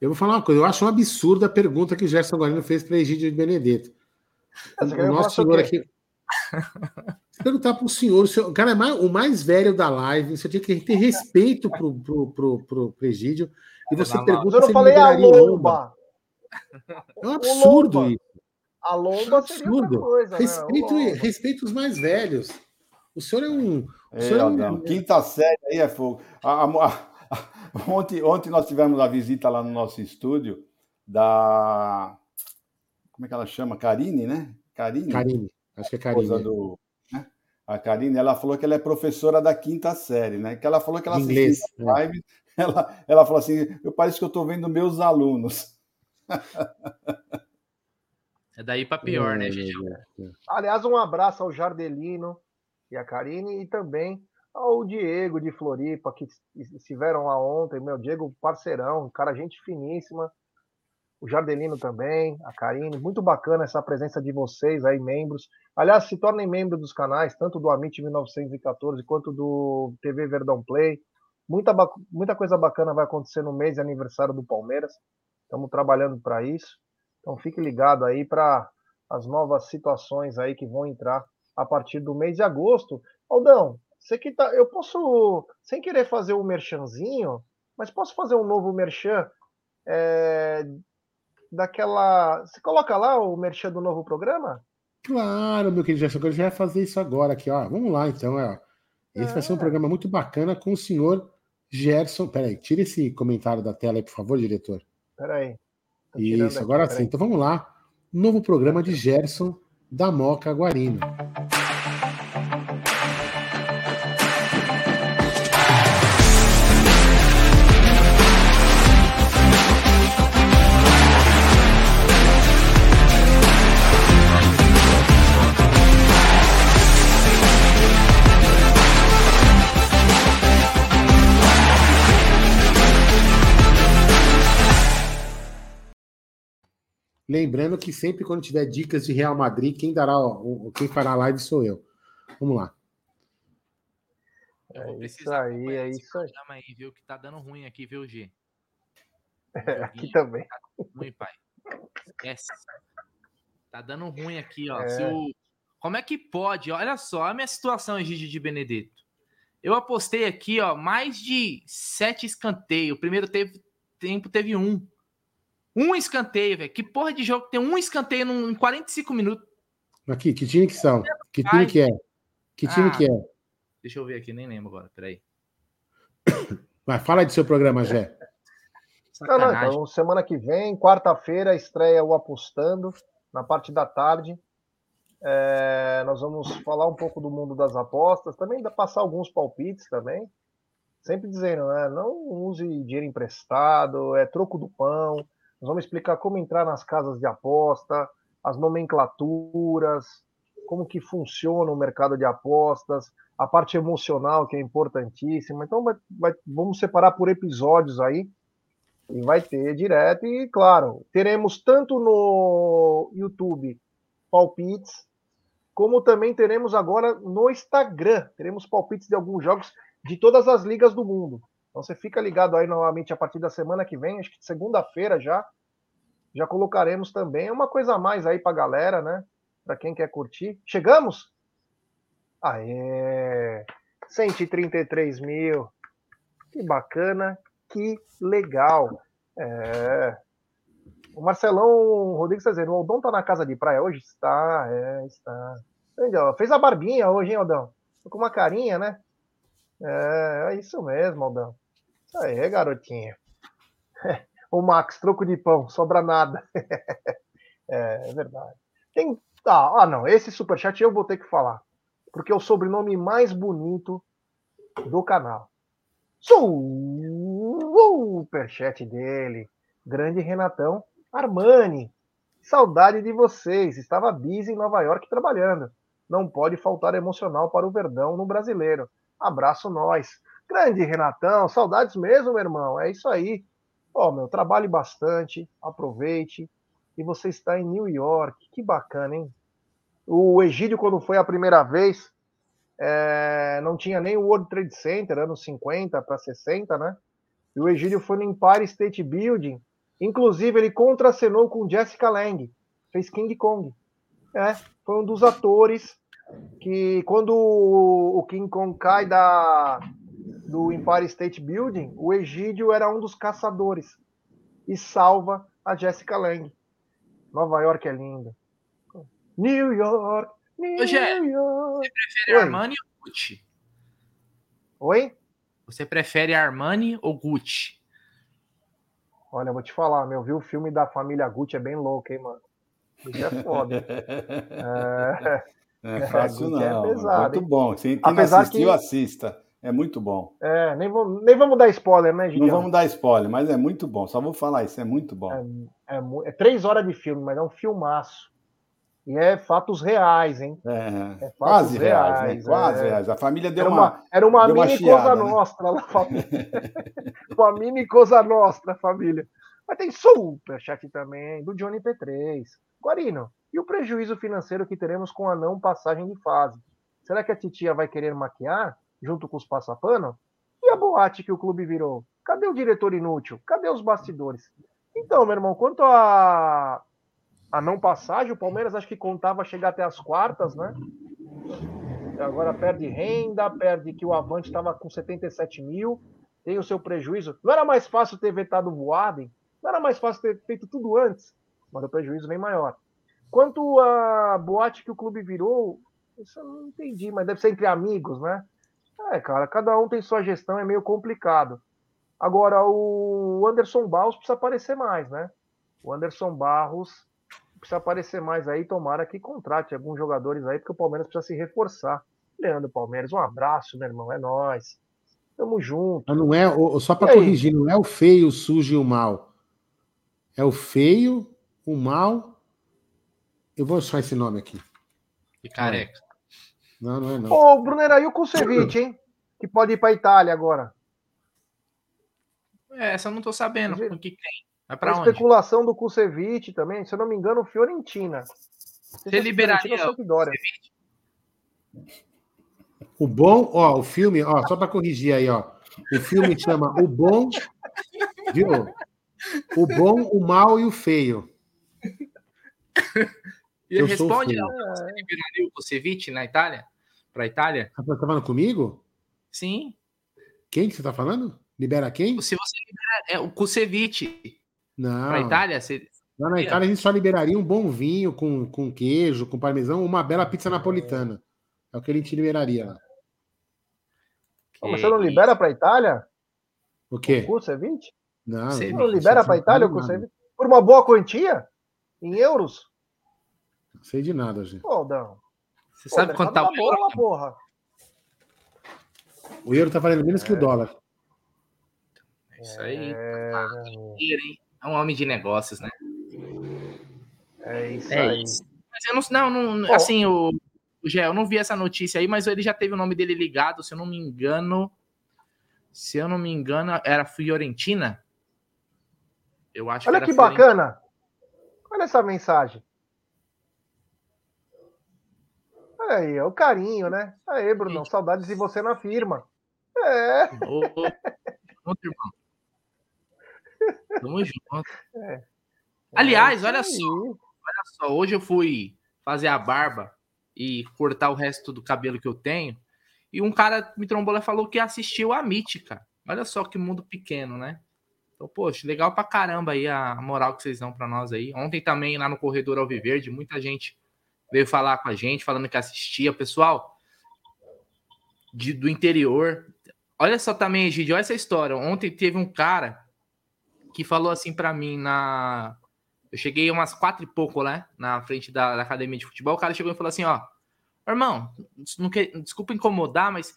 Eu vou falar uma coisa, eu acho um absurdo a pergunta que o Gerson Guarino fez para Egídio de Benedetto. O nosso senhor aqui. Se perguntar para o senhor, o, senhor- cara é mais- o mais velho da live, você tinha que ter respeito pro, pro, pro, pro, pro Egídio, e você Não, não. pergunta eu não se ele falei a liberaria o Lomba. É um absurdo Lomba. isso. A lomba seria outra Absurdo. coisa, né? Respeito, lomba. respeito os mais velhos. O senhor é um. O É, senhor é um- quinta série aí é fogo. A- a- a- ontem, ontem nós tivemos a visita lá no nosso estúdio da. Como é que ela chama? Karine, né? Karine, Karine, acho que é esposa Karine. do. né? A Karine, ela falou que ela é professora da quinta série, né? Que ela falou que ela assistiu inglês, a né? live, ela, ela falou assim: eu parece que eu estou vendo meus alunos. É daí pra pior, né, É, gente? é, é. Aliás, um abraço ao Jardelino e a Karine e também ao Diego de Floripa, que estiveram lá ontem. Meu Diego, parceirão, cara, gente finíssima. O Jardelino também, a Karine. Muito bacana essa presença de vocês aí, membros. Aliás, se tornem membros dos canais, tanto do Amit 1914 quanto do TV Verdão Play. Muita, muita coisa bacana vai acontecer no mês de aniversário do Palmeiras. Estamos trabalhando para isso. Então fique ligado aí para as novas situações aí que vão entrar a partir do mês de agosto. Aldão, você que tá, eu posso, sem querer fazer um merchanzinho, mas posso fazer um novo merchan é, daquela. Você coloca lá o merchan do novo programa? Claro, meu querido Gerson, eu já ia fazer isso agora aqui, ó. Vamos lá, então, ó. Esse vai ser um É. programa muito bacana com o senhor Gerson. Peraí, tira esse comentário da tela aí, por favor, diretor. Peraí. Isso, aqui, agora peraí. sim. Então vamos lá. Novo programa de Gerson da Moca Guarino. Lembrando que sempre quando tiver dicas de Real Madrid, quem dará o, o- quem fará a live sou eu. Vamos lá. É isso aí, é isso aí. aí, viu? Que tá dando ruim aqui, viu, G? É, aqui também. Ruim, pai. Esquece. Tá dando ruim aqui, ó. É. Se o... Como é que pode? Olha só, a minha situação, Egídio de Benedetto. Eu apostei aqui, ó, mais de sete escanteios. O primeiro teve, tempo teve um. Um escanteio, velho. Que porra de jogo que tem um escanteio num- em 45 minutos? Aqui, que time que são? Que time que é? Que time Ah. que é? Deixa eu ver aqui, nem lembro agora. Peraí. Vai, fala aí do seu programa, Jé. Não, não, então semana que vem, quarta-feira, estreia o Apostando, na parte da tarde. É, nós vamos falar um pouco do mundo das apostas, também dá- passar alguns palpites também. Sempre dizendo, né? Não use dinheiro emprestado, é troco do pão. Nós vamos explicar como entrar nas casas de aposta, as nomenclaturas, como que funciona o mercado de apostas, a parte emocional que é importantíssima. Então vai- vai- vamos separar por episódios aí. E vai ter direto, e claro, teremos tanto no YouTube palpites, como também teremos agora no Instagram. Teremos palpites de alguns jogos de todas as ligas do mundo. Então você fica ligado aí novamente a partir da semana que vem, acho que segunda-feira já. Já colocaremos também uma coisa a mais aí pra galera, né? Pra quem quer curtir. Chegamos? Aê! 133 mil. Que bacana, que legal. É. O Marcelão Rodrigues está dizendo, o Aldão tá na casa de praia hoje? Está, é, está. Entendeu? Fez a barbinha hoje, hein, Aldão? Tô com uma carinha, né? É, é isso mesmo, Aldão. Isso aí, garotinho. O Max, troco de pão, sobra nada. é, é verdade. Tem. Ah, ah, não, esse superchat eu vou ter que falar. Porque é o sobrenome mais bonito do canal. Superchat dele. Grande Renatão Armani. Saudade de vocês. Estava busy em Nova York trabalhando. Não pode faltar emocional para o Verdão no brasileiro. Abraço nós. Grande Renatão, saudades mesmo, meu irmão. É isso aí. Ó, meu, trabalhe bastante, aproveite. e você está em New York. Que bacana, hein? O Egídio, quando foi a primeira vez, é, não tinha nem o World Trade Center, anos 50 para 60, né? E o Egídio foi no Empire State Building. Inclusive, ele contracenou com Jessica Lange, fez King Kong. É, foi um dos atores que, quando o King Kong cai da, do Empire State Building, o Egídio era um dos caçadores e salva a Jessica Lange. Nova York é linda. New York, New Ô, York. Você prefere Oi. Armani ou Gucci? Oi? Você prefere Armani ou Gucci? Olha, eu vou te falar, meu, viu o filme da família Gucci é bem louco, hein, mano? Isso é foda. É, É fácil Gucci é não. pesado, muito hein? bom. Quem, quem Apesar assistiu, que- assista. É muito bom. é, nem, vamos, nem vamos dar spoiler, né, Não Gideon? vamos dar spoiler, mas é muito bom. Só vou falar isso, é muito bom. É, mu- é três horas de filme, mas é um filmaço. E é fatos reais, hein? É, É quase reais, reais, né? Quase é. reais. A família deu Era uma. uma, era uma deu uma mini chiada, coisa né? nostra lá, família. uma mini coisa nostra, família. Mas tem superchat também, do Johnny P3. Guarino, e o prejuízo financeiro que teremos com a não passagem de fase? Será que a titia vai querer maquiar, junto com os passapano? E a boate que o clube virou? Cadê o diretor inútil? Cadê os bastidores? Então, meu irmão, quanto a, a não passagem, o Palmeiras acho que contava chegar até as quartas, né? Agora perde renda, perde que o Avante estava com 77 mil, tem o seu prejuízo. Não era mais fácil ter vetado o? Não era mais fácil ter feito tudo antes? Mas o prejuízo vem maior. Quanto a boate que o clube virou, isso eu não entendi, mas deve ser entre amigos, né? É, cara, cada um tem sua gestão, é meio complicado. Agora, o Anderson Barros precisa aparecer mais, né? O Anderson Barros precisa aparecer mais aí, tomara que contrate alguns jogadores aí, porque o Palmeiras precisa se reforçar. Leandro Palmeiras, um abraço, meu irmão, é nós. Tamo junto. Mas não é, o- só para corrigir, não é o feio, o sujo e o mal. É o feio, o mal. Eu vou achar esse nome aqui. E careca. Não, não é não. Ô, Brunera, e o Kusevich, hein? Que pode ir pra Itália agora. É, essa eu não tô sabendo. Mas ele- O que tem? A pra onde? especulação do Kusevich também, se eu não me engano, Fiorentina. Você liberaria Fiorentina Sampdoria. O bom, ó, o filme, ó, só para corrigir aí, ó. O filme chama O Bom, viu? O Bom, o Mal e o Feio. E Eu responde, sou não, você liberaria o Kusevich na Itália? Pra Itália? Tá falando comigo? Sim. Quem que você tá falando? Libera quem? Se você liberar é, o Kusevich Não. pra Itália, você... Lá na Itália a gente só liberaria um bom vinho com, com queijo, com parmesão, uma bela pizza napolitana. É o que a gente liberaria lá. Ô, mas você não libera pra Itália? O quê? O Kusevich? Não, Você Não libera pra Itália o. Kusevich? Por uma boa quantia? Em euros? Não sei de nada, gente. Pô, Dão. Você Pô, sabe quanto tá o euro? bola, porra. O euro tá valendo menos que o dólar. Isso aí. É, dinheiro, hein? É um homem de negócios, né? é isso É aí. isso. Mas eu não, não, não assim, o, o Gé, eu não vi essa notícia aí, mas ele já teve o nome dele ligado, se eu não me engano. Se eu não me engano, era Fiorentina. Eu acho Olha que que bacana. Olha essa mensagem. Olha aí, é o carinho, né? Aí, Brunão, Gente. saudades de você na firma. É, junto, irmão. Tamo junto. Aliás, olha só. Olha só, hoje eu fui fazer a barba e cortar o resto do cabelo que eu tenho. E um cara me trombou lá e falou que assistiu a Mítica. Olha só que mundo pequeno, né? Então, poxa, legal pra caramba aí a moral que vocês dão pra nós aí. Ontem também lá no Corredor Alviverde, muita gente veio falar com a gente, falando que assistia. Pessoal de- do interior. Olha só também, Egidio, olha essa história. Ontem teve um cara que falou assim pra mim na, eu cheguei umas quatro e pouco, né? Na frente da, da academia de futebol. O cara chegou e falou assim: ó, irmão, não quer, desculpa incomodar, mas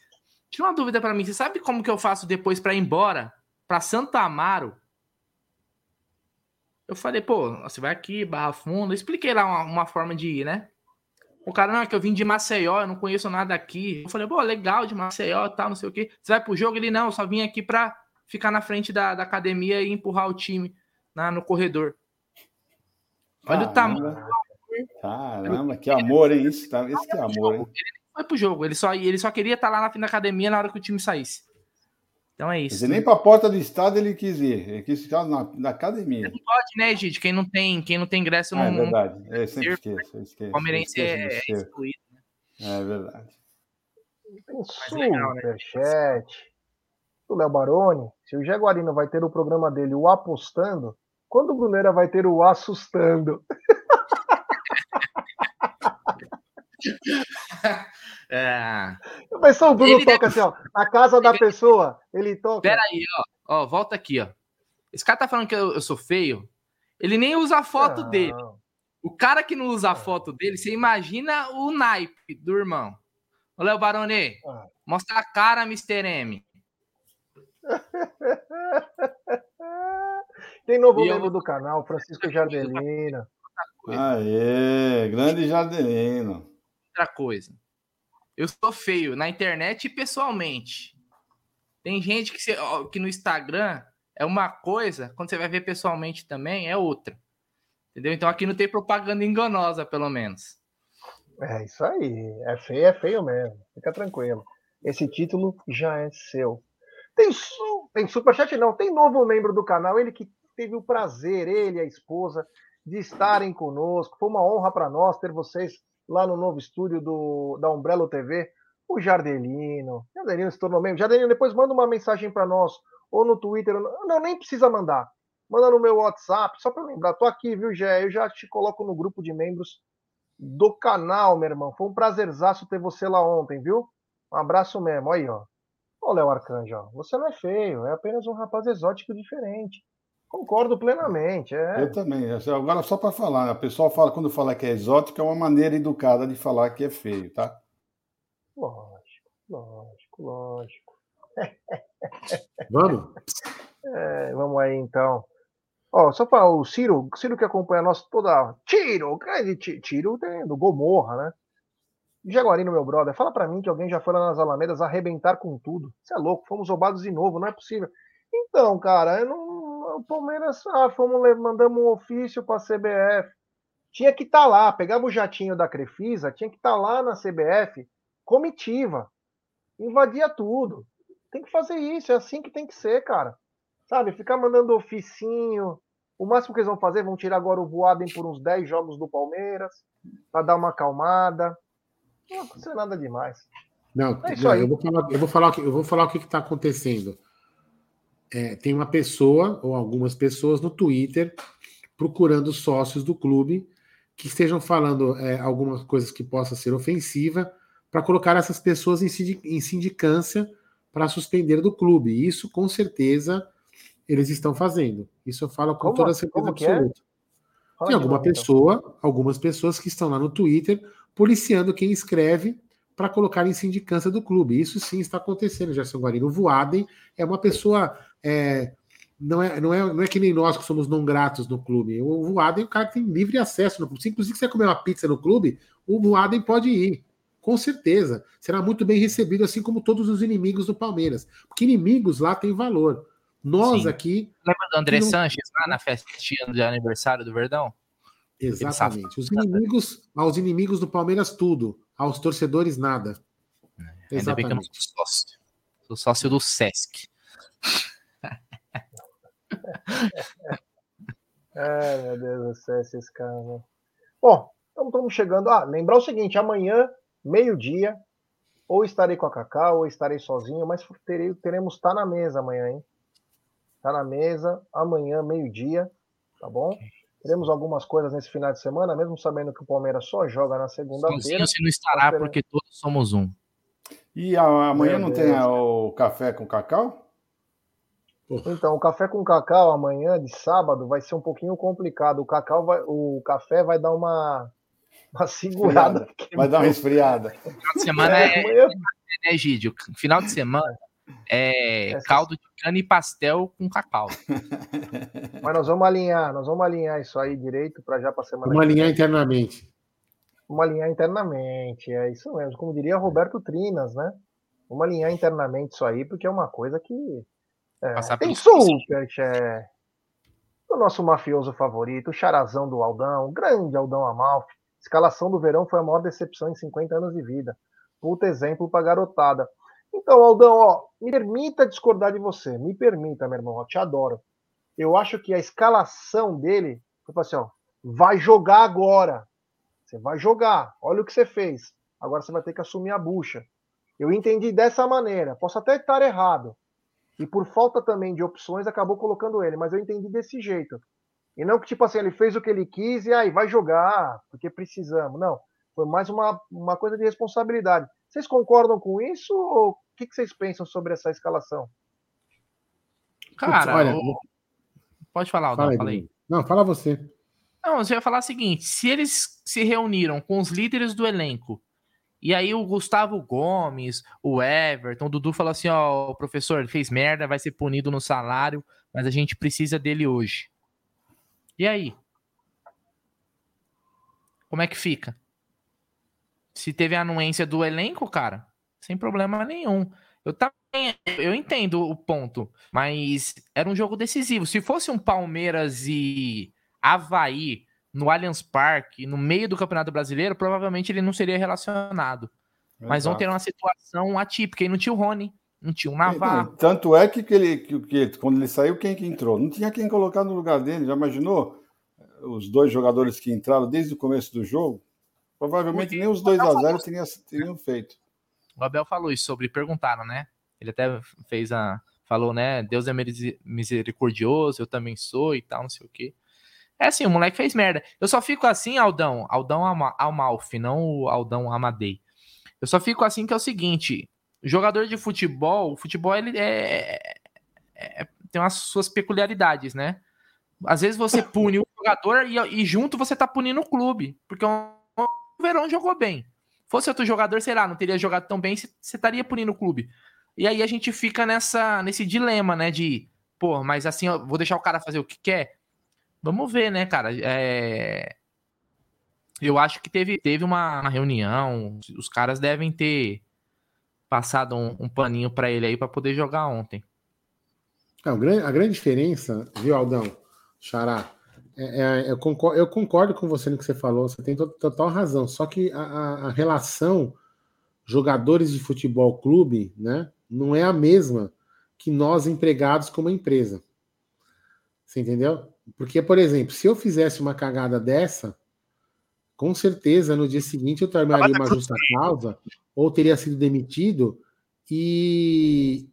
tira uma dúvida pra mim. Você sabe como que eu faço depois pra ir embora pra Santo Amaro? Eu falei, pô, você vai aqui, Barra Funda. Expliquei lá uma, uma forma de ir, né? O cara, não, é que eu vim de Maceió, eu não conheço nada aqui. Eu falei, pô, legal de Maceió e tal, não sei o quê. Você vai pro jogo? Ele, não, eu só vim aqui pra ficar na frente da, da academia e empurrar o time na, no corredor. Olha o tamanho. Caramba, que amor, hein? Isso, tá, esse que é amor, hein? Ele foi pro jogo, ele só, ele só queria estar lá na, na academia na hora que o time saísse. Então é isso. Dizer, nem para a porta do estado ele quis ir, ele quis ficar na, na academia. Não pode, né, gente? Quem não tem, quem não tem ingresso não. É verdade, eu sempre esqueço. Eu esqueço Palmeirense é, é excluído. Né? É verdade. Tem superchat né? do Léo Baroni. Se o Jaguarino vai ter o programa dele, o Apostando, quando o Brunera vai ter o Assustando? é... Mas só o Bruno ele toca deve... assim, ó. Na casa da pessoa, ele toca. Peraí, ó. ó. Volta aqui, ó. Esse cara tá falando que eu, eu sou feio. Ele nem usa a foto não. dele. O cara que não usa a foto dele, você imagina o naipe do irmão. Ô, Léo Baroni, ah. mostra a cara, Mr. M. Tem novo e membro eu... do canal, Francisco Jardelina. Aê, grande Jardelino. Outra coisa. Eu sou feio na internet e pessoalmente. Tem gente que, você, que no Instagram é uma coisa, quando você vai ver pessoalmente também é outra. Entendeu? Então aqui não tem propaganda enganosa, pelo menos. É isso aí. É feio, é feio mesmo. Fica tranquilo. Esse título já é seu. Tem, su... tem superchat, não. Tem novo membro do canal. Ele que teve o prazer, ele e a esposa, de estarem conosco. Foi uma honra para nós ter vocês lá no novo estúdio do, da Umbrello TV. O Jardelino. Jardelino se tornou membro. Jardelino, depois manda uma mensagem para nós. Ou no Twitter. Não, nem precisa mandar. Manda no meu WhatsApp, só para lembrar. Tô aqui, viu, Gé? Eu já te coloco no grupo de membros do canal, meu irmão. Foi um prazerzaço ter você lá ontem, viu? Um abraço mesmo. Aí, ó. Ô, Léo Arcanjo, ó. você não é feio, é apenas um rapaz exótico diferente. Concordo plenamente. É. Eu também. Agora, só para falar, né? o pessoal fala, quando fala que é exótico, é uma maneira educada de falar que é feio, tá? Lógico, lógico, lógico. Vamos? É, vamos aí, então. Ó, só para o Ciro, Ciro que acompanha nós toda. Tiro, grande Tiro do Gomorra, né? Jaguarino, meu brother, fala para mim que alguém já foi lá nas Alamedas arrebentar com tudo. Você é louco, fomos roubados de novo, não é possível. Então, cara, eu não, o Palmeiras, ah, fomos, mandamos um ofício para a CBF. Tinha que estar tá lá, pegava o jatinho da Crefisa, tinha que estar tá lá na CBF, comitiva, invadia tudo. Tem que fazer isso, é assim que tem que ser, cara. Sabe, ficar mandando oficinho. O máximo que eles vão fazer, vão tirar agora o Voaden por uns 10 jogos do Palmeiras, para dar uma acalmada. Não vai acontecer nada demais. Não, é eu, vou falar, eu vou falar, eu vou falar o que está acontecendo é, tem uma pessoa ou algumas pessoas no Twitter procurando sócios do clube que estejam falando é, algumas coisas que possa ser ofensiva para colocar essas pessoas em sindicância para suspender do clube. E isso, com certeza, eles estão fazendo. Isso eu falo com como, toda certeza é? absoluta. É? Tem alguma pessoa, algumas pessoas que estão lá no Twitter policiando quem escreve para colocar em sindicância do clube. Isso sim está acontecendo, Gerson Guarino. O Voaden é uma pessoa. É, não, é, não, é, não é que nem nós que somos não gratos no clube. O Voaden é o cara que tem livre acesso no clube. Se inclusive você comer uma pizza no clube, o Voaden pode ir. Com certeza. Será muito bem recebido, assim como todos os inimigos do Palmeiras. Porque inimigos lá têm valor. Nós sim. aqui. Lembra do André não... Sanches lá na festinha de aniversário do Verdão? Exatamente. Os inimigos, aos inimigos do Palmeiras, tudo. Aos torcedores, nada. É, ainda bem que eu não sou sócio. Sou sócio do Sesc. Ai, meu Deus do céu, esses caras. Né? Bom, então estamos chegando. Ah, lembrar o seguinte: amanhã, meio-dia, ou estarei com a Cacau, ou estarei sozinho, mas terei, teremos Tá na Mesa amanhã, hein? Tá na mesa, amanhã, meio-dia, tá bom? Teremos algumas coisas nesse final de semana, mesmo sabendo que o Palmeiras só joga na segunda-feira. Se não estará, porque todos somos um. E amanhã Meu não Deus. tem o café com cacau? Então, o café com cacau amanhã, de sábado, vai ser um pouquinho complicado. O cacau vai, o café vai dar uma, uma segurada. Vai dar uma esfriada. Final de semana é, é, é, né, Gídio? Final de semana é Essa... caldo de cana e pastel com cacau. Mas nós vamos alinhar, nós vamos alinhar isso aí direito para já para semana. Vamos alinhar internamente. Vamos alinhar internamente, é isso mesmo. Como diria Roberto Trinas, né? Vamos alinhar internamente isso aí, porque é uma coisa que. É, tem superchat. o nosso mafioso favorito, o charazão do Aldão, o grande Aldão Amalfi. Escalação do verão foi a maior decepção em 50 anos de vida. Puta exemplo pra garotada. Então, Aldão, ó, me permita discordar de você. Me permita, meu irmão, eu te adoro. Eu acho que a escalação dele foi assim, ó, vai jogar agora. Você vai jogar. Olha o que você fez. Agora você vai ter que assumir a bucha. Eu entendi dessa maneira. Posso até estar errado. E por falta também de opções, acabou colocando ele. Mas eu entendi desse jeito. E não que, tipo assim, ele fez o que ele quis e aí vai jogar, porque precisamos. Não. Foi mais uma, uma coisa de responsabilidade. Vocês concordam com isso ou o que, que vocês pensam sobre essa escalação? Cara, Olha, o... pode falar, Aldão, fala aí. Não, fala você. Não, você vai falar o seguinte: se eles se reuniram com os líderes do elenco, e aí o Gustavo Gomes, o Everton, o Dudu falou assim: ó, o professor ele fez merda, vai ser punido no salário, mas a gente precisa dele hoje. E aí? Como é que fica? Se teve a anuência do elenco, cara, sem problema nenhum. Eu também, eu entendo o ponto, mas era um jogo decisivo. Se fosse um Palmeiras e Havaí no Allianz Parque, no meio do Campeonato Brasileiro, provavelmente ele não seria relacionado. Exato. Mas ontem era uma situação atípica e não tinha o Rony, não tinha o Navarro. Tanto é que, que, ele, que, que quando ele saiu, quem que entrou? Não tinha quem colocar no lugar dele. Já imaginou? Os dois jogadores que entraram desde o começo do jogo, provavelmente nem os 2 a 0 teriam, teriam feito. O Abel falou isso sobre, perguntaram, né? Ele até fez a. Falou, né? Deus é misericordioso, eu também sou e tal, não sei o quê. É assim, o moleque fez merda. Eu só fico assim, Aldão, Aldão Amalfi, não o Aldão Amadei. Eu só fico assim que é o seguinte, jogador de futebol, o futebol ele é, é, é, tem umas suas peculiaridades, né? Às vezes você pune o jogador e, e junto você tá punindo o clube, porque Verão jogou bem. Fosse outro jogador, sei lá, não teria jogado tão bem, você estaria punindo o clube. E aí a gente fica nessa nesse dilema, né, de, pô, mas assim, eu vou deixar o cara fazer o que quer? Vamos ver, né, cara? É... Eu acho que teve, teve uma reunião, os caras devem ter passado um, um paninho para ele aí para poder jogar ontem. a grande diferença, viu, Aldão, Xará, é, é, eu, concordo, eu, concordo, com você no que você falou, você tem total razão. Só que a, a, a, relação jogadores de futebol clube, né, não é a mesma que nós empregados como empresa. Você entendeu? Porque, por exemplo, se eu fizesse uma cagada dessa, com certeza no dia seguinte eu tomaria uma justa causa ou teria sido demitido e,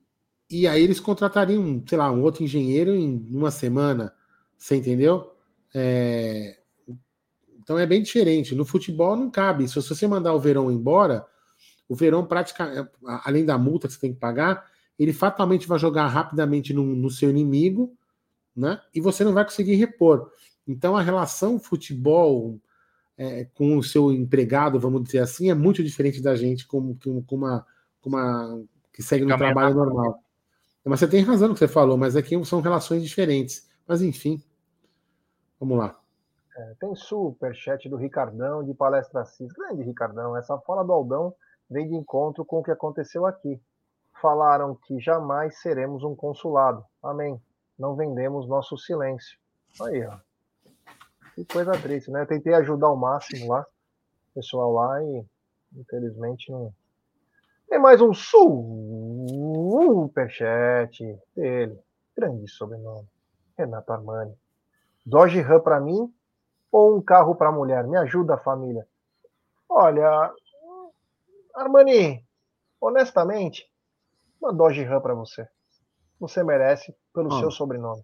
e aí eles contratariam, sei lá, um outro engenheiro em uma semana. Você entendeu? É... Então é bem diferente. No futebol não cabe. Se você mandar o Verão embora, o Verão praticamente, além da multa que você tem que pagar, ele fatalmente vai jogar rapidamente no, no seu inimigo né? E você não vai conseguir repor. Então a relação futebol é, com o seu empregado, vamos dizer assim, é muito diferente da gente com, com, com uma, com uma que segue no trabalho normal. Mas você tem razão no que você falou, mas aqui são relações diferentes. Mas enfim, vamos lá. É, tem super chat do Ricardão de Palestra Cis. Grande Ricardão, essa fala do Aldão vem de encontro com o que aconteceu aqui. Falaram que jamais seremos um consulado. Amém não vendemos nosso silêncio. Aí, ó. Que coisa triste, né? Eu tentei ajudar ao máximo lá, o pessoal lá, e infelizmente não. Tem mais um superchat dele. Grande sobrenome. Renato Armani. Dodge Ram para mim ou um carro para mulher? Me ajuda, família. Olha, Armani, honestamente, uma Dodge Ram para você. Você merece pelo seu sobrenome.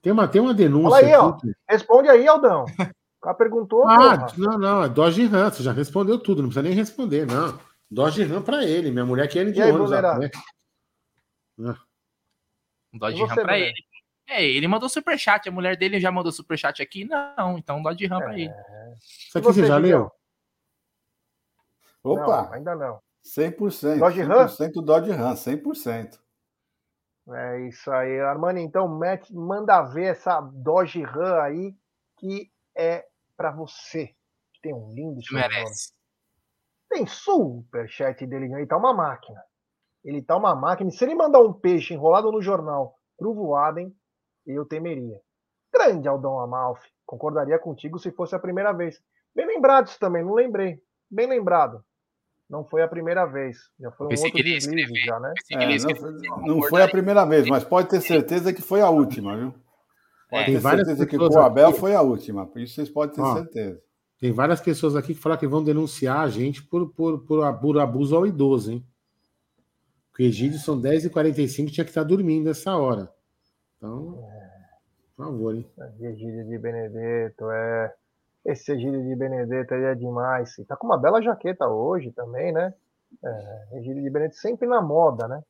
Tem uma, tem uma denúncia. Fala aí, ó. Responde aí, Aldão. O cara perguntou. Ah, porra. não, não. É Dodge Ram. Você já respondeu tudo. Não precisa nem responder, não. Dodge Ram pra ele. Minha mulher quer ele de ônibus. Né? Dodge Ram pra ele. É, ele mandou superchat. A mulher dele já mandou superchat aqui? Não. Então Dodge Ram é... pra ele. Isso aqui você, você já leu? Opa! Não, ainda não. 100%. Dodge Ram? 100% Dodge Ram, 100%. É isso aí, Armani. Então, mete, manda ver essa Dodge Ram aí, que é para você, tem um lindo Merece. Tem superchat dele, ele tá uma máquina. Ele tá uma máquina. Se ele mandar um peixe enrolado no jornal pro Voaden, eu temeria. Grande Aldão Amalfi. Concordaria contigo se fosse a primeira vez. Bem lembrado isso também, não lembrei. Bem lembrado. Não foi a primeira vez. Já foi um Pensei outro que escrever. já, né? Pensei que ele É, não, não foi a primeira vez, mas pode ter certeza que foi a última, viu? Pode É. ter Tem várias certeza que com o Abel aqui- foi a última. Por isso vocês podem ter Ó. certeza. Tem várias pessoas aqui que falaram que vão denunciar a gente por, por, por abuso ao idoso, hein? Porque Egídio são 10h45 tinha que estar dormindo essa hora. Então, por favor, hein? Egídio de Benedetto, é. Esse Egídio de Benedetto aí é demais. E tá com uma bela jaqueta hoje também, né? É, Egídio de Benedetto sempre na moda, né?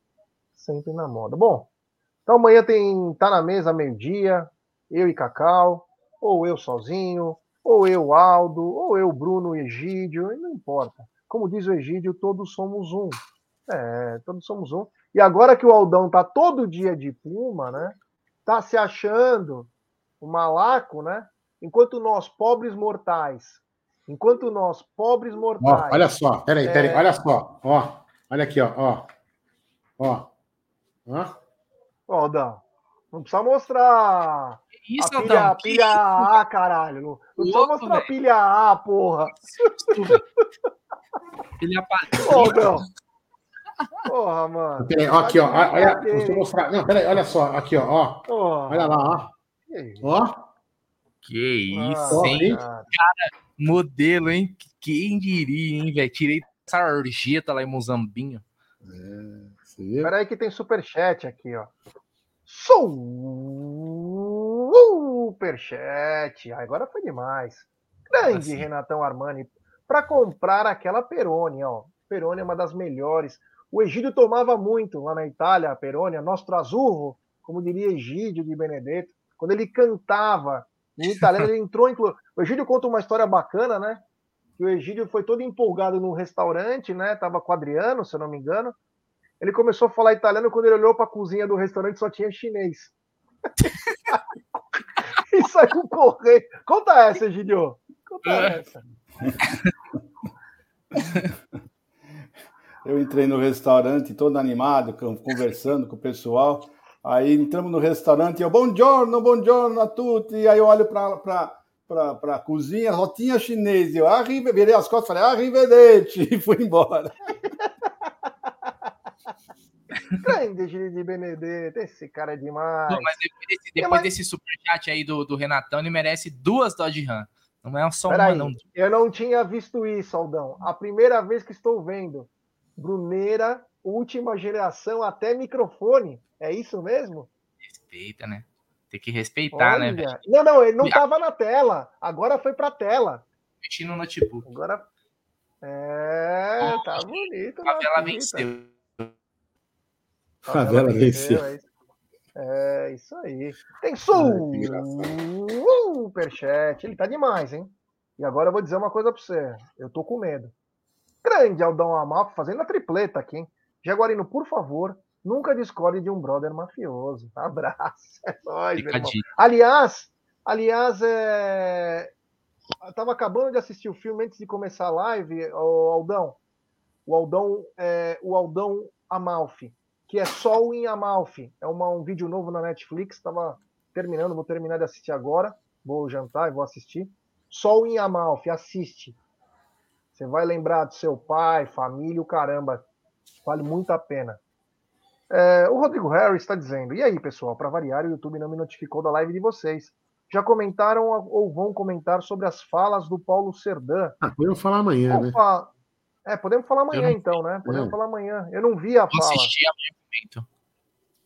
Sempre na moda. Bom, então amanhã tem tá na mesa meio-dia, eu e Cacau, ou eu sozinho, ou eu Aldo, ou eu Bruno e Egídio, não importa. Como diz o Egídio, todos somos um. É, todos somos um. E agora que o Aldão tá todo dia de Puma, né? Tá se achando o malaco, né? Enquanto nós, pobres mortais, enquanto nós, pobres Ó, mortais. olha só, peraí, peraí, É. olha só, ó, olha aqui, ó, ó, ó, ó, Ó, Aldão, não precisa mostrar Isso, a pilha, Aldão. a pilha A, caralho. Não, não precisa mostrar a velho. pilha A, porra. Ele apareceu. Ô, Aldão. Porra, mano. peraí, ó, aqui, ó, olha, deixa eu mostrar, não, peraí, olha só, aqui, ó, ó, Porra. olha lá, ó, Que isso, ó, Que Ah, isso, hein? hein? cara. Modelo, hein? Quem diria, hein, velho? Tirei essa arjeta lá em Mozambinho. você viu? Pera aí que tem superchat aqui, ó. Superchat. Agora foi demais. Grande Assim. Renatão Armani. Para comprar aquela Peroni, ó. Peroni é uma das melhores. O Egídio tomava muito lá na Itália, a Peroni, a Nostro Azzurro, como diria Egídio de Benedetto. Quando ele cantava em italiano, ele entrou, inclu... O Egídio conta uma história bacana, né? Que o Egídio foi todo empolgado num restaurante, né? Tava com o Adriano, se eu não me engano. Ele começou a falar italiano quando ele olhou para a cozinha do restaurante só tinha chinês. e saiu correndo. Conta essa, Egidio. Conta essa. Eu entrei no restaurante todo animado, con- conversando com o pessoal. Aí entramos no restaurante e eu, buongiorno, buongiorno a tutti. E aí eu olho para a cozinha, só tinha chinês. E eu arrive, virei as costas e falei, arrivederci, e fui embora. Grande Egídio de Benedetto. Esse cara é demais. Não, mas depois desse, depois mas- desse superchat aí do, do Renatão, ele merece duas Dodge Ram. Não é só uma, Peraí, não. eu não tinha visto isso, Aldão. A primeira vez que estou vendo. Bruneira, última geração, até microfone. É isso mesmo? Respeita, né? Tem que respeitar, né, velho? Olha. Não, não, ele não estava na tela. Agora foi pra tela. Mexendo no notebook. Agora. É, tá bonito. A na favela venceu. Favela venceu. É isso- É isso aí. Tem superchat. Ele tá demais, hein? E agora eu vou dizer uma coisa pra você. Eu tô com medo. Grande Aldão Amalfi fazendo a tripleta aqui, hein? Jaguarino, por favor, nunca discorde de um brother mafioso. Abraço. É nóis, meu irmão. Aliás, aliás, é... eu tava acabando de assistir o filme antes de começar a live, o Aldão. O Aldão, é... o Aldão Amalfi, que é Sol em Amalfi. É uma- um vídeo novo na Netflix, tava terminando, vou terminar de assistir agora. Vou jantar e vou assistir. Sol em Amalfi, assiste. Você vai lembrar do seu pai, família, o caramba. Vale muito a pena. É, o Rodrigo Harris está dizendo: E aí, pessoal, para variar, o YouTube não me notificou da live de vocês. Já comentaram ou vão comentar sobre as falas do Paulo Serdã? Ah, podemos falar amanhã, né? Opa! É, podemos falar amanhã não- então, né? Podemos É. falar amanhã. Eu não vi a Vou fala. assistir amanhã no momento.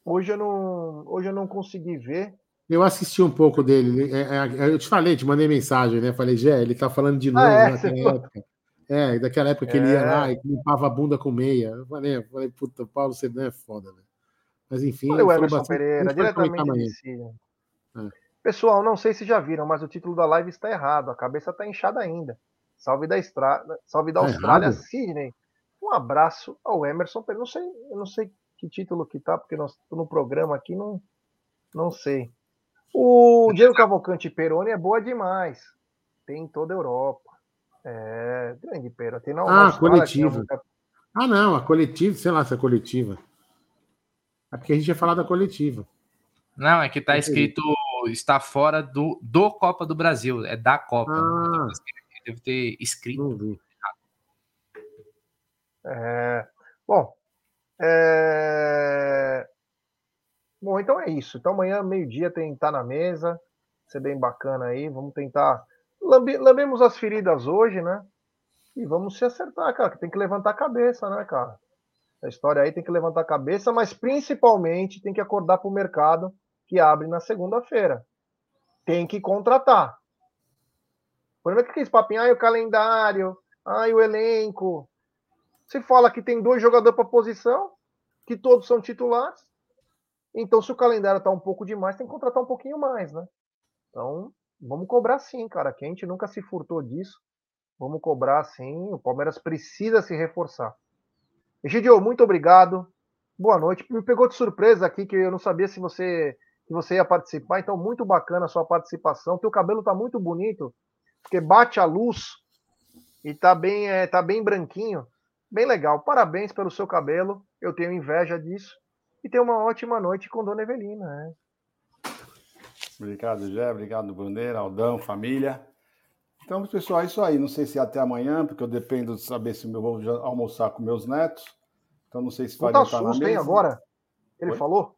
Hoje eu não, hoje eu não consegui ver. Eu assisti um pouco dele. é, é, eu te falei, te mandei mensagem, né? Falei, Gé, ele tá falando de novo Ah, é? falou. época. É, daquela época que ele ia É. lá e limpava a bunda com meia. Eu falei, eu falei puta, Paulo Sedã é foda, velho. Mas enfim, Olha o Emerson bastante- Pereira, diretamente de Síria. É. Pessoal, não sei se já viram, mas o título da live está errado. A cabeça está inchada ainda. Salve da, Estra... Salve da Tá Austrália, errado? Sidney. Um abraço ao Emerson Pereira. Não sei, eu não sei que título que tá, porque nós no programa aqui, não, não sei. O Diego Cavalcante Peroni é boa demais. Tem em toda a Europa. É, grande. Tem na Ah, tem uma- Ah, não, a coletiva, sei lá se é coletiva. É porque a gente ia falar da coletiva. Não, é que tá Entendi. escrito está fora do, do Copa do Brasil, é da Copa. Ah. Deve ter escrito. Não vi. É, bom, é, bom, então é isso. Então amanhã, meio-dia, tem Tá na Mesa. Ser bem bacana aí. Vamos tentar. Lambe, lambemos as feridas hoje, né? E vamos se acertar, cara. que Tem que levantar a cabeça, né, cara? A história aí tem que levantar a cabeça, mas principalmente tem que acordar para o mercado que abre na segunda-feira. Tem que contratar. O problema é que aqueles papinhos, ai, o calendário, ai, o elenco. Se fala que tem dois jogadores para posição, que todos são titulares. Então, se o calendário está um pouco demais, tem que contratar um pouquinho mais, né? Então, vamos cobrar sim, cara. Que a gente nunca se furtou disso. Vamos cobrar sim. O Palmeiras precisa se reforçar. Egidio, muito obrigado. Boa noite. Me pegou de surpresa aqui que eu não sabia se você você ia participar. Então, muito bacana a sua participação. Teu cabelo tá muito bonito, porque bate a luz e tá bem, é, tá bem branquinho. Bem legal. Parabéns pelo seu cabelo. Eu tenho inveja disso. E tenha uma ótima noite com Dona Evelina. Né? Obrigado, Jé. Obrigado, Bruneira, Aldão, família. Então, pessoal, é isso aí. Não sei se é até amanhã, porque eu dependo de saber se eu vou almoçar com meus netos. Então, não sei se vai Puta susto, hein, agora? Ele Oi? falou?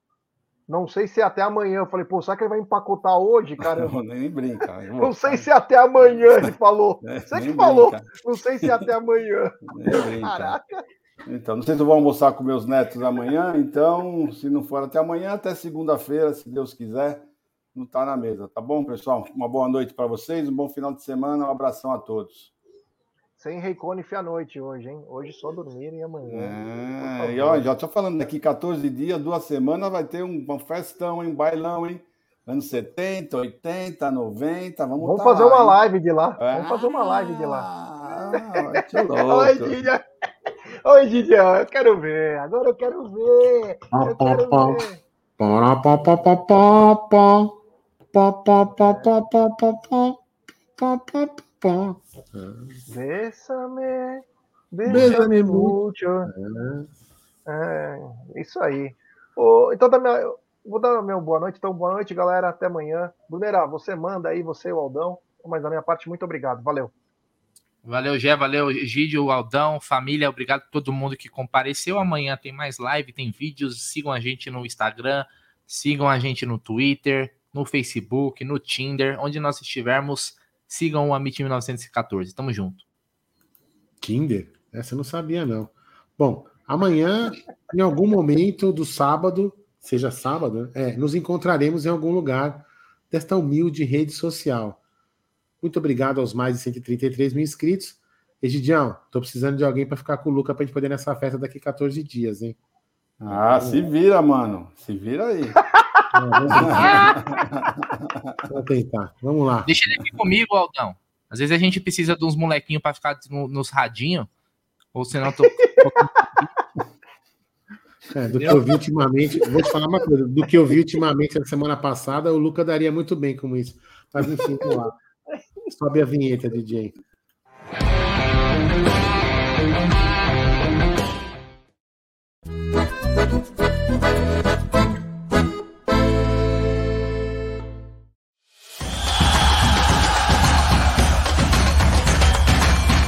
Não sei se é até amanhã. Eu falei, pô, será que ele vai empacotar hoje, cara? Não, nem brinca. Não sei se é até amanhã, ele falou. É, Você que falou. Brinca. Não sei se é até amanhã. Caraca. Então, não sei se eu vou almoçar com meus netos amanhã. Então, se não for até amanhã, até segunda-feira, se Deus quiser não está na mesa, tá bom, pessoal? Uma boa noite para vocês, um bom final de semana, um abração a todos. Sem Reiconif à noite hoje, hein? Hoje só dormir e amanhã. É, e ó, já estou falando daqui 14 dias, duas semanas, vai ter um, um festão, hein? Um bailão, hein? Anos 70, 80, 90, vamos Vamos tá fazer lá, uma hein? live de lá. É. Vamos fazer uma live de lá. Ah, que louco. Oi, Didia. Oi, Didia, eu quero ver. Agora eu quero ver. Eu quero ver. Bésame, bésame mucho. É, isso aí. Oh, então, tá minha, vou dar meu boa noite. Então, boa noite, galera. Até amanhã. Brunera, você manda aí, você e o Aldão. Mas da minha parte, muito obrigado. Valeu. Valeu, Gé, valeu, Gídio, Aldão, família, obrigado a todo mundo que compareceu. Amanhã tem mais live, tem vídeos. Sigam a gente no Instagram, sigam a gente no Twitter, no Facebook, no Tinder, onde nós estivermos, sigam o Amit 1914. Tamo junto. Tinder? Essa eu não sabia, não. Bom, amanhã, em algum momento do sábado, seja sábado, é, nos encontraremos em algum lugar desta humilde rede social. Muito obrigado aos mais de 133 mil inscritos. Egidião, tô precisando de alguém para ficar com o Luca pra gente poder ir nessa festa daqui 14 dias, hein? Ah, se vira, mano. Se vira aí. Vamos tentar. Vamos lá. Deixa ele aqui comigo, Aldão. Às vezes a gente precisa de uns molequinhos para ficar no, nos radinhos. Ou senão tô. É, do que eu vi ultimamente, vou te falar uma coisa, do que eu vi ultimamente na semana passada, o Luca daria muito bem com isso. Mas enfim, vamos lá. Sobe a vinheta, DJ.